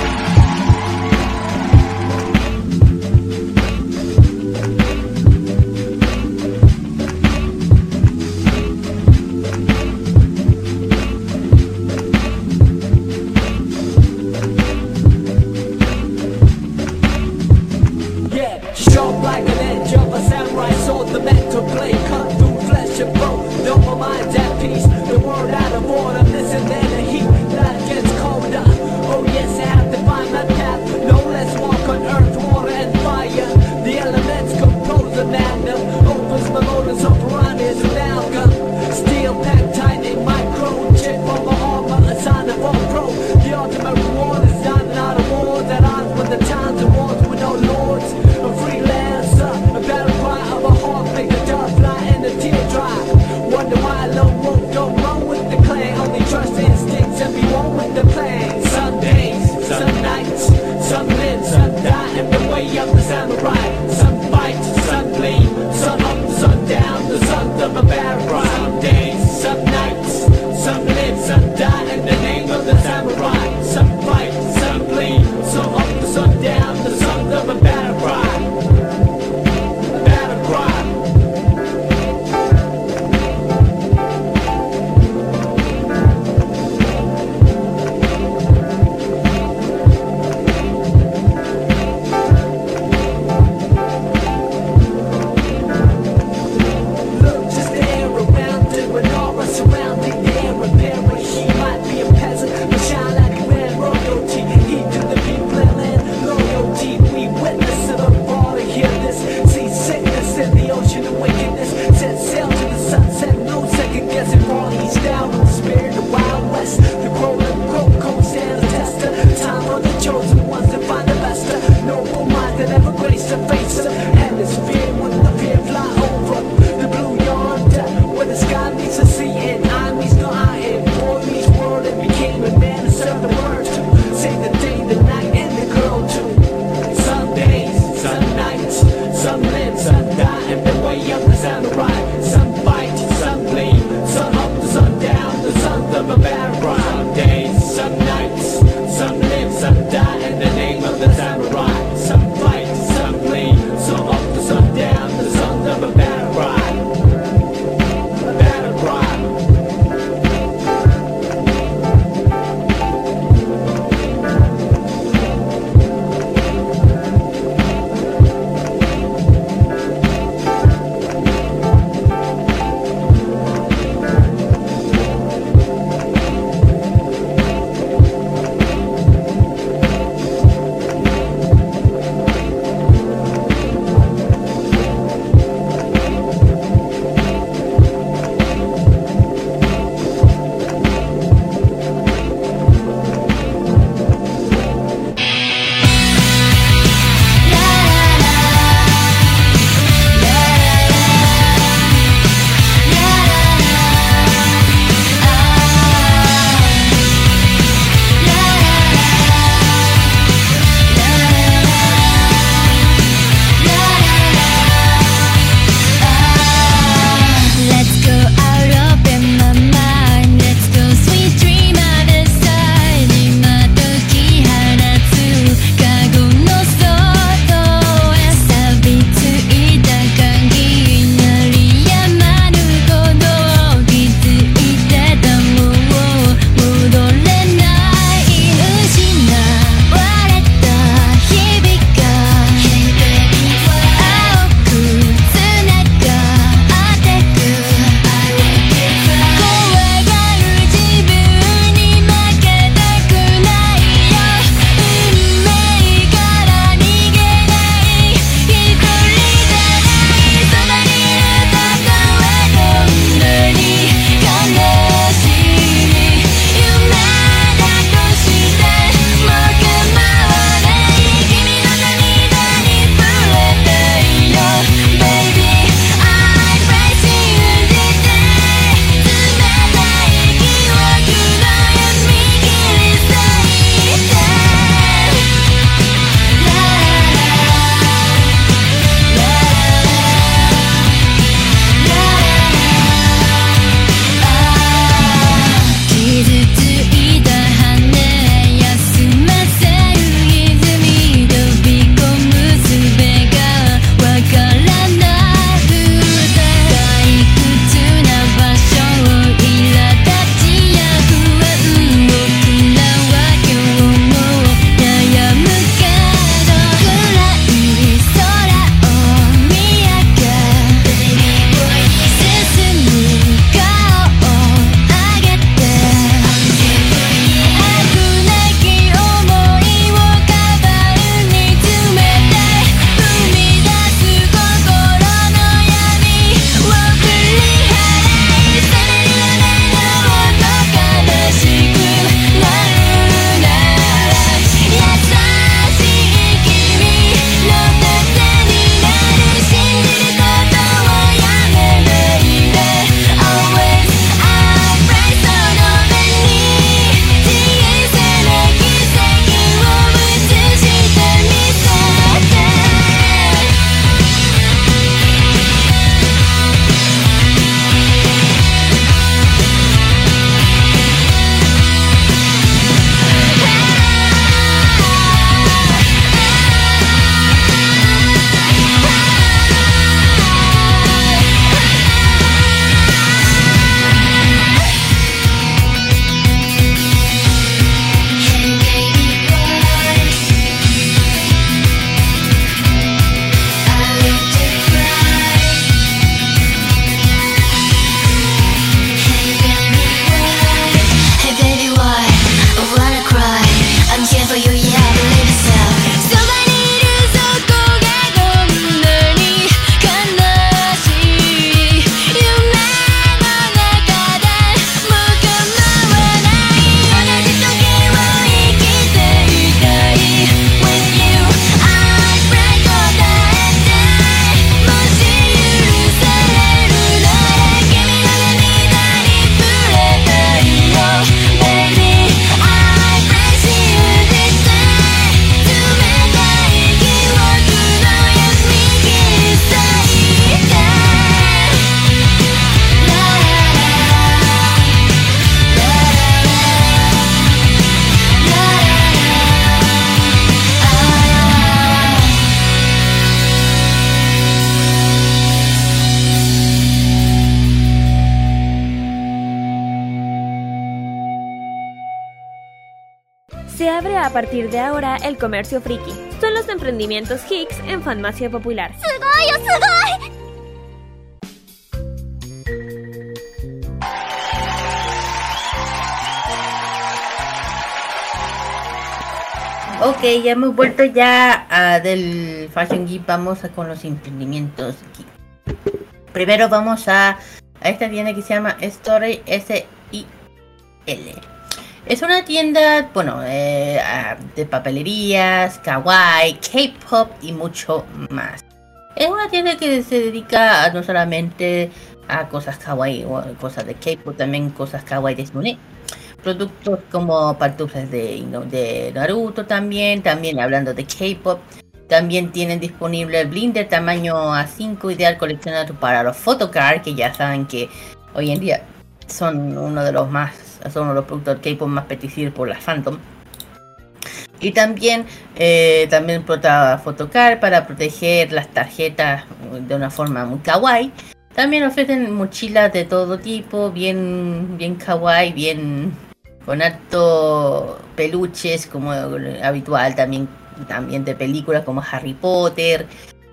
C: comercio friki. Son los emprendimientos Hicks en farmacia popular.
H: Oh,
G: ok, ya hemos vuelto ya a del Fashion Geek, vamos a con los emprendimientos. Primero vamos a, a esta tienda que se llama Story S-I-L. Es una tienda, bueno, eh, de papelerías, kawaii, K-pop y mucho más. Es una tienda que se dedica a no solamente a cosas kawaii o cosas de K-pop, también cosas kawaii de Sune. Productos como pantuflas de, de Naruto también, también hablando de K-pop. También tienen disponible el blinder tamaño A5 ideal coleccionado para los photocard, que ya saben que hoy en día son uno de los más, son uno de los productos K-pop más pedidos por la Phantom. Y también, eh, también prota photocard para proteger las tarjetas de una forma muy kawaii. También ofrecen mochilas de todo tipo, bien, bien kawaii, bien con alto peluches como habitual, también, también de películas como Harry Potter,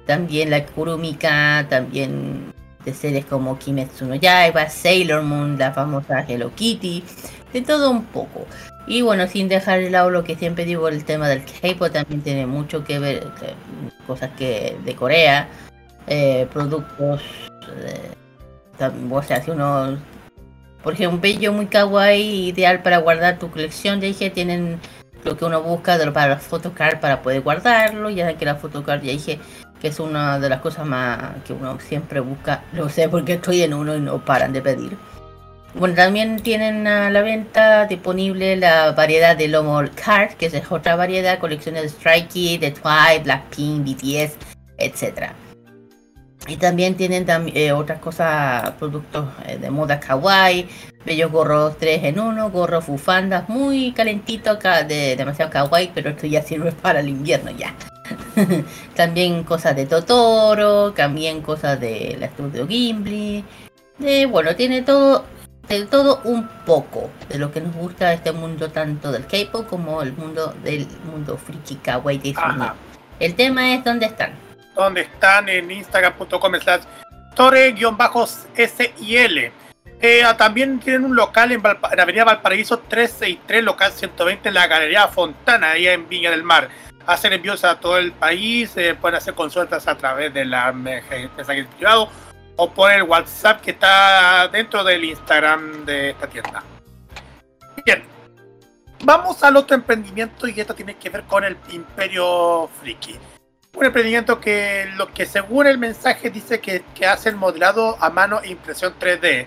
G: también la Kurumika, también de series como Kimetsu no Yaiba, Sailor Moon, la famosa Hello Kitty, de todo un poco. Y bueno, sin dejar de lado lo que siempre digo, el tema del K-pop también tiene mucho que ver, eh, cosas que de Corea, eh, productos, eh, o sea, si uno, por ejemplo, un bello muy kawaii, ideal para guardar tu colección, ya dije, tienen lo que uno busca de- para las photocard para poder guardarlo, ya que la photocard ya dije que es una de las cosas más que uno siempre busca, lo sé porque estoy en uno y no paran de pedir. Bueno, también tienen a la venta disponible la variedad de Lomo Card, que es otra variedad, colecciones de Strike Kids, de Twice, Blackpink, BTS, etc. Y también tienen eh, otras cosas, productos eh, de moda kawaii, bellos gorros 3 en 1, gorros bufandas muy calentito acá, de demasiado kawaii, pero esto ya sirve para el invierno ya. también cosas de Totoro, también cosas de la estudio Ghibli. De, bueno, tiene todo, de todo un poco de lo que nos gusta este mundo tanto del K-pop como el mundo del mundo friki kawaii de. El tema es dónde están.
F: donde están en instagram.com slash tore-sil. Eh, ah, también tienen un local en, Valpa- en Avenida Valparaíso 363, local 120, en la Galería Fontana, ahí en Viña del Mar. Hacen envíos a todo el país, eh, pueden hacer consultas a través de la mensaje privado o por el WhatsApp que está dentro del Instagram de esta tienda. Bien, vamos al otro emprendimiento y esto tiene que ver con el Imperio Friki un emprendimiento que lo que según el mensaje dice que, que hace el modelado a mano e impresión 3D,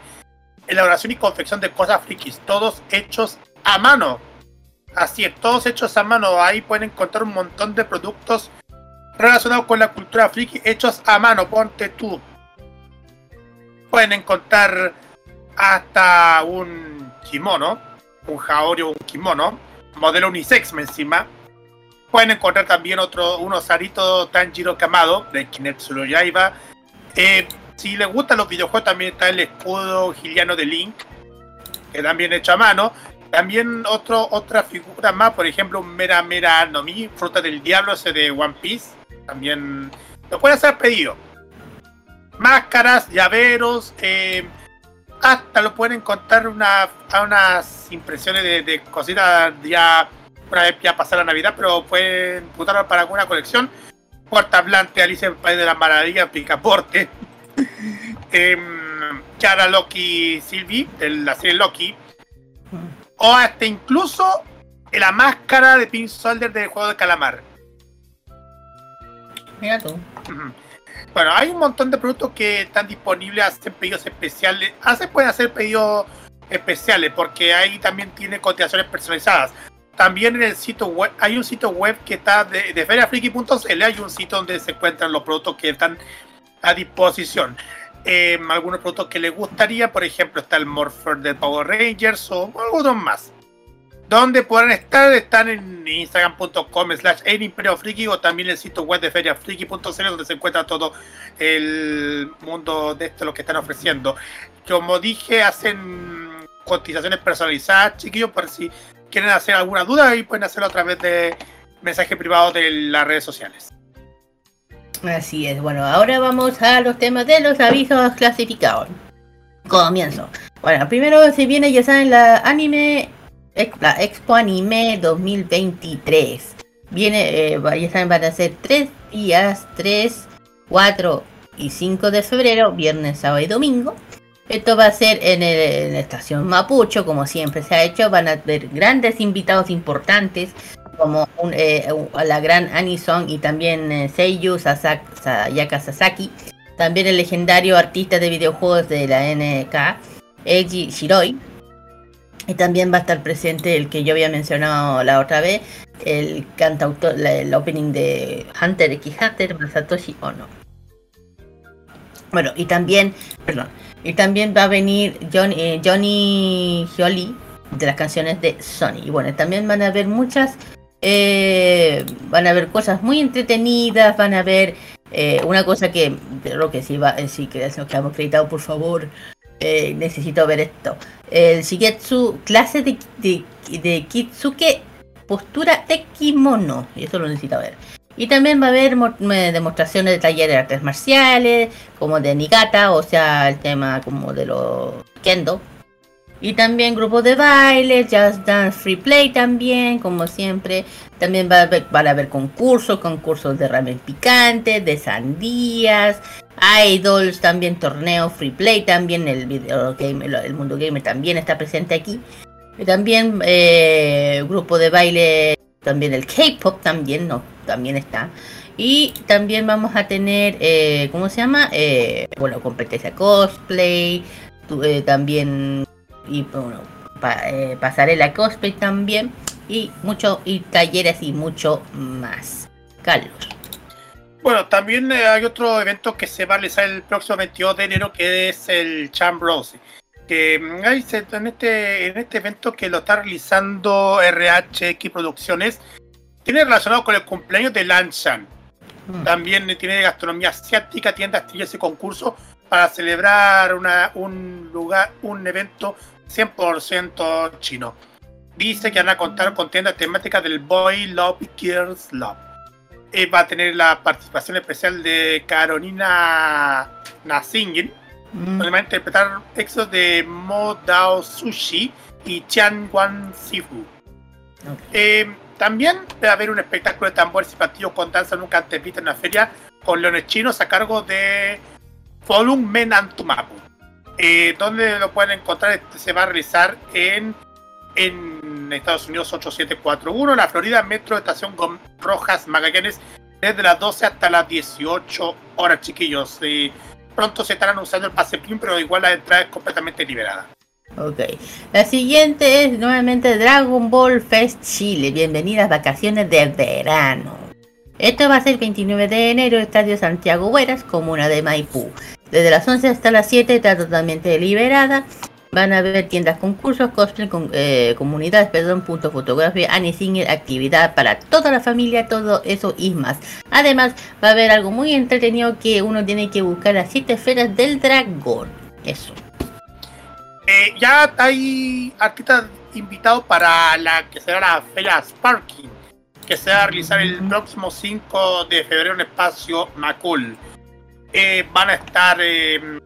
F: elaboración y confección de cosas frikis, todos hechos a mano. Así es, todos hechos a mano. Ahí pueden encontrar un montón de productos relacionados con la cultura friki hechos a mano. Ponte tú. Pueden encontrar hasta un kimono, un jaori o un kimono, modelo unisex encima. Pueden encontrar también otro, unos aritos Tanjiro Kamado de Kinetsu no Yaiba. Eh, si les gustan los videojuegos, también está el escudo giliano de Link, que también hecho a mano. También otro, otra figura más, por ejemplo, un Mera Mera no Mi, fruta del diablo, ese de One Piece. También lo pueden hacer pedido. Máscaras, llaveros, eh, hasta lo pueden encontrar una, a unas impresiones de, de cositas ya una vez ya pasar la Navidad, pero pueden putarlo para alguna colección. Puerta Hablante, Alicia en el País de las Maravillas, Picaporte. em, Chara Loki Sylvie, de la serie Loki. O hasta incluso la máscara de Pink Soldier del juego de calamar.
G: Mira tú.
F: Bueno, hay un montón de productos que están disponibles, hacen pedidos especiales. Hacen, pueden hacer pedidos especiales porque ahí también tiene cotizaciones personalizadas. También en el sitio web, hay un sitio web que está de, de hay un sitio donde se encuentran los productos que están a disposición. Eh, algunos productos que les gustaría, por ejemplo, está el Morpher de Power Rangers o algunos más. Donde puedan estar, están en instagram.com slash el o también el sitio web de feriafriki.cl donde se encuentra todo el mundo de esto, lo que están ofreciendo. Como dije, hacen cotizaciones personalizadas, chiquillos, por si quieren hacer alguna duda y pueden hacerlo a través de mensaje privado de las redes sociales.
G: Así es, bueno, ahora vamos a los temas de los avisos clasificados. Comienzo. Bueno, primero se viene, ya saben, la anime, la Expo Anime 2023. Viene, eh, van a ser tres días, 3, 4 y 5 de febrero, viernes, sábado y domingo. Esto va a ser en, la estación Mapucho, como siempre se ha hecho. Van a haber grandes invitados importantes, como un, eh, la gran Anison y también eh, Seiyu Sasa- Sayaka Sasaki. También el legendario artista de videojuegos de la NK, Eiji Shiroi. Y también va a estar presente el que yo había mencionado la otra vez, el cantautor, el opening de Hunter x Hunter, Masatoshi Ono. Bueno, y también, perdón, y también va a venir John- eh, Johnny Hioli de las canciones de Sony. Y bueno, también van a haber muchas, eh, van a haber cosas muy entretenidas, van a haber eh, una cosa que, lo que sí va, sí que nos quedamos acreditados, por favor, necesito ver esto. El Shigetsu, clase de, de, de Kitsuke, postura de kimono, y eso lo necesito ver. Y también va a haber mo- demostraciones de talleres de artes marciales, como de Nigata, o sea, el tema como de los kendo. Y también grupos de baile, Just Dance Free Play también, como siempre. También va a haber, van a haber concursos, concursos de ramen picante, de sandías, idols, también torneos Free Play, también el video game, el, mundo gamer también está presente aquí. También eh, grupo de baile, también el K-pop también, no, también está. Y también vamos a tener, eh, ¿cómo se llama? Eh, bueno, competencia cosplay, eh, también y bueno, pa- eh, pasarela cosplay también y mucho y talleres y mucho más. Carlos.
F: Bueno, también eh, hay otro evento que se va a realizar el próximo 22 de enero, que es el Chambrose. Que mm, hay en este, en este evento que lo está realizando RHX Producciones, tiene relacionado con el cumpleaños de Lanshan. También eh, tiene gastronomía asiática, tiendas, trillas y concursos para celebrar una, un lugar, un evento 100% chino. Dice que van a contar con tiendas temáticas del Boy Love Girls Love. Eh, va a tener la participación especial de Carolina Nasingin, donde va a interpretar textos de Mo Dao Sushi y Chan Wan Sifu. Eh, también va a haber un espectáculo de tambores y platillos con danza nunca antes vista en una feria con leones chinos a cargo de Folung Men Antumapu. Eh, donde lo pueden encontrar, este se va a realizar en, en Estados Unidos 8741, la Florida Metro Estación Gom- Rojas Magallanes, desde las 12 hasta las 18 horas, chiquillos. Eh, pronto se estarán usando el pase PIN, pero igual la entrada es completamente liberada.
G: Ok. La siguiente es nuevamente Dragon Ball Fest Chile. Bienvenidas vacaciones de verano. Esto va a ser el 29 de enero, Estadio Santiago Hueras, comuna de Maipú. Desde las 11 hasta las 7 está totalmente liberada. Van a haber tiendas, concursos, cosplay, con, eh, comunidades, perdón, punto fotografía, Annie Singer, actividad para toda la familia, todo eso y más. Además, va a haber algo muy entretenido que uno tiene que buscar las 7 esferas del dragón. Eso.
F: Eh, ya hay artistas invitados para la que será la Feria Sparking, que se va a realizar el próximo 5 de febrero en espacio Macul. Eh, van a estar eh, en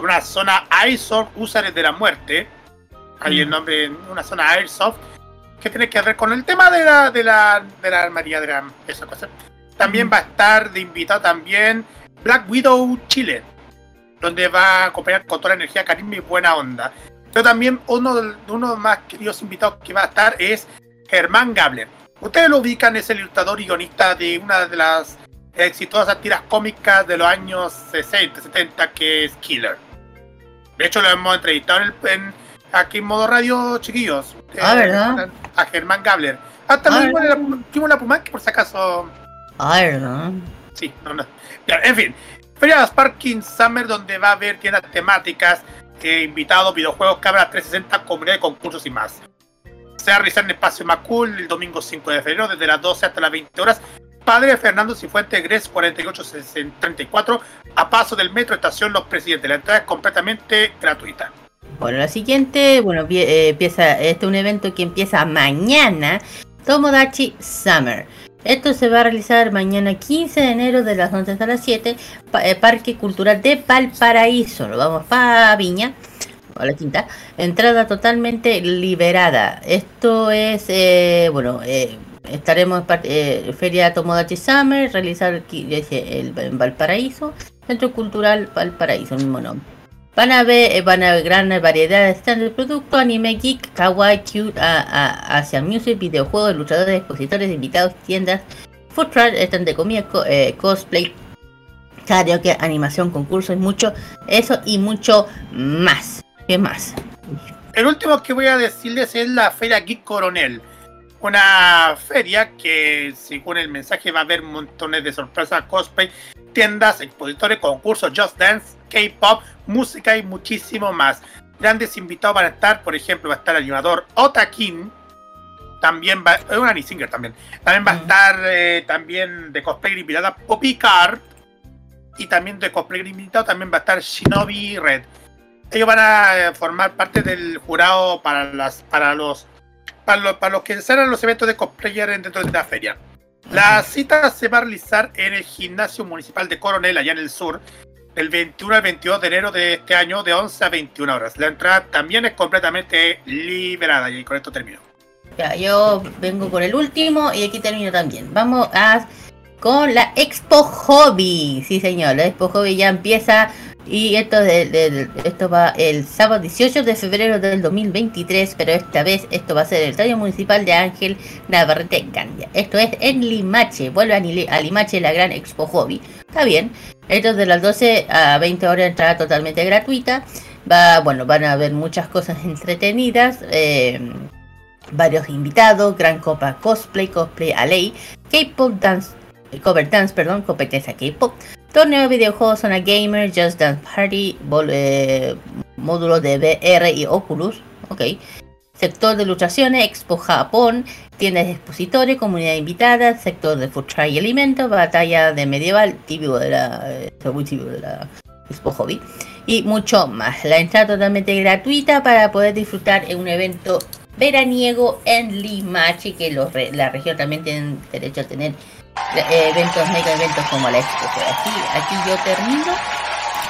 F: una zona Airsoft Usares de la Muerte, ahí el nombre, una zona Airsoft, que tiene que ver con el tema de la, de la, de la armería de la, esa cosa. También va a estar de invitado también Black Widow Chile, donde va a acompañar con toda la energía, carisma y buena onda. Pero también uno de uno de los más queridos invitados que va a estar es Germán Gabler. Ustedes lo ubican, es el ilustrador y guionista de una de las exitosas tiras cómicas de los años 60, 70, que es Killer. De hecho, lo hemos entrevistado en el- en- aquí en modo radio, chiquillos.
G: Ah,
F: Eh,
G: ¿verdad?
F: A Germán Gabler. Hasta
G: Ah,
F: mismo la, tuvimos la Puma, que por si acaso
G: Ay, ¿no?
F: Sí, no, no. En fin, Feria Sparking Summer, donde va a haber tiendas temáticas, eh, invitados, videojuegos, cámaras 360, comunidad de concursos y más. Se va a realizar en Espacio Macul el domingo 5 de febrero, desde las 12 hasta las 20 horas. Padre Fernando Cifuentes Gres 4834, a paso del metro estación Los Presidentes. La entrada es completamente gratuita.
G: Bueno, la siguiente, bueno, eh, empieza, este es un evento que empieza mañana, Tomodachi Summer. Esto se va a realizar mañana 15 de enero de las 11 hasta las 7, pa- eh, Parque Cultural de Valparaíso. Nos vamos para Viña, a la quinta. Entrada totalmente liberada. Esto es, eh, bueno, eh, estaremos en eh, Feria Tomodachi Summer, realizar aquí, el, en Valparaíso, Centro Cultural Valparaíso, mismo nombre. Van a ver, van a ver gran variedad de stands de producto, anime geek, kawaii, cute, a, a, Asian music, videojuegos, luchadores, expositores, invitados, tiendas, food truck, stand de comida, co- eh, cosplay, karaoke, animación, concursos, mucho, eso y mucho más. ¿Qué más?
F: El último que voy a decirles es la Feria Geek Coronel. Una feria que, según el mensaje, va a haber montones de sorpresas, cosplay, tiendas, expositores, concursos, Just Dance, K-pop, música y muchísimo más. Grandes invitados van a estar, por ejemplo, va a estar el animador Otakin. También va, es un Annie Singer también. También va a estar eh, también de cosplay invitada Poppy Card. Y también de cosplay invitado también va a estar Shinobi Red ellos van a eh, formar parte del jurado para las para los para los, para los que serán los eventos de cosplayer dentro de la feria. La cita se va a realizar en el gimnasio municipal de Coronel, allá en el sur, del 21 al 22 de enero de este año, de 11 a 21 horas. La entrada también es completamente liberada, y con esto termino.
G: Ya, yo vengo con el último y aquí termino también. Vamos a con la Expo Hobby. Sí, señor, la Expo Hobby ya empieza y esto de- esto va el sábado 18 de febrero del 2023, pero esta vez esto va a ser el estadio municipal de Ángel Navarrete Candia. Esto es en Limache, vuelve a, Limache la gran Expo Hobby. Está bien. Esto es de las 12 a 20 horas entrada totalmente gratuita. Va, bueno, van a haber muchas cosas entretenidas. eh, varios invitados, gran copa cosplay, cosplay a ley, K-pop dance, cover dance, perdón, competencia K-pop, torneo de videojuegos, zona gamer, Just Dance Party, módulo de VR y Oculus, ok. Sector de luchaciones, Expo Japón, tiendas de expositores, comunidad invitada, sector de food y alimentos, batalla de medieval, típico de la, eh, típico de la Expo Hobby, y mucho más. La entrada totalmente gratuita para poder disfrutar en un evento veraniego en Limache, que la región también tiene derecho a tener eventos, mega eventos como la Expo. Aquí, aquí yo termino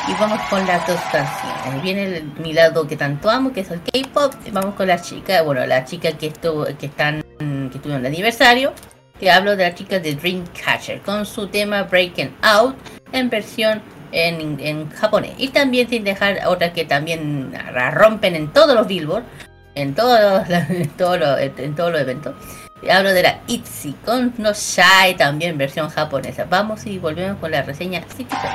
G: y vamos con las dos canciones. Viene el- mi lado que tanto amo, que es el K-pop. Vamos con la chica, bueno, la chica que estuvo, que están, que estuvo en el aniversario. Que hablo de la chica de Dreamcatcher con su tema Breaking Out en versión en, japonés. Y también sin dejar otra que también la rompen en todos los billboards en todos en todos los, en todos los eventos. Y Hablo de la ITZY con No Shy también versión japonesa. Vamos y volvemos con la reseña City Pop.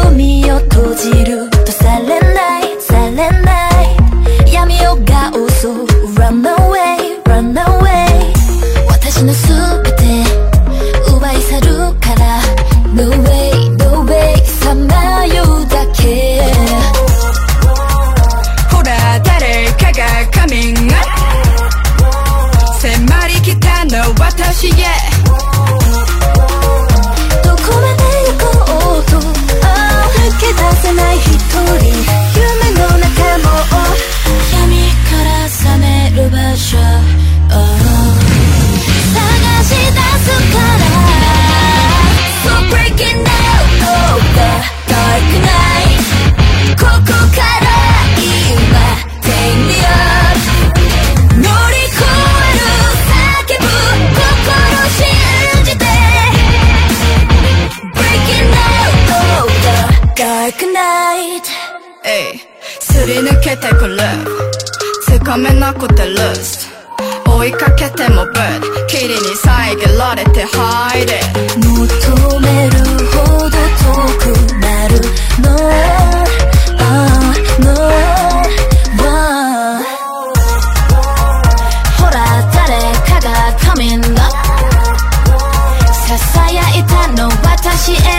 H: 瞳を閉じるとされないされない闇夜が襲う Run away run away 私のすべ どこまで行こうと抜け出せない一人。夢の中も。闇から覚める場所、り
J: 抜けてくる。つかめなくて lost 追いかけても bird 霧に遮られて hide it
H: 求めるほど遠くなる No, ah, no, ah ほら誰かが coming up 囁いたの私へ。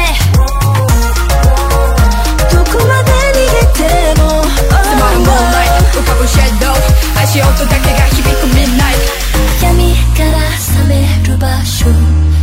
J: 音だけが響く闇から
A: 覚める場所。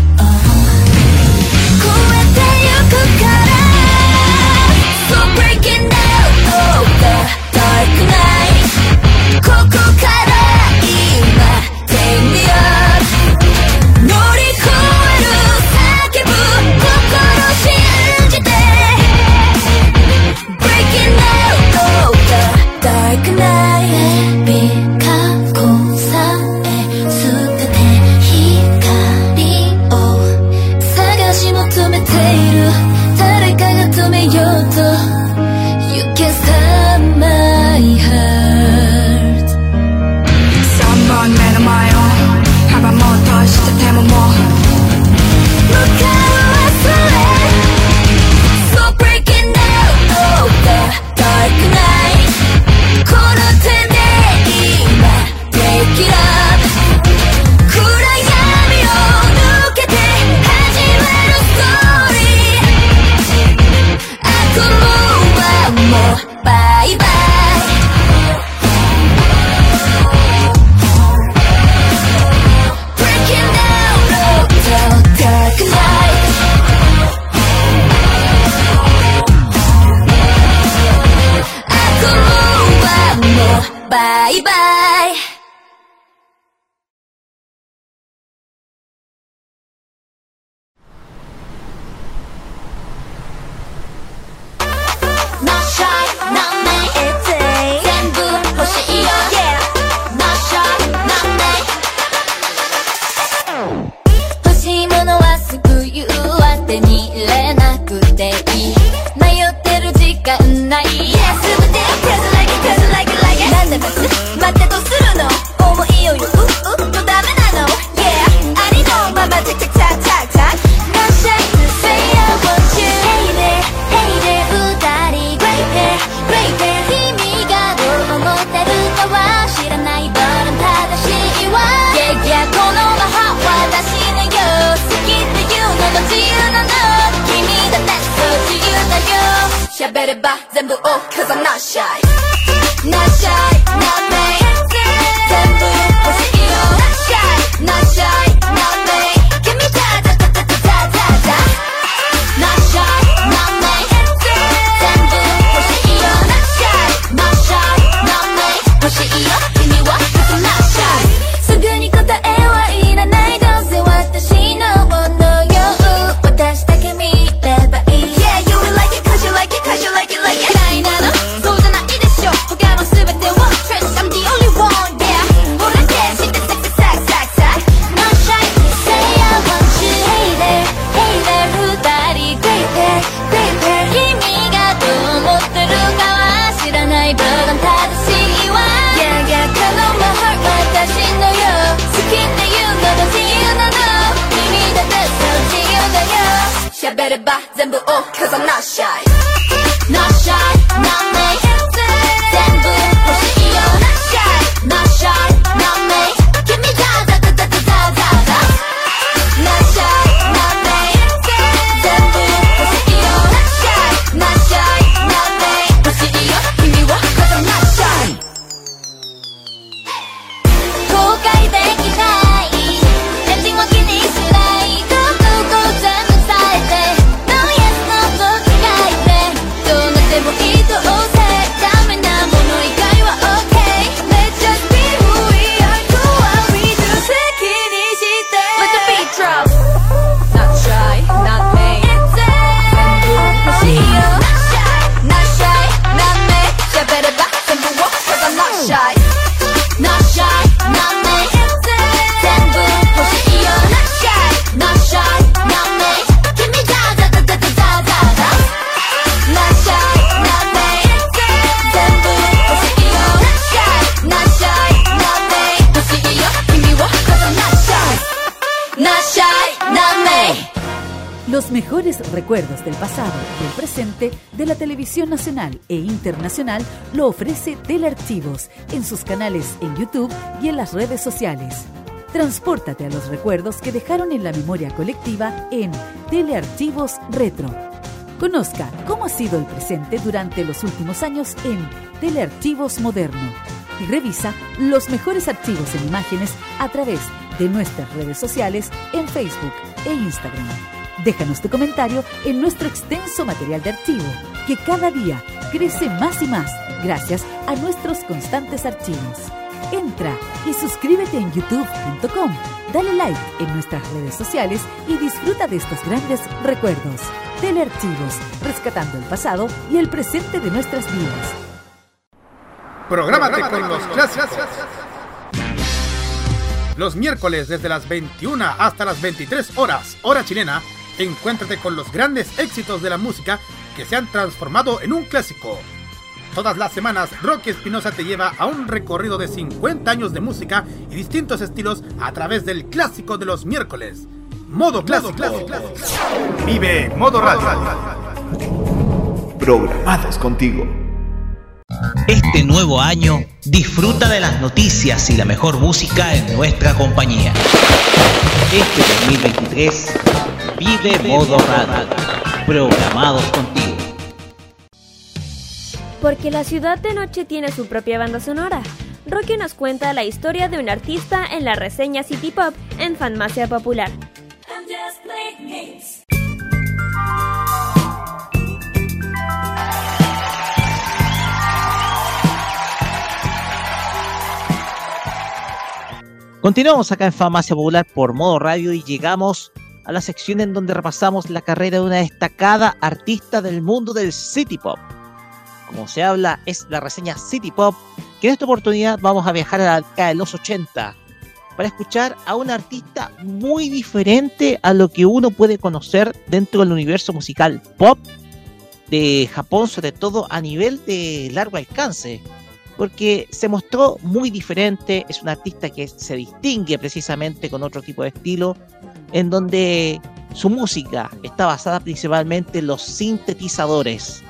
A: Nacional e internacional lo ofrece Telearchivos en sus canales en YouTube y en las redes sociales. Transpórtate a los recuerdos que dejaron en la memoria colectiva en Telearchivos Retro. Conozca cómo ha sido el presente durante los últimos años en Telearchivos Moderno y revisa los mejores archivos en imágenes a través de nuestras redes sociales en Facebook e Instagram. Déjanos tu comentario en nuestro extenso material de archivo, que cada día crece más y más gracias a nuestros constantes archivos. Entra y suscríbete en youtube.com, dale like en nuestras redes sociales y disfruta de estos grandes recuerdos. Telearchivos, rescatando el pasado y el presente de nuestras vidas.
I: Prográmate con los clásicos. Los miércoles desde las 21 hasta las 23 horas, hora chilena, encuéntrate con los grandes éxitos de la música que se han transformado en un clásico. Todas las semanas, Rocky Espinosa te lleva a un recorrido de 50 años de música y distintos estilos a través del clásico de los miércoles. Modo clásico. Vive Modo Radio.
B: Programados contigo.
E: Este nuevo año, disfruta de las noticias y la mejor música en nuestra compañía. Este 2023, vive modo radio. Programados contigo.
C: Porque la ciudad de noche tiene su propia banda sonora. Rocky nos cuenta la historia de un artista en la reseña City Pop en Fanmacia Popular.
E: Continuamos acá en Farmacia Popular por modo radio y llegamos a la sección en donde repasamos la carrera de una destacada artista del mundo del City Pop. Como se habla, es la reseña City Pop, que en esta oportunidad vamos a viajar a la década de los 80 para escuchar a un artista muy diferente a lo que uno puede conocer dentro del universo musical pop de Japón, sobre todo a nivel de largo alcance porque se mostró muy diferente, es un artista que se distingue precisamente con otro tipo de estilo, en donde su música está basada principalmente en los sintetizadores.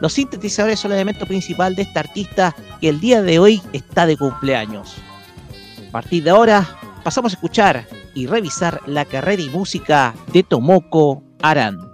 E: Los sintetizadores son el elemento principal de este artista que el día de hoy está de cumpleaños. A partir de ahora pasamos a escuchar y revisar la carrera y música de Tomoko Aran.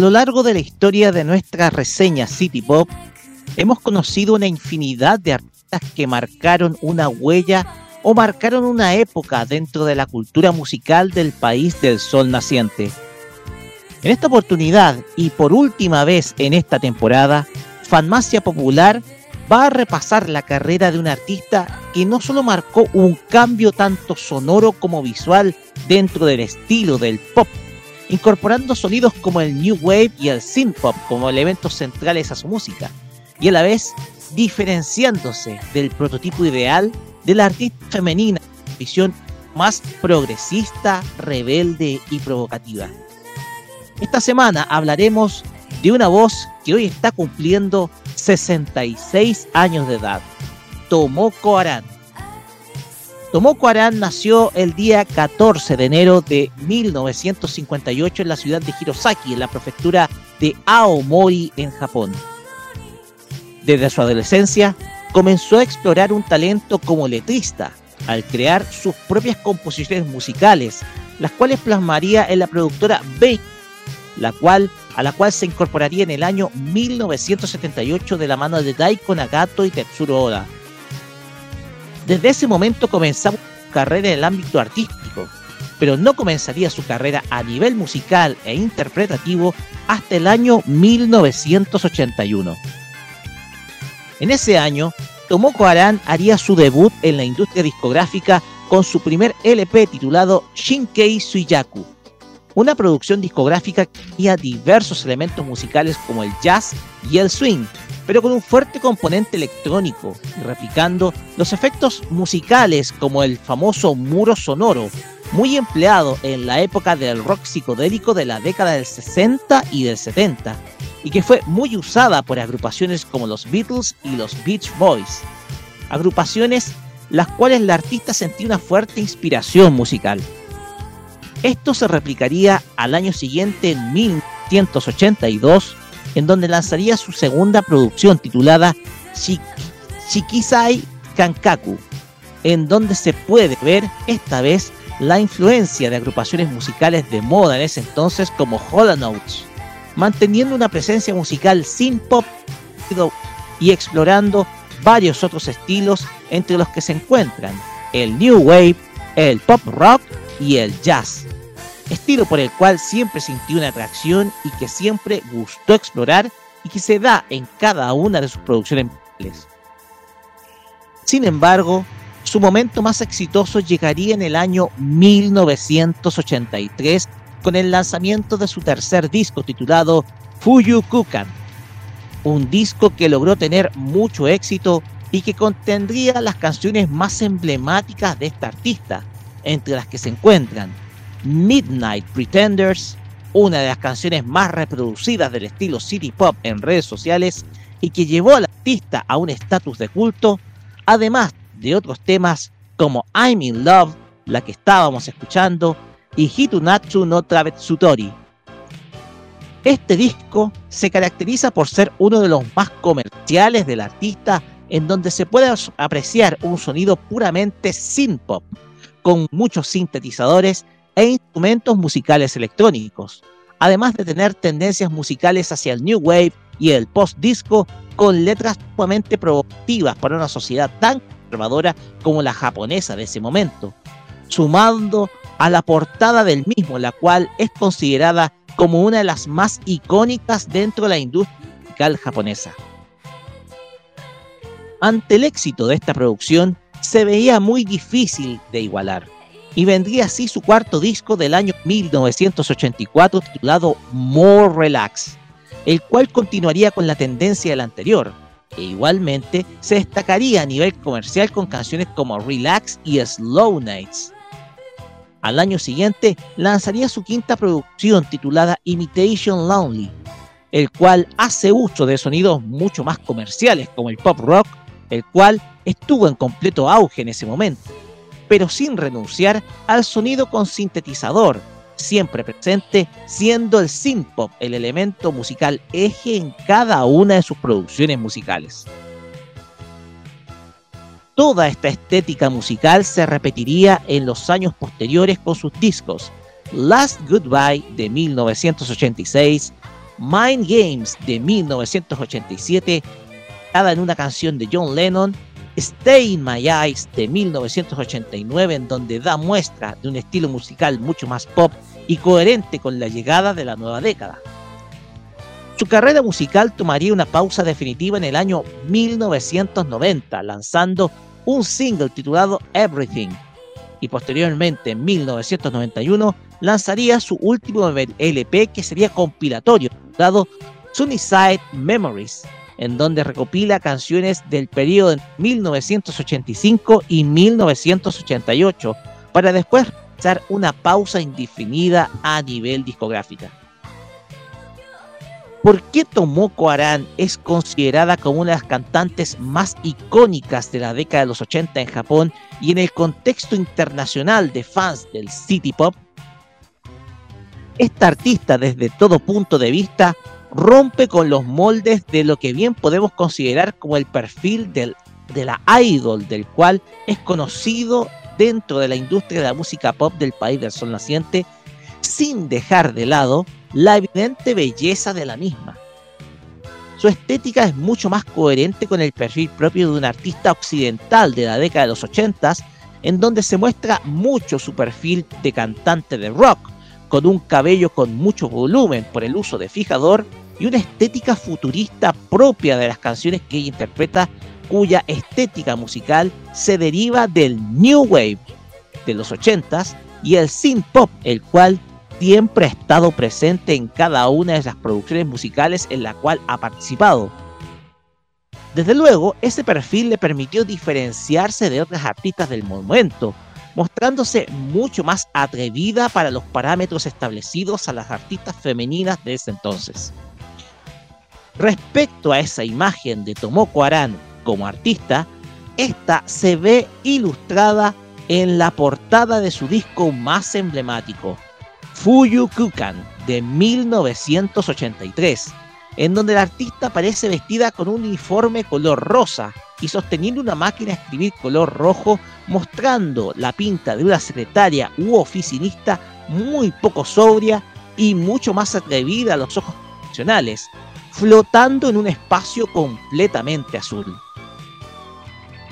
E: Lo largo de la historia de nuestra reseña City Pop, hemos conocido una infinidad de artistas que marcaron una huella o marcaron una época dentro de la cultura musical del país del sol naciente. En esta oportunidad y por última vez en esta temporada, Fanmacia Popular va a repasar la carrera de un artista que no solo marcó un cambio tanto sonoro como visual dentro del estilo del pop, incorporando sonidos como el new wave y el synth pop como elementos centrales a su música, y a la vez diferenciándose del prototipo ideal de la artista femenina, visión más progresista, rebelde y provocativa. Esta semana hablaremos de una voz que hoy está cumpliendo 66 años de edad, Tomoko Aran. Tomoko Aran nació el día 14 de enero de 1958 en la ciudad de Hirosaki, en la prefectura de Aomori, en Japón. Desde su adolescencia, comenzó a explorar un talento como letrista, al crear sus propias composiciones musicales, las cuales plasmaría en la productora Bay, la cual, a la cual se incorporaría en el año 1978 de la mano de Daiko Nagato y Tetsuro Oda. Desde ese momento comenzaba su carrera en el ámbito artístico, pero no comenzaría su carrera a nivel musical e interpretativo hasta el año 1981. En ese año, Tomoko Aran haría su debut en la industria discográfica con su primer LP titulado Shinkei Suiyaku, una producción discográfica que tenía diversos elementos musicales como el jazz y el swing, pero con un fuerte componente electrónico, y replicando los efectos musicales como el famoso muro sonoro, muy empleado en la época del rock psicodélico de la década del 60 y del 70, y que fue muy usada por agrupaciones como los Beatles y los Beach Boys, agrupaciones las cuales la artista sentía una fuerte inspiración musical. Esto se replicaría al año siguiente en 1982, en donde lanzaría su segunda producción titulada Shik- Shikisai Kankaku, en donde se puede ver esta vez la influencia de agrupaciones musicales de moda en ese entonces como Hollow Notes, manteniendo una presencia musical sin pop y explorando varios otros estilos entre los que se encuentran el new wave, el pop rock y el jazz, estilo por el cual siempre sintió una atracción y que siempre gustó explorar y que se da en cada una de sus producciones. Sin embargo, Su momento más exitoso llegaría en el año 1983 con el lanzamiento de su tercer disco titulado Fuyu Kukan, un disco que logró tener mucho éxito y que contendría las canciones más emblemáticas de esta artista, entre las que se encuentran Midnight Pretenders, una de las canciones más reproducidas del estilo city pop en redes sociales y que llevó al artista a un estatus de culto, además de otros temas como I'm in Love, la que estábamos escuchando, y Hitunatsu no Travetsutori. Este disco se caracteriza por ser uno de los más comerciales del artista en donde se puede apreciar un sonido puramente synth pop, con muchos sintetizadores e instrumentos musicales electrónicos, además de tener tendencias musicales hacia el new wave y el post-disco con letras sumamente provocativas para una sociedad tan conservadora como la japonesa de ese momento, sumando a la portada del mismo, la cual es considerada como una de las más icónicas dentro de la industria musical japonesa. Ante el éxito de esta producción, se veía muy difícil de igualar, y vendría así su cuarto disco del año 1984 titulado More Relax, el cual continuaría con la tendencia del anterior, e igualmente se destacaría a nivel comercial con canciones como Relax y Slow Nights. Al año siguiente lanzaría su quinta producción titulada Imitation Lonely, el cual hace uso de sonidos mucho más comerciales como el pop rock, el cual estuvo en completo auge en ese momento, pero sin renunciar al sonido con sintetizador, siempre presente, siendo el synth pop el elemento musical eje en cada una de sus producciones musicales. Toda esta estética musical se repetiría en los años posteriores con sus discos Last Goodbye de 1986, Mind Games de 1987, cada en una canción de John Lennon, Stay in My Eyes de 1989, en donde da muestra de un estilo musical mucho más pop y coherente con la llegada de la nueva década. Su carrera musical tomaría una pausa definitiva en el año 1990, lanzando un single titulado Everything, y posteriormente en 1991 lanzaría su último LP que sería compilatorio, titulado Sunnyside Memories, en donde recopila canciones del periodo de 1985 y 1988, para después realizar una pausa indefinida a nivel discográfica. ¿Por qué Tomoko Aran es considerada como una de las cantantes más icónicas de la década de los 80 en Japón y en el contexto internacional de fans del city pop? Esta artista, desde todo punto de vista, rompe con los moldes de lo que bien podemos considerar como el perfil del, de la idol, del cual es conocido dentro de la industria de la música pop del país del sol naciente, sin dejar de lado la evidente belleza de la misma. Su estética es mucho más coherente con el perfil propio de un artista occidental de la década de los 80 en donde se muestra mucho su perfil de cantante de rock, con un cabello con mucho volumen por el uso de fijador y una estética futurista propia de las canciones que ella interpreta, cuya estética musical se deriva del New Wave de los 80s y el synth pop, el cual siempre ha estado presente en cada una de las producciones musicales en la cual ha participado. Desde luego, ese perfil le permitió diferenciarse de otras artistas del momento, mostrándose mucho más atrevida para los parámetros establecidos a las artistas femeninas de ese entonces. Respecto a esa imagen de Tomoko Aran como artista, esta se ve ilustrada en la portada de su disco más emblemático, Fuyu Kukan de 1983, en donde la artista aparece vestida con un uniforme color rosa y sosteniendo una máquina de escribir color rojo, mostrando la pinta de una secretaria u oficinista muy poco sobria y mucho más atrevida a los ojos profesionales, flotando en un espacio completamente azul.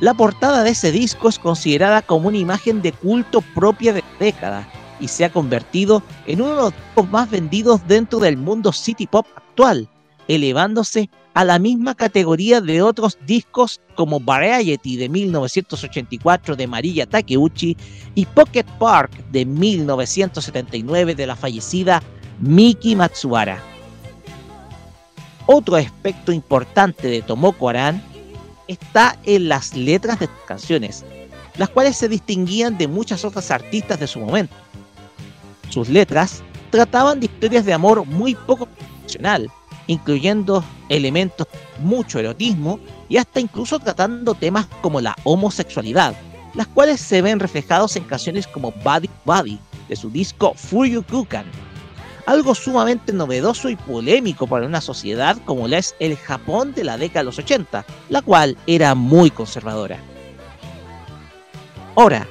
E: La portada de ese disco es considerada como una imagen de culto propia de la década y se ha convertido en uno de los más vendidos dentro del mundo city pop actual, elevándose a la misma categoría de otros discos como Variety de 1984 de Mariya Takeuchi y Pocket Park de 1979 de la fallecida Miki Matsuhara. Otro aspecto importante de Tomoko Aran está en las letras de sus canciones, las cuales se distinguían de muchas otras artistas de su momento. Sus letras trataban de historias de amor muy poco convencional, incluyendo elementos mucho erotismo y hasta incluso tratando temas como la homosexualidad, las cuales se ven reflejados en canciones como Body Body de su disco Furyukukan, algo sumamente novedoso y polémico para una sociedad como la es el Japón de la década de los 80, la cual era muy conservadora. Ahora,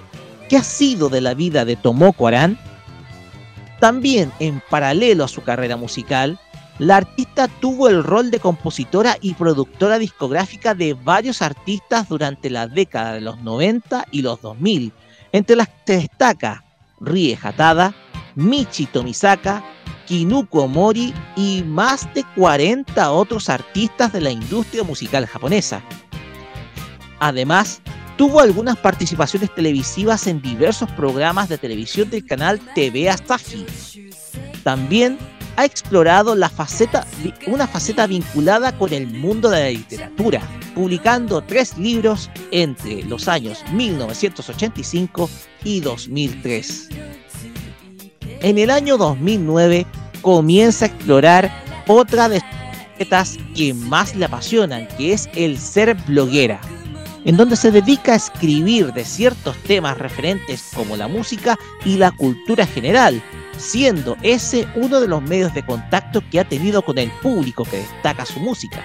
E: ¿qué ha sido de la vida de Tomoko Aran? También, en paralelo a su carrera musical, la artista tuvo el rol de compositora y productora discográfica de varios artistas durante la década de los 90 y los 2000, entre las que se destaca Rie Hatada, Michi Tomisaka, Kinuko Mori y más de 40 otros artistas de la industria musical japonesa. Además, tuvo algunas participaciones televisivas en diversos programas de televisión del canal TV Asahi. También ha explorado la faceta, una faceta vinculada con el mundo de la literatura, publicando tres libros entre los años 1985 y 2003. En el año 2009 comienza a explorar otra de sus facetas que más le apasionan, que es el ser bloguera, en donde se dedica a escribir de ciertos temas referentes como la música y la cultura general, siendo ese uno de los medios de contacto que ha tenido con el público que destaca su música.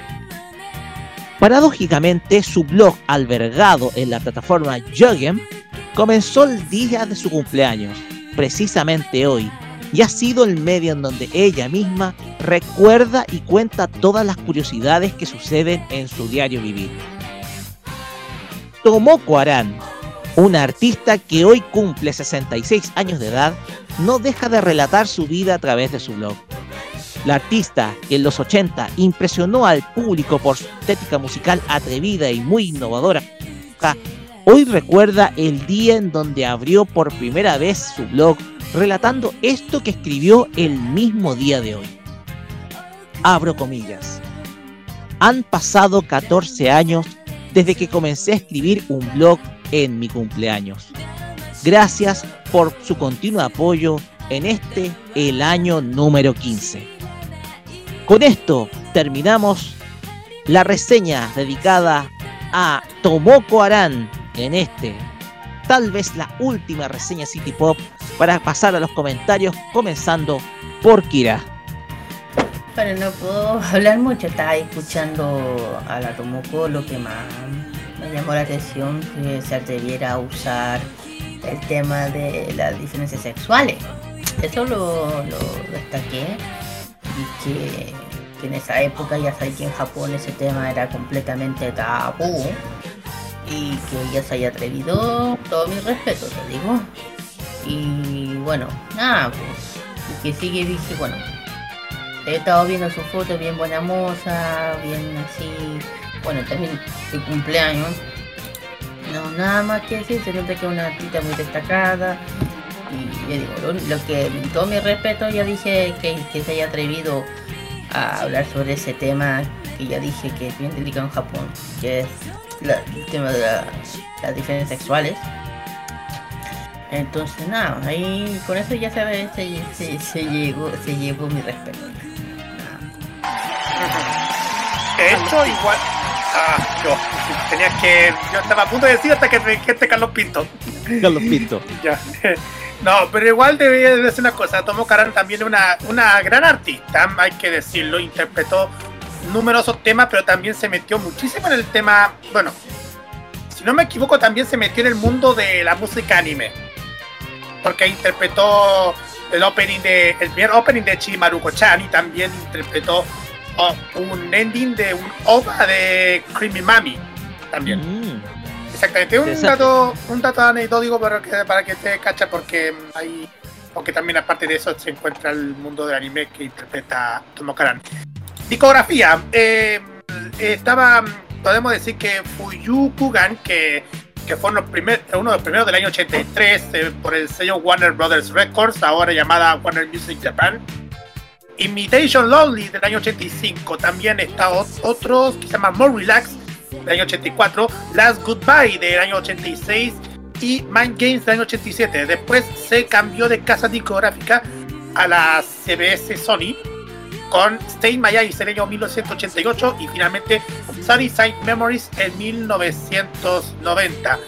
E: Paradójicamente, su blog albergado en la plataforma Jogem comenzó el día de su cumpleaños, precisamente hoy, y ha sido el medio en donde ella misma recuerda y cuenta todas las curiosidades que suceden en su diario vivir. Tomoko Aran, una artista que hoy cumple 66 años de edad, no deja de relatar su vida a través de su blog. La artista, que en los 80 impresionó al público por su estética musical atrevida y muy innovadora, hoy recuerda el día en donde abrió por primera vez su blog relatando esto que escribió el mismo día de hoy. Abro comillas. Han pasado 14 años desde que comencé a escribir un blog en mi cumpleaños. Gracias por su continuo apoyo en este, el año número 15. Con esto terminamos la reseña dedicada a Tomoko Aran en este, tal vez la última reseña City Pop para pasar a los comentarios comenzando por Kira.
G: Pero no puedo hablar mucho, estaba escuchando a la Tomoko, lo que más me llamó la atención que se atreviera a usar el tema de las diferencias sexuales. Eso lo, lo destaqué y que, en esa época ya sabía que en Japón ese tema era completamente tabú y que ella se haya atrevido, todo mi respeto, te digo. Y bueno, nada, pues, y que sigue, dije, bueno, he estado viendo su foto, bien buena moza, bien así, bueno, también su cumpleaños. No, nada más que decir, se nota que es una artista muy destacada. Y ya digo, lo, que, todo mi respeto, ya dije que, que se haya atrevido a hablar sobre ese tema que ya dije que es bien delicado en Japón, que es el tema de la- las diferencias sexuales. Entonces nada, ahí con eso ya sabes, se, se, se llegó, se llevó mi respeto.
F: Hecho, igual. Ah, yo tenía que. Yo estaba a punto de decir hasta que me dijiste Carlos Pinto.
E: Carlos Pinto.
F: Ya. No, pero igual debería decir una cosa. Tomo Karan también es una, una gran artista, hay que decirlo. Interpretó numerosos temas, pero también se metió muchísimo en el tema. Bueno, si no me equivoco, también se metió en el mundo de la música anime. Porque interpretó el opening de. El primer opening de Chimaruko-chan y también interpretó oh, un ending de un OVA de Creamy Mami. También.
E: Mm.
F: Exactamente, un dato, un dato anecdótico para que, para que te cacha porque hay, aunque también aparte de eso se encuentra el mundo del anime que interpreta Tomo Karan. Discografía. eh, estaba, podemos decir que Fuyu Kugan, que, que fue uno, primer- uno de los primeros del año 83 eh, por el sello Warner Brothers Records, ahora llamada Warner Music Japan. Imitation Lonely del año 85. También está ot- otros que se llama More Relax del año 84. Last Goodbye del año 86. Y Mind Games del año 87. Después se cambió de casa discográfica a la CBS Sony con Stay Eyes en el año 1988 y finalmente Sunny Memories en 1990.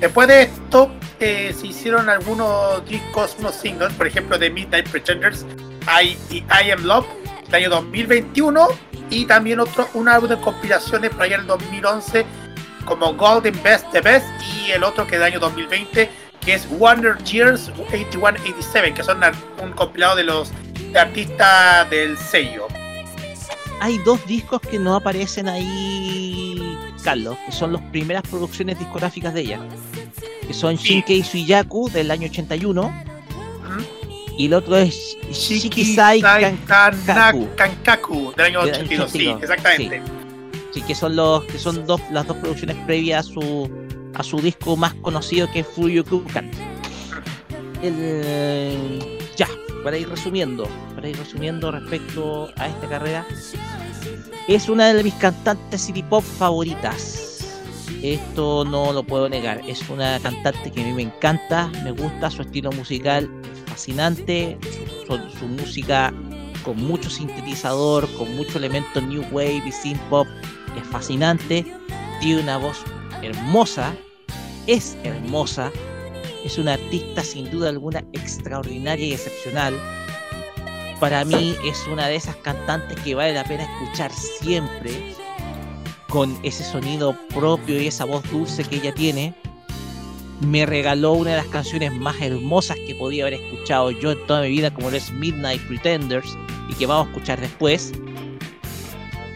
F: Después de esto eh, se hicieron algunos discos, unos singles, por ejemplo de Midnight Pretenders I, I Am Love del año 2021 y también otro, un álbum de compilaciones por allá el 2011 como Golden Best The Best y el otro que del año 2020 que es Wonder Years 81-87 que son un compilado de los de artistas del sello.
E: Hay dos discos que no aparecen ahí, Carlos, que son las primeras producciones discográficas de ella. Que son Shinkei Suiyaku del año 81 y el otro es Shikisai
F: Sai
E: Kankaku.
F: Kankaku del año
E: Del
F: 82, sí,
E: 82,
F: exactamente.
E: Sí, que son los que son dos las dos producciones previas a su a su disco más conocido que es Fuyukukan. El, ya, para ir resumiendo, para ir resumiendo respecto a esta carrera, es una de mis cantantes city pop favoritas. Esto no lo puedo negar. Es una cantante que a mí me encanta, me gusta su estilo musical, fascinante, su música con mucho sintetizador, con mucho elemento new wave y synth pop, es fascinante. Tiene una voz hermosa, es hermosa, es una artista sin duda alguna extraordinaria y excepcional. Para mí es una de esas cantantes que vale la pena escuchar siempre, con ese sonido propio y esa voz dulce que ella tiene. Me regaló una de las canciones más hermosas que podía haber escuchado yo en toda mi vida, como lo es Midnight Pretenders, y que vamos a escuchar después.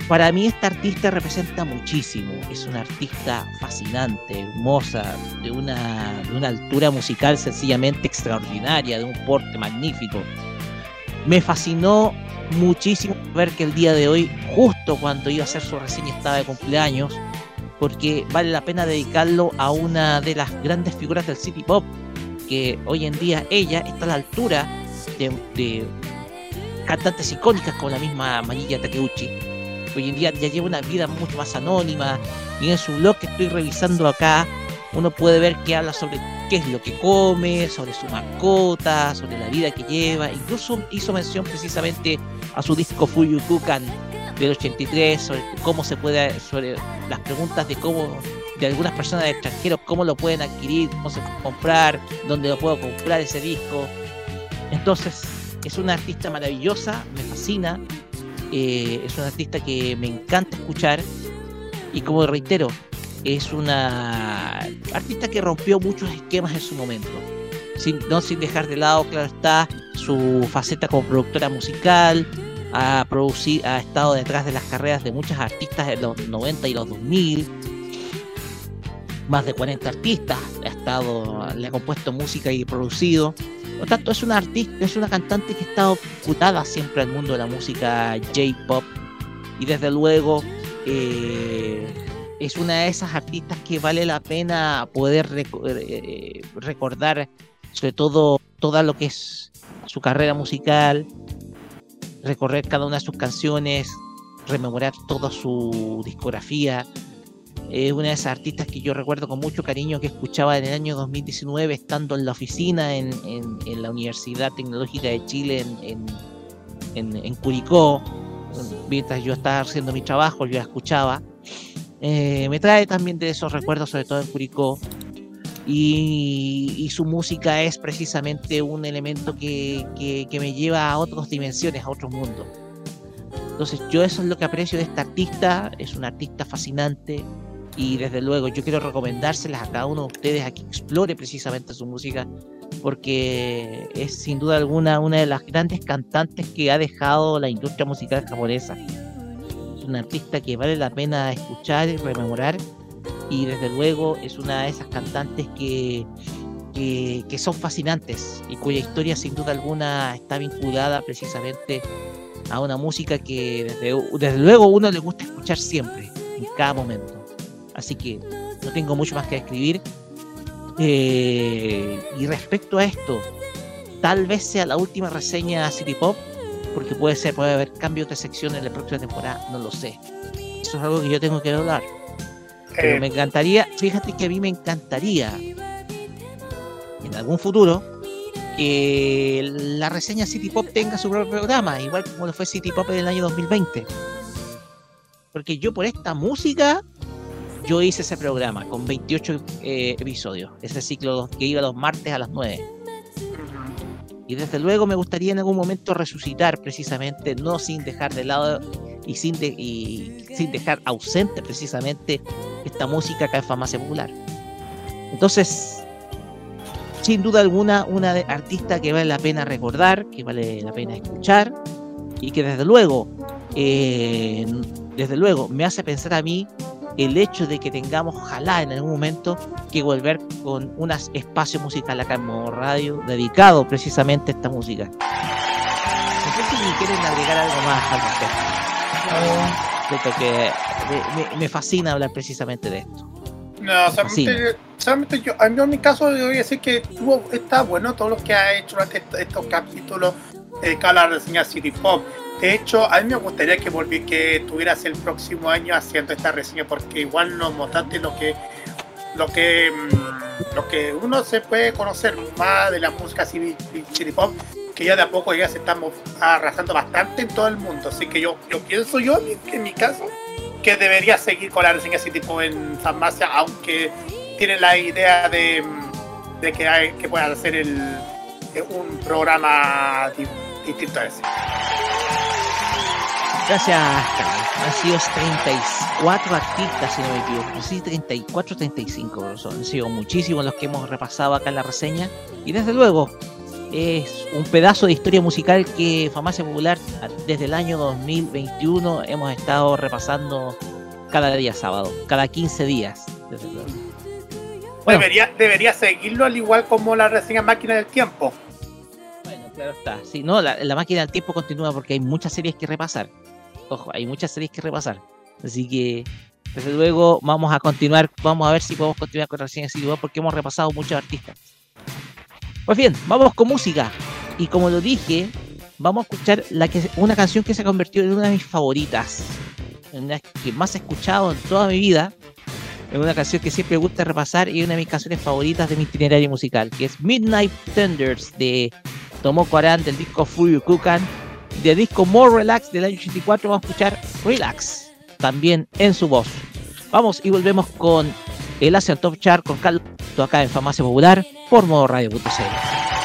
E: Para mí esta artista representa muchísimo, es una artista fascinante, hermosa, de una, de una altura musical sencillamente extraordinaria, de un porte magnífico. Me fascinó muchísimo ver que el día de hoy, justo cuando iba a hacer su reseña, estaba de cumpleaños, porque vale la pena dedicarlo a una de las grandes figuras del City Pop, que hoy en día ella está a la altura de, de cantantes icónicas como la misma Manilla Takeuchi. Hoy en día ya lleva una vida mucho más anónima y en su blog que estoy revisando acá uno puede ver que habla sobre qué es lo que come, sobre su mascota, sobre la vida que lleva. Incluso hizo mención precisamente a su disco Fuyukukan del 83, sobre cómo se puede, sobre las preguntas de cómo, de algunas personas de extranjeros, cómo lo pueden adquirir, cómo se puede comprar, dónde lo puedo comprar ese disco. Entonces, es una artista maravillosa, me fascina, eh, es una artista que me encanta escuchar y como reitero, es una artista que rompió muchos esquemas en su momento. Sin, no sin dejar de lado, claro está, su faceta como productora musical, ha, producido, ha estado detrás de las carreras de muchas artistas en los 90 y los 2000. Más de 40 artistas, ha estado, le ha compuesto música y producido. Por tanto, es una artista, es una cantante que ha estado vinculada siempre al mundo de la música J-pop. Y desde luego, eh, es una de esas artistas que vale la pena poder reco- eh, recordar, sobre todo toda lo que es su carrera musical, recorrer cada una de sus canciones, rememorar toda su discografía. Es una de esas artistas que yo recuerdo con mucho cariño que escuchaba en el año 2019 estando en la oficina en, en- la Universidad Tecnológica de Chile en, en, Curicó. Mientras yo estaba haciendo mi trabajo, yo la escuchaba. Eh, me trae también de esos recuerdos, sobre todo en Curicó. Y, y su música es precisamente un elemento que, que- que me lleva a otras dimensiones, a otros mundos. Entonces yo eso es lo que aprecio de esta artista, es una artista fascinante y desde luego yo quiero recomendárselas a cada uno de ustedes a que explore precisamente su música porque es sin duda alguna una de las grandes cantantes que ha dejado la industria musical japonesa. Es una artista que vale la pena escuchar y rememorar y desde luego es una de esas cantantes que, que, que son fascinantes y cuya historia sin duda alguna está vinculada precisamente a una música que desde, desde luego uno le gusta escuchar siempre, en cada momento. Así que no tengo mucho más que escribir. Eh, y respecto a esto, tal vez sea la última reseña City Pop, porque puede ser, puede haber cambios de sección en la próxima temporada, no lo sé. Eso es algo que yo tengo que hablar. Pero
F: Eh.
E: me encantaría, fíjate que a mí me encantaría en algún futuro que la reseña City Pop tenga su propio programa, igual como lo fue City Pop en el año 2020. Porque yo por esta música, yo hice ese programa con 28 eh, episodios, ese ciclo que iba los martes a las 9. Y desde luego me gustaría en algún momento resucitar precisamente, no sin dejar de lado y sin, de- y sin dejar ausente precisamente esta música acá en Farmacia Popular. Entonces, sin duda alguna, una de- artista que vale la pena recordar, que vale la pena escuchar y que desde luego, eh, desde luego, me hace pensar a mí el hecho de que tengamos, ojalá en algún momento, que volver con un espacio musical acá en Modo Radio dedicado precisamente a esta música. No sé si quieren agregar algo más al respecto. Siento que me, fascina hablar precisamente de esto.
F: No, solamente, solamente yo, en mi caso, yo voy a decir que tuvo, está bueno todo lo que ha hecho durante est- estos capítulos dedicados a la reseña City Pop. De hecho, a mí me gustaría que volví, que tuvieras el próximo año haciendo esta reseña, porque igual nos mostraste lo que, lo que, mm, lo que uno se puede conocer más de la música City Pop, que ya de a poco ya se estamos arrasando bastante en todo el mundo. Así que yo, yo pienso yo, en mi- caso, que debería seguir con la reseña así tipo en farmacia, aunque tiene la idea de, de que, hay, que puedan hacer el, un programa di- distinto a ese.
E: Gracias, Carlos. Han sido 34 artistas, si no me equivoco. Sí, 34, 35 pero son. Han sido muchísimos los que hemos repasado acá en la reseña. Y desde luego, es un pedazo de historia musical que Farmacia Popular desde el año 2021 hemos estado repasando cada día sábado, cada 15 días, desde luego. Bueno.
F: Debería, debería seguirlo al igual como la reseña Máquina del Tiempo.
E: Bueno, claro está. Sí, no, la, la máquina del tiempo continúa porque hay muchas series que repasar. Ojo, hay muchas series que repasar. Así que, desde luego, vamos a continuar. Vamos a ver si podemos continuar con City Pop porque hemos repasado muchos artistas. Pues bien, vamos con música. Y como lo dije, vamos a escuchar la una canción que se ha convertido en una de mis favoritas. En una que más he escuchado en toda mi vida. Es una canción que siempre gusta repasar y una de mis canciones favoritas de mi itinerario musical, que es Midnight Tenders de Tomoko Aran del disco Fury Kukan. De disco More Relax del año 84 vamos a escuchar Relax, también en su voz. Vamos y volvemos con el Asian Top Chart con Carlos acá en Farmacia Popular por modo radio.cl.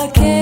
C: again.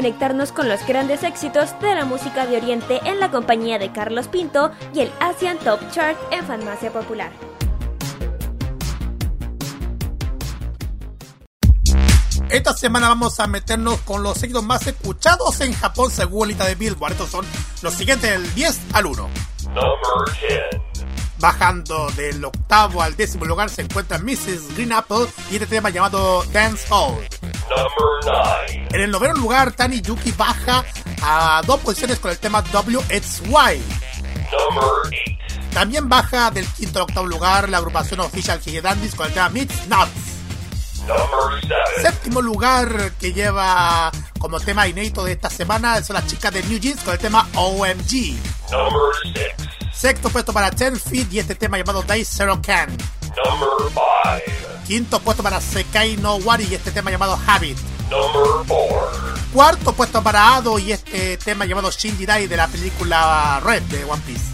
C: Conectarnos con los grandes éxitos de la música de Oriente en la compañía de Carlos Pinto y el Asian Top Chart en Farmacia Popular.
F: Esta semana vamos a meternos con los éxitos más escuchados en Japón según la lista de Billboard. Estos son los siguientes del 10 al 1. Bajando del octavo al décimo lugar se encuentra Mrs. Green Apple y este tema llamado Dance Hall. En el noveno lugar, Tani Yuki baja a dos posiciones con el tema WXY. También baja del quinto al octavo lugar la agrupación oficial Higedandis con el tema Mix Nuts. Séptimo lugar que lleva como tema inédito de esta semana son las chicas de New Jeans con el tema OMG. Sexto puesto para Ten Feet y este tema llamado Day Zero Can. Quinto puesto para Sekai no Wari y este tema llamado Habit. Cuarto puesto para Ado y este tema llamado Shinji Dai de la película Red de One Piece.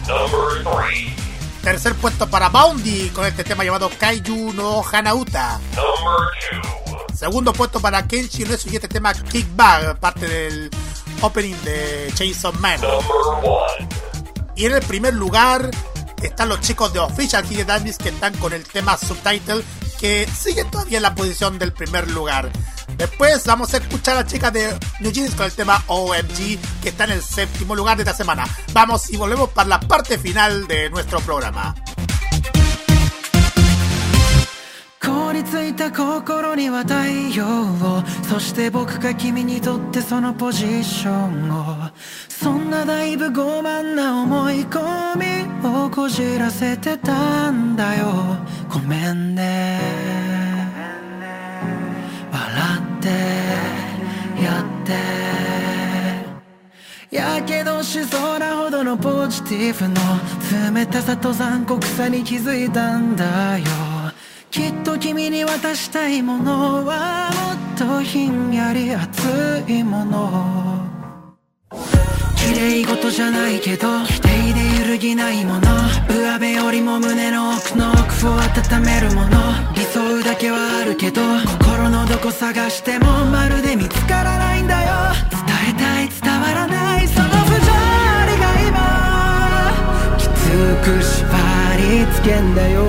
F: Tercer puesto para Boundy con este tema llamado Kaiju no Hanauta. Segundo puesto para Kenshi Unesu y este tema Kickback, parte del opening de Chainsaw Man. Y en el primer lugar están los chicos de Official Hige Dandies que están con el tema Subtitle que siguen todavía en la posición del primer lugar. Después vamos a escuchar a las chicas de New Jeans con el tema OMG que está en el séptimo lugar de esta semana. Vamos y volvemos para la parte final de nuestro programa.
K: 凍りついた心には太陽をそして僕が君にとってそのポジションをそんなだいぶ傲慢な思い込みをこじらせてたんだよごめんね笑 ってやって。やけどしそうなほどのポジティブの冷たさと残酷さに気づいたんだよ。きっと君に渡したいものはもっとひんやり熱いもの。綺麗事じゃないけど否定で揺るぎないもの。上辺よりも胸の奥の奥を温めるもの。理想だけはあるけど心のどこ探してもまるで見つからないんだよ。伝えたい伝わらないその不条理が今きつく縛りつけんだよ。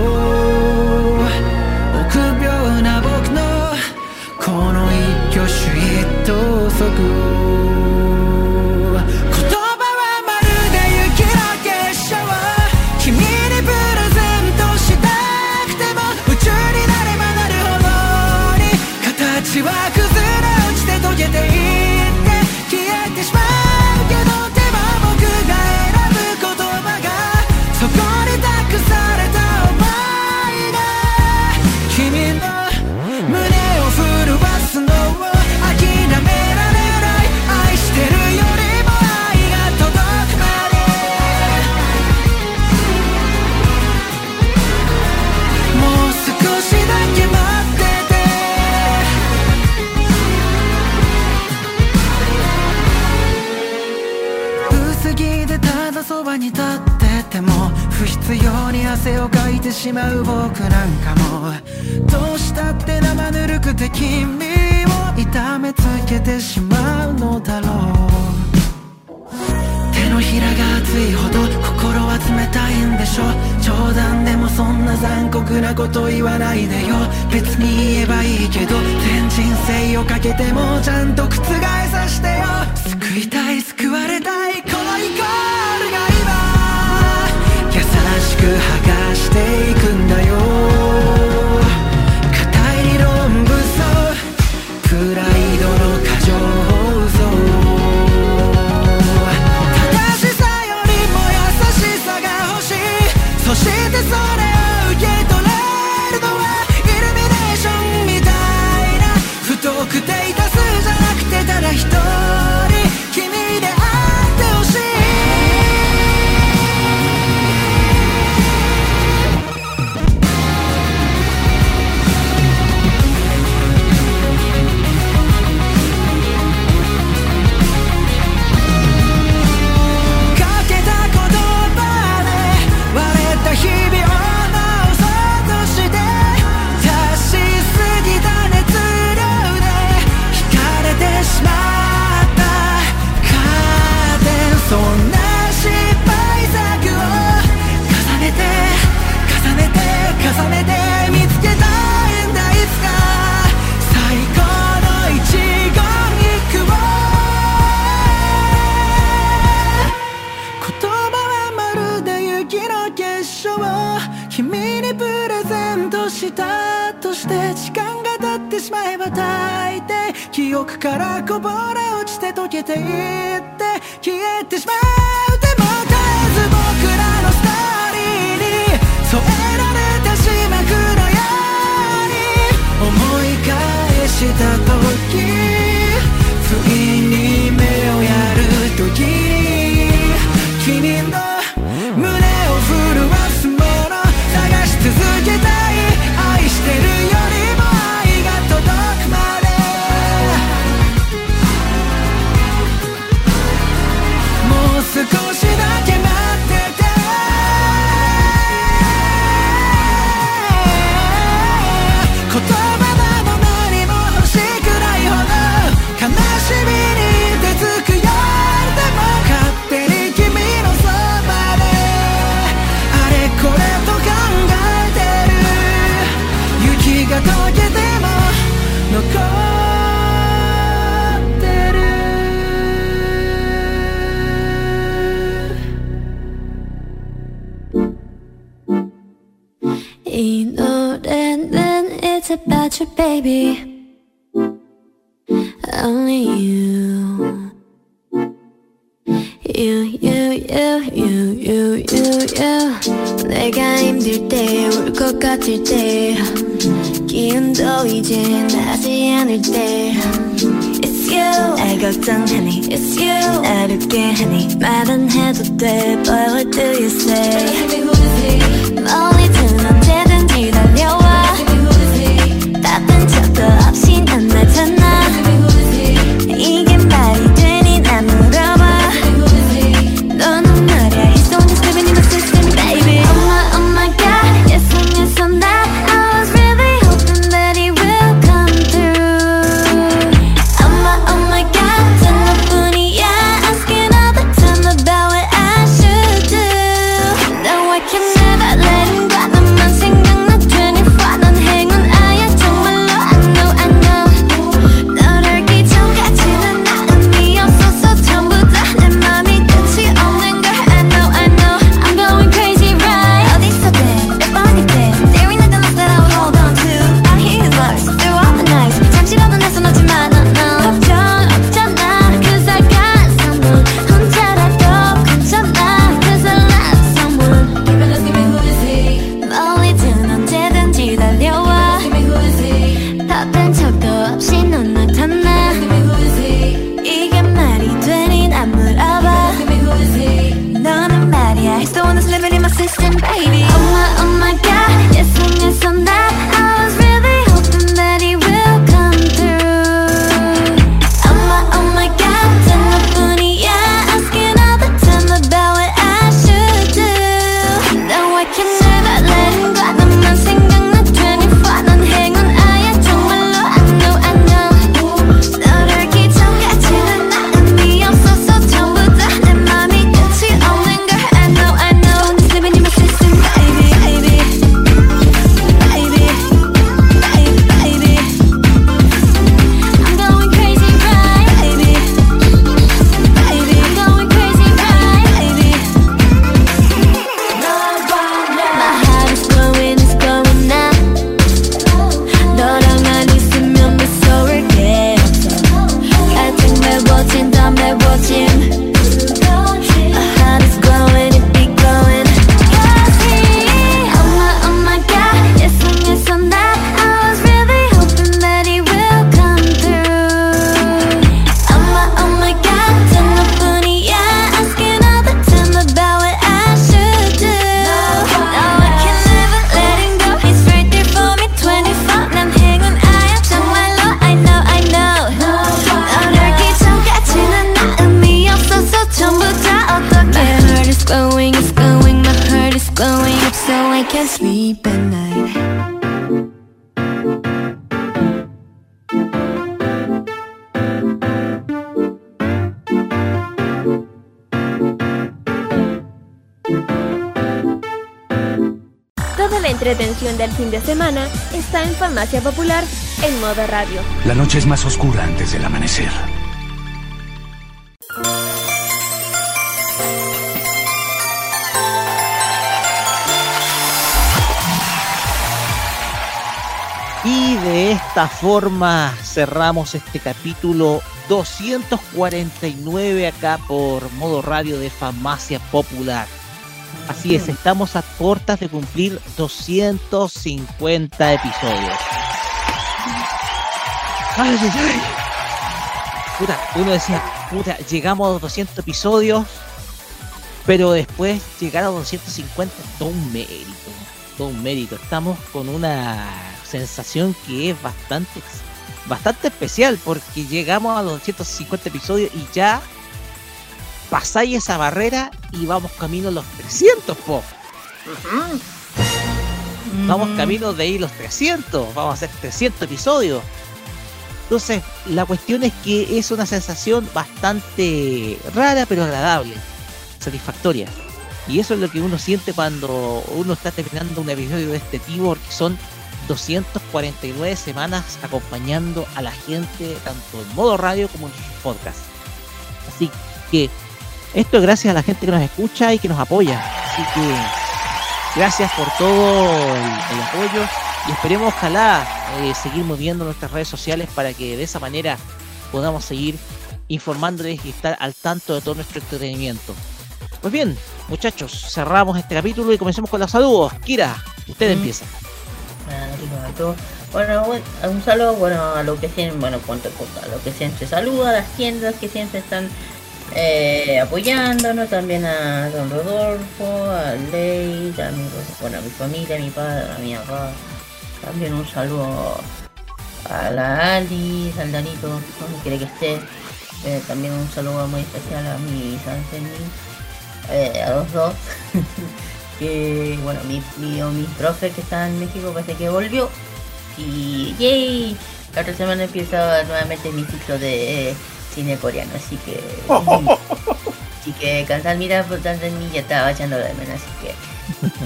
K: 臆病な僕のこの一挙手一投足言てしまう僕なんかもどうしたって生ぬるくて君を痛めつけてしまうのだろう。手のひらが熱いほど心は冷たいんでしょ。冗談でもそんな残酷なこと言わないでよ。別に言えばいいけど全人生をかけてもちゃんと覆さしてよ。救いたい救われたい。記憶からこぼれ落ちて溶けていって消えてしまう
H: baby.
E: Esta forma cerramos este capítulo 249 acá por modo radio de Farmacia Popular. Así es, estamos a puertas de cumplir 250 episodios. Ay, ay, ay. Puta, uno decía, puta, llegamos a los 200 episodios, pero después llegar a los 250 es todo un mérito, todo un mérito. Estamos con una sensación que es bastante, bastante especial, porque llegamos a los 250 episodios y ya pasáis esa barrera y vamos camino a los 300, po. Vamos camino de ir los 300, vamos a hacer 300 episodios. Entonces, la cuestión es que es una sensación bastante rara pero agradable, satisfactoria. Y eso es lo que uno siente cuando uno está terminando un episodio de este tipo, porque son 249 semanas acompañando a la gente, tanto en modo radio como en sus podcasts. Así que esto es gracias a la gente que nos escucha y que nos apoya. Así que gracias por todo el, el apoyo y esperemos ojalá eh, seguir moviendo nuestras redes sociales para que de esa manera podamos seguir informándoles y estar al tanto de todo nuestro entretenimiento. Pues bien, muchachos, cerramos este capítulo y comencemos con los saludos. Kira, usted empieza.
G: Bueno, un saludo bueno a lo que siempre, bueno, cuánto cosa, a lo que siempre saluda, a las tiendas que siempre están eh, apoyándonos, también a Don Rodolfo, a Ley, a mi, bueno, a mi familia, a mi padre, a mi papá. También un saludo a la Alice, al Danito, donde quiere que esté. Eh, también un saludo muy especial a mi San eh, a los dos. que bueno, mi, mi, mi profe que está en México parece que volvió. Y yay, la otra semana empieza nuevamente mi ciclo de eh, cine coreano, así que así que cansar mira por tanto en mí ya estaba echando de menos, así que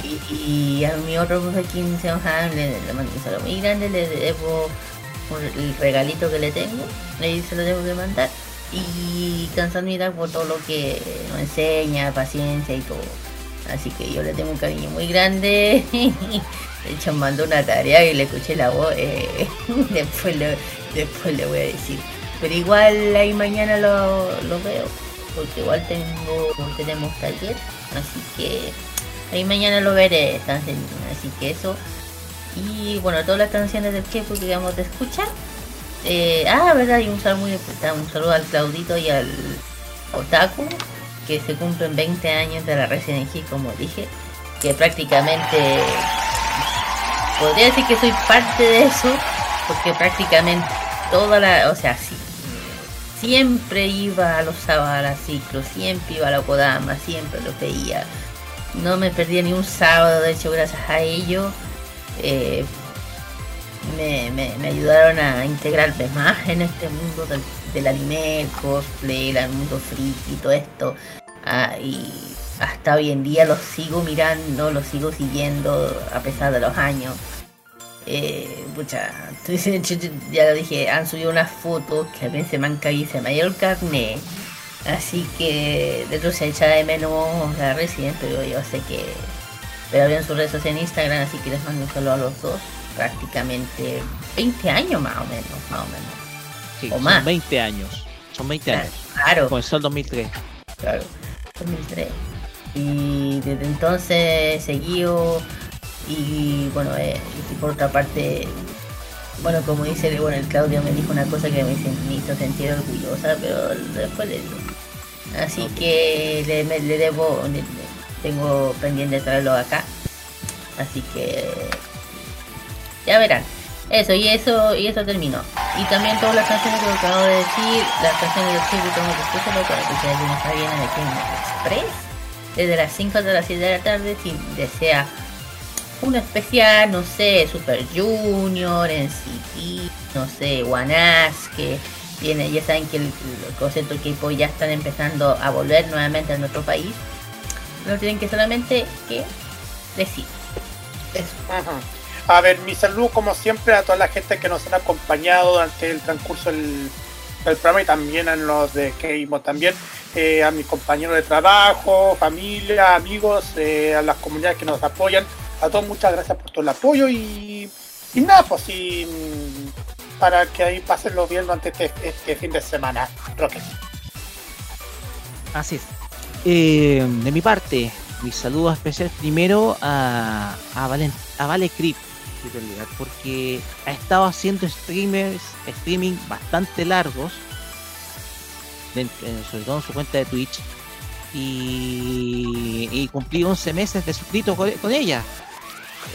G: y, y a mi otro profe aquí en Seonhan le, le mando un saludo muy grande, le debo el regalito que le tengo, le se lo tengo que mandar y cansar mira por todo lo que nos enseña, paciencia y todo. Así que yo le tengo un cariño muy grande. De hecho, mandó una tarea y le escuché la voz. eh, después, le, después le voy a decir. Pero igual ahí mañana lo, lo veo. Porque igual tengo tenemos taller. Así que ahí mañana lo veré. Así que eso. Y bueno, todas las canciones del que vamos a escuchar. Eh, ah, verdad, y un saludo muy. Un saludo al Claudito y al Otaku. Que se cumplen 20 años de la Resident Evil, como dije. Que prácticamente podría decir que soy parte de eso, porque prácticamente toda la, o sea, sí, siempre iba a los sábados a ciclos, siempre iba a la Kodama, siempre lo veía. No me perdía ni un sábado, de hecho, gracias a ello. eh, me, me- ayudaron a integrarme más en este mundo del, del anime, el cosplay, el mundo friki y todo esto. Ah, y hasta hoy en día los sigo mirando, los sigo siguiendo a pesar de los años. Eh, pucha, ya lo dije, han subido unas fotos que a mí se me han caído se me ha ido el carnet. Así que de hecho se echa de menos la Resident, pero yo sé que pero en sus redes sociales en Instagram, así que les mando un saludo a los dos. Prácticamente 20 años más o menos, más o menos.
E: Sí,
G: O
E: son
G: más.
E: 20 años. Son 20 años.
G: Claro.
E: Comenzó el 2003.
G: Claro. 2003. Y desde entonces seguido y bueno, eh, y por otra parte, bueno, como dice bueno, el Claudio me dijo una cosa que me, hizo- sentir orgullosa, pero después le digo. Así que le, me- le debo, le- tengo pendiente de traerlo acá. Así que ya verán. Eso, y eso, y eso terminó. Y también todas las canciones que acabo de decir, las canciones del Chico tengo que para que ustedes no está bien en el Express. Desde las 5 hasta las 7 de la tarde, si desea un especial, no sé, Super Junior, NCT, no sé, Wanas, que viene, ya saben que el, concepto K-pop ya están empezando a volver nuevamente a nuestro país. No tienen que solamente que decir.
F: Ajá. A ver, mi saludo como siempre a toda la gente que nos han acompañado durante el transcurso del, programa y también a los de Keimo también, eh, a mis compañeros de trabajo, familia, amigos, eh, a las comunidades que nos apoyan. A todos muchas gracias por todo el apoyo y Y nada, pues mm, para que ahí pasenlo bien durante este, este fin de semana, Rocket.
E: Así es. Eh, de mi parte, mi saludo especial primero a, a, Valen, a Vale Crip, porque ha estado haciendo streamers, streaming bastante largos, eh, sobre todo en su cuenta de Twitch, y, y cumplí 11 meses de suscrito con, con ella.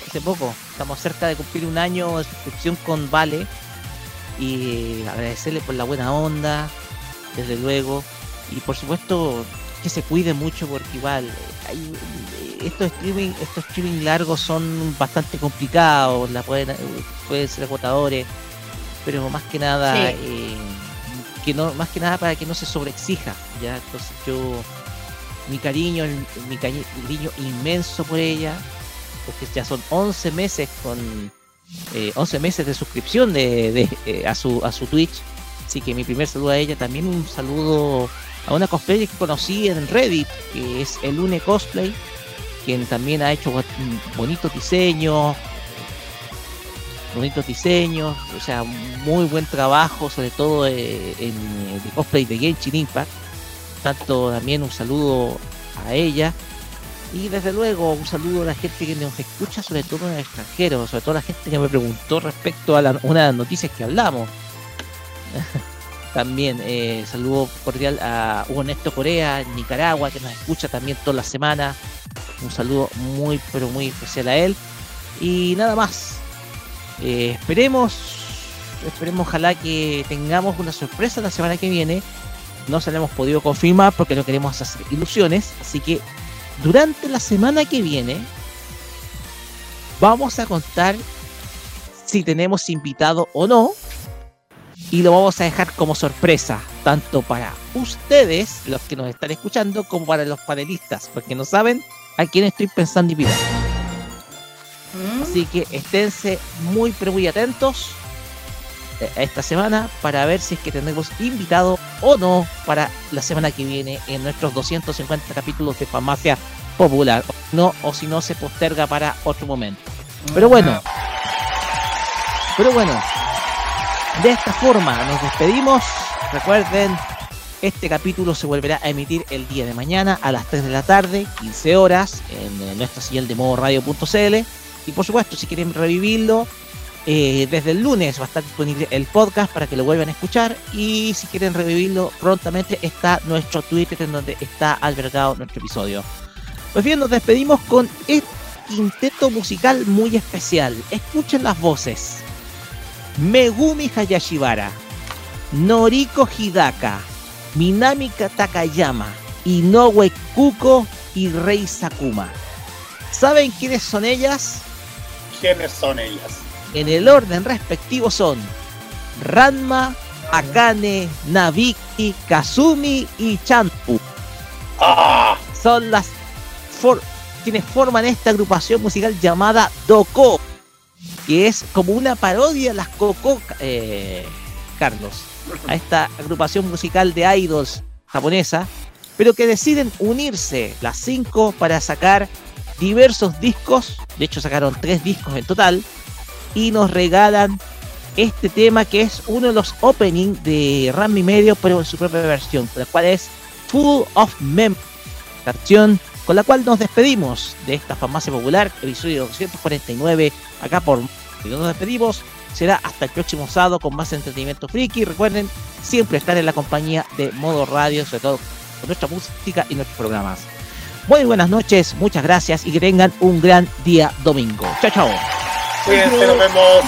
E: Hace poco, estamos cerca de cumplir un año de suscripción con Vale, y agradecerle por la buena onda, desde luego, y por supuesto que se cuide mucho porque igual hay, estos streaming estos streaming largos son bastante complicados la pueden pueden ser agotadores pero más que nada
G: Sí.
E: eh, que no más que nada para que no se sobreexija ya entonces yo mi cariño mi cari- cariño inmenso por ella porque ya son 11 meses con eh, 11 meses de suscripción de, de, eh, a su a su Twitch así que mi primer saludo a ella también un saludo a una cosplayer que conocí en Reddit que es el Une Cosplay quien también ha hecho bu- bonitos diseños bonitos diseños o sea muy buen trabajo sobre todo en de cosplay de Genshin Impact tanto también un saludo a ella y desde luego un saludo a la gente que nos escucha, sobre todo en el extranjero, sobre todo a la gente que me preguntó respecto a una de las noticias que hablamos. también eh, saludo cordial a Hugo Néstor Corea, Nicaragua, que nos escucha también toda la semana. Un saludo muy, pero muy especial a él. Y nada más. Eh, esperemos, esperemos, ojalá que tengamos una sorpresa la semana que viene. No se la hemos podido confirmar porque no queremos hacer ilusiones. Así que durante la semana que viene vamos a contar si tenemos invitado o no. Y lo vamos a dejar como sorpresa, tanto para ustedes, los que nos están escuchando, como para los panelistas, porque no saben a quién estoy pensando invitar. Así que esténse muy pero muy atentos eh, esta semana para ver si es que tenemos invitado o no para la semana que viene en nuestros 250 capítulos de Farmacia Popular. No, o si no se posterga para otro momento. Pero bueno. Pero bueno. De esta forma nos despedimos. Recuerden, este capítulo se volverá a emitir el día de mañana a las 3 de la tarde, 15 horas, en eh, nuestra señal de modo radio.cl. Y por supuesto, si quieren revivirlo, eh, desde el lunes va a estar disponible el podcast para que lo vuelvan a escuchar. Y si quieren revivirlo prontamente, está nuestro Twitter en donde está albergado nuestro episodio. Pues bien, nos despedimos con este quinteto musical muy especial. Escuchen las voces. Megumi Hayashibara, Noriko Hidaka, Minami Takayama, Inoue Kuko y Rei Sakuma. ¿Saben quiénes son ellas?
F: ¿Quiénes son ellas?
E: En el orden respectivo son Ranma, Akane, Nabiki, Kazumi y Chanpu. Son las for- quienes forman esta agrupación musical llamada Doko, que es como una parodia a las Coco, eh, Carlos, a esta agrupación musical de idols japonesa, pero que deciden unirse las cinco para sacar diversos discos, de hecho sacaron tres discos en total, y nos regalan este tema que es uno de los openings de Rammy Medio, pero en su propia versión, la cual es Full of Mem, canción con la cual nos despedimos de esta farmacia popular, episodio 249, acá por y nos despedimos. Será hasta el próximo sábado con más entretenimiento friki. Recuerden siempre estar en la compañía de Modo Radio, sobre todo con nuestra música y nuestros programas. Muy buenas noches, muchas gracias y que tengan un gran día domingo. Chao, chao.
F: Cuídense, nos vemos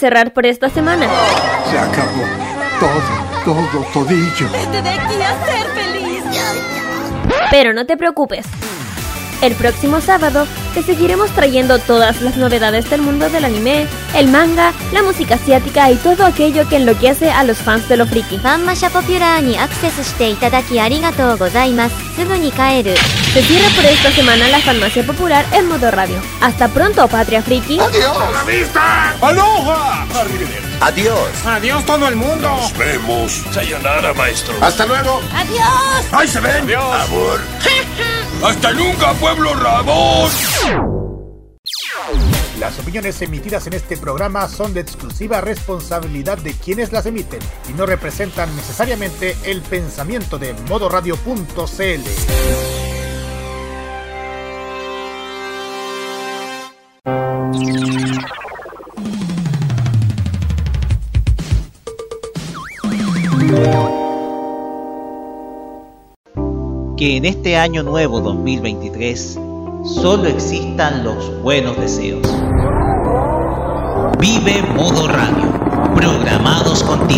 C: cerrar por esta semana.
L: Se acabó. Todo, todo, todillo.
H: De aquí a ser feliz.
C: Pero no te preocupes. El próximo sábado te seguiremos trayendo todas las novedades del mundo del anime, el manga, la música asiática y todo aquello que enloquece a los fans de lo friki.
D: ファンマシャポピュラーにアクセスしていただきありがとうございます。すぐに帰る。
C: Se cierra por esta semana la farmacia popular en modo radio. Hasta pronto, Patria Friki.
M: ¡La vista! ¡Aloha!
N: Adiós.
M: Adiós todo el mundo.
N: Nos vemos. Sayonara, maestro.
M: Hasta luego.
H: Adiós.
M: ¡Ahí se ven!
N: Adiós. Amor. ¡Hasta nunca, pueblo Ramón!
I: Las opiniones emitidas en este programa son de exclusiva responsabilidad de quienes las emiten y no representan necesariamente el pensamiento de modoradio.cl.
E: Que en este año nuevo 2023 solo existan los buenos deseos. Vive Modo Radio. Programados con